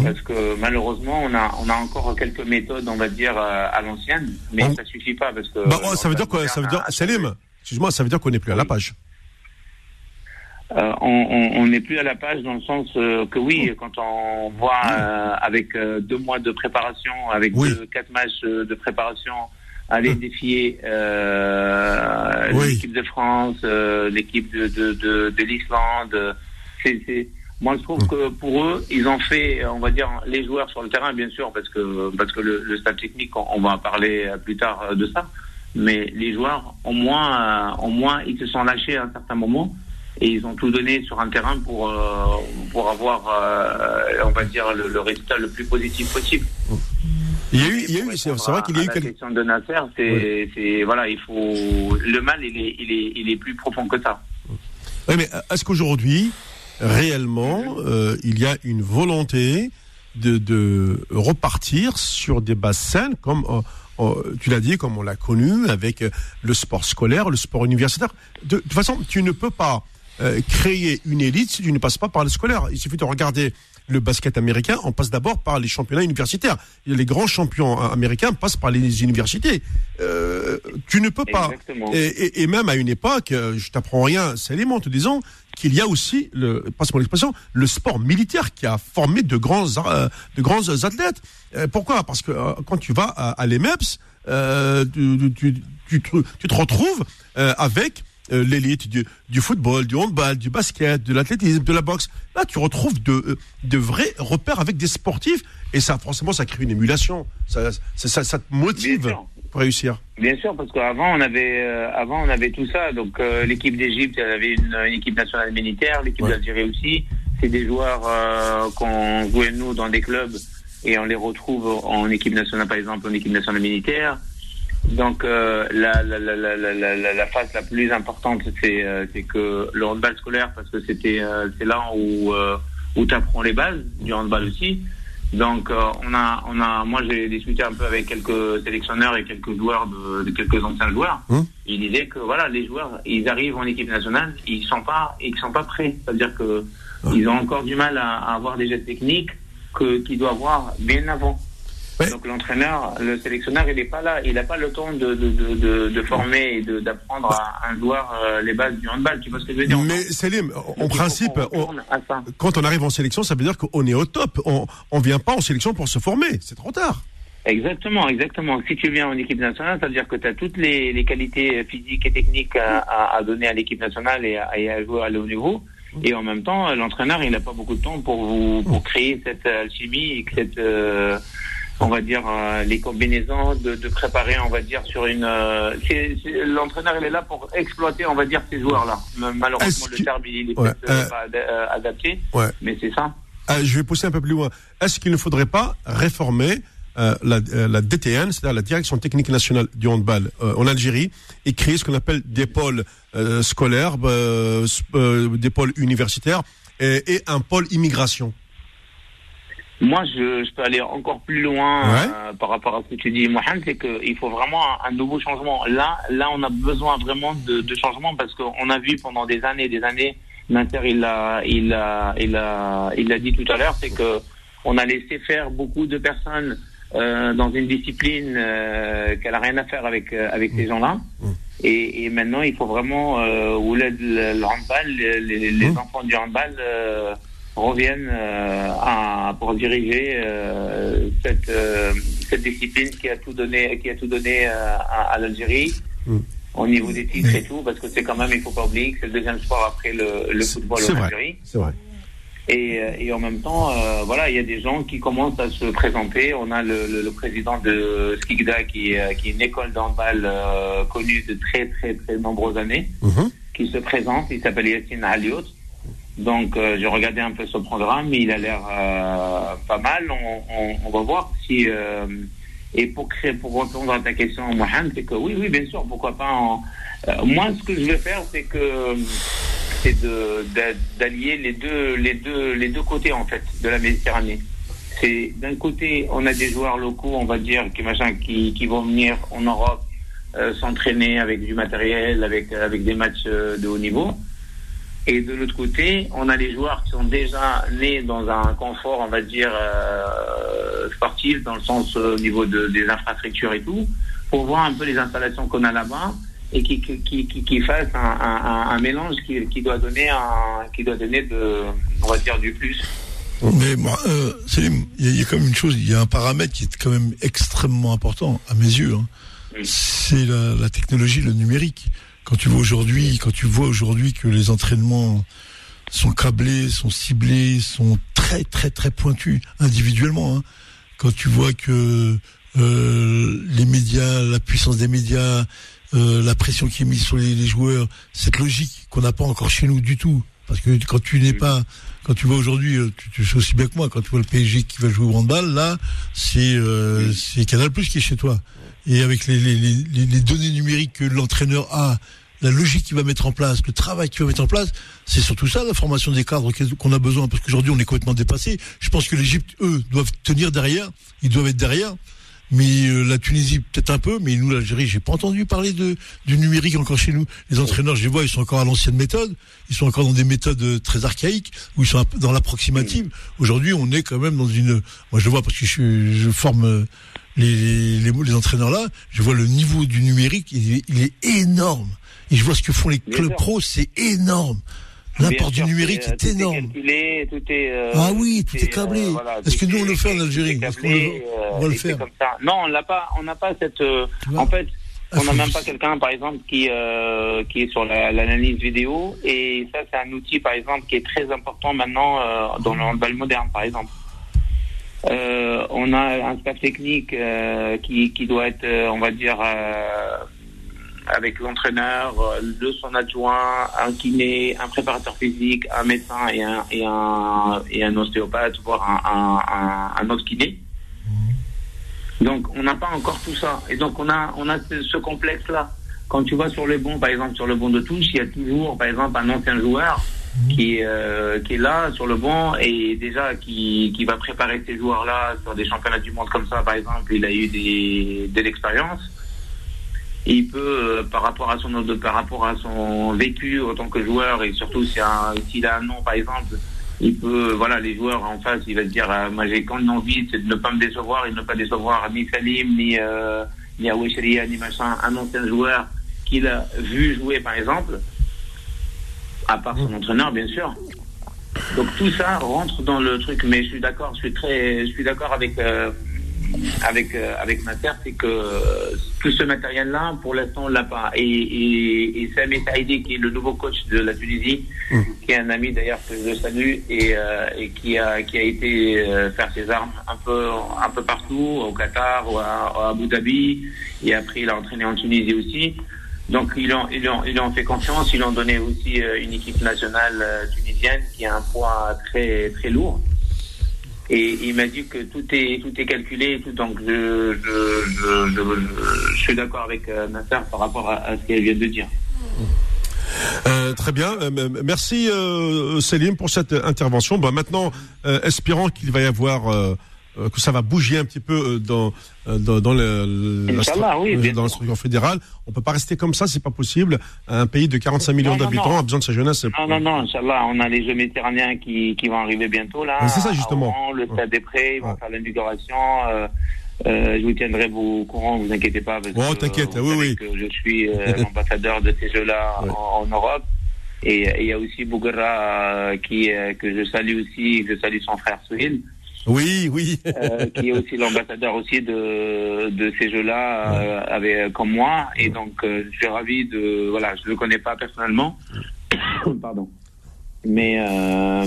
Parce que malheureusement, on a, on a encore quelques méthodes, on va dire, euh, à l'ancienne, mais On- ça suffit pas parce que. Bah, ouais, ça veut dire quoi Ça veut dire, a- Salim, excuse-moi, ça veut dire qu'on n'est plus à la page. Euh, on- n'est plus à la page dans le sens euh, que oui, Oh. quand on voit euh, avec deux mois de préparation, avec Oui. deux, quatre matchs de préparation, aller défier Oui. l'équipe de France, l'équipe de, de, de, de l'Islande, c'est, moi je trouve Hum. que pour eux, ils ont fait, on va dire, les joueurs sur le terrain, bien sûr, parce que parce que le, le staff technique, on, on va en parler plus tard de ça, mais les joueurs, au moins, au moins, ils se sont lâchés à un certain moment et ils ont tout donné sur un terrain pour euh, pour avoir euh, on va dire le, le résultat le plus positif possible. Il y a eu, il y a Pour eu, c'est vrai qu'il y a eu la quelques. question de Nasser, c'est voilà, il faut le mal il est il est il est plus profond que ça. Oui, mais est-ce qu'aujourd'hui, réellement, euh, il y a une volonté de, de repartir sur des bases saines, comme euh, euh, tu l'as dit, comme on l'a connu, avec euh, le sport scolaire, le sport universitaire? De, de toute façon, tu ne peux pas euh, créer une élite si tu ne passes pas par le scolaire. Il suffit de regarder le basket américain, on passe d'abord par les championnats universitaires. Les grands champions euh, américains passent par les universités. Euh, tu ne peux pas. Et, et- et même à une époque, euh, je t'apprends rien, Salim, en te disant qu'il y a aussi, le, passe-moi l'expression, le sport militaire qui a formé de grands, euh, de grands athlètes. Euh, pourquoi? Parce que quand tu vas à, à l'EMEPS, euh, tu, tu, tu, te- tu te retrouves euh, avec euh, l'élite du, du football, du handball, du basket, de l'athlétisme, de la boxe. Là, tu retrouves de, euh, de vrais repères avec des sportifs et ça, forcément, ça crée une émulation. Ça, ça, ça, ça te motive pour réussir. Bien sûr, parce qu'avant on avait, euh, avant on avait tout ça. Donc euh, l'équipe d'Égypte, elle avait une, une équipe nationale militaire, l'équipe Ouais. d'Algérie aussi. C'est des joueurs qu'on jouait nous dans des clubs et on les retrouve en équipe nationale, par exemple, en équipe nationale militaire. Donc euh, la, la, la, la, phase la plus importante, c'est euh, que le handball scolaire, parce que c'était euh, c'est là où euh, où tu apprends les bases du handball aussi. Donc euh, on a on a moi j'ai discuté un peu avec quelques sélectionneurs et quelques joueurs de, de quelques anciens joueurs. Hum. Ils disaient que voilà les joueurs ils arrivent en équipe nationale ils sont pas ils sont pas prêts c'est-à-dire que Hum. ils ont encore du mal à, à avoir des gestes techniques que qu'ils doivent avoir bien avant. Ouais. Donc l'entraîneur le sélectionneur il n'est pas là il n'a pas le temps de de, de, former et d'apprendre à un joueur euh, les bases du handball tu vois ce que je veux dire? Mais Salim, en principe, on- quand on arrive en sélection, ça veut dire qu'on est au top. On on vient pas en sélection pour se former. C'est trop tard. Exactement, exactement. Si tu viens en équipe nationale, ça veut dire que tu as toutes les, les qualités physiques et techniques à, à, à donner à l'équipe nationale et à, et à jouer à haut niveau. Et en même temps, l'entraîneur, il n'a pas beaucoup de temps pour vous pour créer cette alchimie et cette euh, on va dire euh, les combinaisons de, de préparer, on va dire sur une. euh, l'entraîneur, il est là pour exploiter, on va dire ces joueurs-là. Malheureusement, le terme il est Ouais, peut-être, euh, pas ad- adapté, Ouais. mais c'est ça. Je vais pousser un peu plus loin. Est-ce qu'il ne faudrait pas réformer la, la DTN, c'est-à-dire la Direction Technique Nationale du Handball en Algérie, et créer ce qu'on appelle des pôles scolaires, des pôles universitaires et, et un pôle immigration? Moi, je, je peux aller encore plus loin Ouais. euh, par rapport à ce que tu dis, Mohamed, c'est qu'il faut vraiment un, un nouveau changement. Là, là, on a besoin vraiment de, de changement parce qu'on a vu pendant des années, des années, Nasser, il l'a, il l'a, il l'a, il l'a dit tout à l'heure, c'est que on a laissé faire beaucoup de personnes euh, dans une discipline euh, qu'elle a rien à faire avec euh, avec ces gens-là. Mm. Et, et maintenant, il faut vraiment euh, où le, le, le handball, les, les, les Mm. enfants du handball. euh, reviennent euh, à, pour diriger euh, cette, euh, cette discipline qui a tout donné, qui a tout donné euh, à, à l'Algérie Mm. au niveau des titres et tout, parce que c'est quand même, il faut pas oublier que c'est le deuxième sport après le, le football en. Algérie. C'est vrai. Et, euh, et en même temps, euh, voilà, il y a des gens qui commencent à se présenter. On a le, le, le président de Skikda qui, est- qui est une école d'handball euh, connue de très très très nombreuses années Mhm. qui se présente. Il s'appelle Yassine Aliout. Donc, euh, j'ai regardé un peu ce programme. Il a l'air euh, pas mal. On, on, on va voir si. euh, et pour créer, pour répondre à ta question, Mohamed, c'est que oui, oui, bien sûr, pourquoi pas. En, euh, moi, ce que je vais faire, c'est que c'est de d'a- d'allier les deux, les deux, les deux côtés en fait de la Méditerranée. C'est d'un côté, on a des joueurs locaux, on va dire, qui machin, qui, qui vont venir en Europe euh, s'entraîner avec du matériel, avec avec des matchs euh, de haut niveau. Et de l'autre côté, on a les joueurs qui sont déjà nés dans un confort, on va dire, euh, sportif, dans le sens euh, au niveau de, des infrastructures et tout, pour voir un peu les installations qu'on a là-bas et qui, qui, qui, qui fassent un, un, un, mélange qui, qui, doit donner un, qui doit donner de, on va dire, du plus. Mais moi, euh, il y, a quand même une chose, il y a un paramètre qui est quand même extrêmement important à mes yeux. Hein. C'est la, la, technologie, le numérique. Quand tu vois aujourd'hui, quand tu vois aujourd'hui que les entraînements sont câblés, sont ciblés, sont très très très pointus individuellement. Hein. Quand tu vois que euh, les médias, la puissance des médias, euh, la pression qui est mise sur les, les joueurs, cette logique qu'on n'a pas encore chez nous du tout. Parce que quand tu n'es pas, quand tu vois aujourd'hui, euh, tu, tu, sais aussi bien que moi, quand tu vois le PSG qui va jouer au handball, là, c'est euh, c'est Canal Plus qui est chez toi et avec les, les, les, les données numériques que l'entraîneur a, la logique qu'il va mettre en place, le travail qu'il va mettre en place, c'est surtout ça la formation des cadres qu'on a besoin, parce qu'aujourd'hui on est complètement dépassé. Je pense que l'Égypte, eux, doivent tenir derrière, ils doivent être derrière. Mais euh, la Tunisie peut-être un peu, mais nous l'Algérie, j'ai pas entendu parler de du numérique encore chez nous. Les entraîneurs, je les vois, ils sont encore à l'ancienne méthode, ils sont encore dans des méthodes euh, très archaïques, où ils sont dans l'approximative. Aujourd'hui, on est quand même dans une. Moi, je le vois parce que je, je forme euh, les, les, les, entraîneurs là, je vois le niveau du numérique, il est, il est énorme. Et je vois ce que font les clubs pros, c'est énorme. L'apport du numérique est, tout énorme. Est calculé, tout est, euh, ah oui, tout est, câblé. Euh, voilà, Est-ce que nous on le fait en Algérie Est-ce qu'on va le faire? comme ça. Non, on l'a pas. On n'a pas cette. Euh, en fait, on n'a même pas quelqu'un, par exemple, qui euh, qui est sur l'analyse la, vidéo. Et ça, c'est un outil, par exemple, qui est très important maintenant euh, dans le handball moderne, par exemple. Euh, on a un staff technique euh, qui, qui doit être, euh, on va dire, avec l'entraîneur, de son adjoint, un kiné, un préparateur physique, un médecin et un, et un, ostéopathe, voire un, un, autre kiné. Donc, on n'a pas encore tout ça. Et donc, on a, on a ce complexe-là. Quand tu vas sur le bon, par exemple, sur le bon de touche, il y a toujours, par exemple, un ancien joueur qui, euh, qui est là sur le banc et déjà qui, qui va préparer ces joueurs-là sur des championnats du monde comme ça, par exemple, il a eu des, de l'expérience. Il peut, euh, par rapport à son par rapport à son vécu en tant que joueur et surtout s'il a un nom, par exemple, il peut, voilà, les joueurs en face, il va se dire, euh, moi j'ai quand une envie, de ne pas me décevoir et de ne pas décevoir ni Salim, ni euh, ni Aouishria, ni machin, un ancien joueur qu'il a vu jouer, par exemple à part son entraîneur, bien sûr. Donc tout ça rentre dans le truc, mais je suis d'accord, je suis très, je suis d'accord avec euh, avec euh, avec ma terre, c'est que tout ce matériel-là, pour l'instant, on l'a pas. Et, et, et Sami Saïdi, qui est le nouveau coach de la Tunisie, mmh. qui est un ami d'ailleurs que je salue et, euh, et qui a qui a été euh, faire ses armes un peu un peu partout, au Qatar ou à, à Abu Dhabi, et après il a entraîné en Tunisie aussi. Donc ils ont, ils ont, fait confiance, ils ont donné aussi euh, une équipe nationale euh, tunisienne qui a un poids très très lourd. Et il m'a dit que tout est tout est calculé, tout, donc je je, je, je, suis d'accord avec euh, Nasser par rapport à, ce qu'elle vient de dire. Euh, très bien, euh, merci euh, Céline pour cette intervention. Bon, maintenant, espérant qu'il va y avoir euh, que ça va bouger un petit peu euh, dans euh, dans, dans le, la, oui, dans l'instruction fédérale. On peut pas rester comme ça, c'est pas possible. Un pays de 45 millions d'habitants a besoin de sa jeunesse. Non, non, non, Inch'Allah, on a les Jeux méditerranéens qui, qui vont arriver bientôt là. C'est ça justement. Le stade des Prés, ils vont ouais. faire l'inauguration. Euh, euh, je vous tiendrai au courant, vous inquiétez pas. Parce oh, t'inquiète, oui, oui. Que je suis euh, l'ambassadeur de ces jeux-là ouais. en, en, Europe. Et il y a aussi Bouguera qui que je salue aussi, je salue son frère Souhil. Oui, oui. euh, qui est aussi l'ambassadeur aussi de, de ces jeux-là euh, avec comme moi. Et donc euh, je suis ravi de voilà je le connais pas personnellement. Pardon. Mais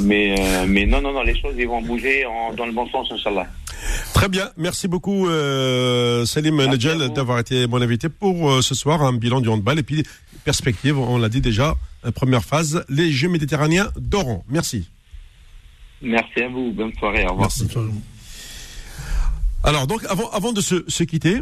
mais mais non non non les choses ils vont bouger en, dans le bon sens inchallah. Très bien, merci beaucoup euh, Salim Nedjel d'avoir été mon invité pour euh, ce soir un bilan du handball. Et puis perspective, on l'a dit déjà, première phase, les Jeux méditerranéens d'Oran. Merci. Merci à vous. Bonne soirée. Au revoir. Alors, donc, avant, avant de se, se quitter,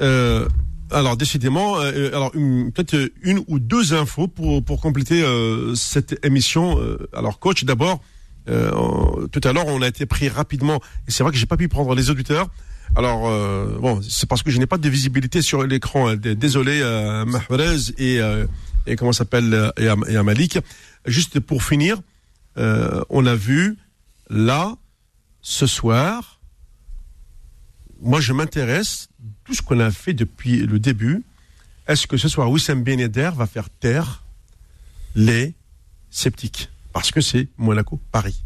euh, alors décidément, euh, alors peut-être une ou deux infos pour pour compléter euh, cette émission. alors, coach, d'abord, tout à l'heure, on a été pris rapidement, et c'est vrai que j'ai pas pu prendre les auditeurs. Alors bon, c'est parce que je n'ai pas de visibilité sur l'écran. Désolé, Mahrez et et comment s'appelle euh, et, et. Juste pour finir, euh, on a vu là ce soir. Moi, je m'intéresse tout ce qu'on a fait depuis le début. Est-ce que ce soir Wissam Ben Yedder va faire taire les sceptiques? Parce que c'est Monaco Paris.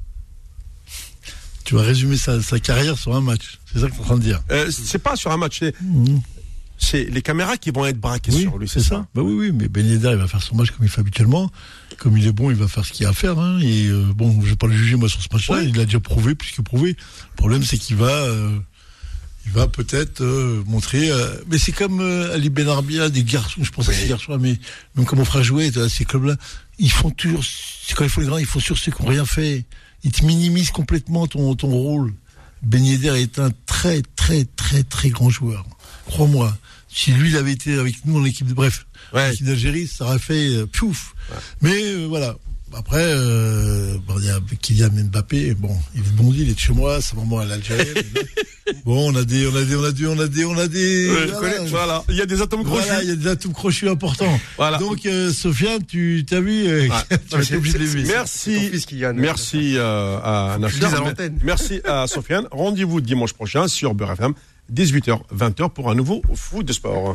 Tu vas résumer sa, sa carrière sur un match. C'est ça que tu es en train de dire? Euh, c'est pas sur un match, c'est, c'est les caméras qui vont être braquées Oui, sur lui, c'est ça. Bah oui, oui, mais Ben il va faire son match comme il fait habituellement. Comme il est bon, il va faire ce qu'il y a à faire. Hein. Et euh, bon, je vais pas le juger moi sur ce match-là. Oui. Il l'a déjà prouvé, plus que prouvé. Le problème, c'est qu'il va, euh, il va peut-être euh, montrer. euh, mais c'est comme euh, Ali Ben Arbia, des garçons. Je pense à ces garçons, mais même comme mon frère jouait, tu vois, ces clubs-là, ils font toujours. c'est Quand il faut les grands, ils font sur ceux qui n'ont rien fait. Ils te minimisent complètement ton ton rôle. Ben Yedder est un très très très très grand joueur. Crois-moi. Si lui, il avait été avec nous en équipe de bref, Ouais. l'équipe d'Algérie, ça aurait fait euh, piouf. Mais euh, voilà. Après, euh, bon, il y a Kylian Mbappé. Bon, il est bon, il est de chez moi, sa maman elle est algérienne. bon, on a des, on a des, on a des, on a des, on a des. Ouais, voilà. Il y a des atomes crochus. Voilà, il y a des atouts crochus importants. Voilà. Donc, euh, Sofiane, tu t'as vu euh, Ouais. Tu obligé de les Merci, fils qui gagne. merci euh, à à. Merci à Sofiane. Rendez-vous dimanche prochain sur Beurre FM, 18h, 20h pour un nouveau foot de sport.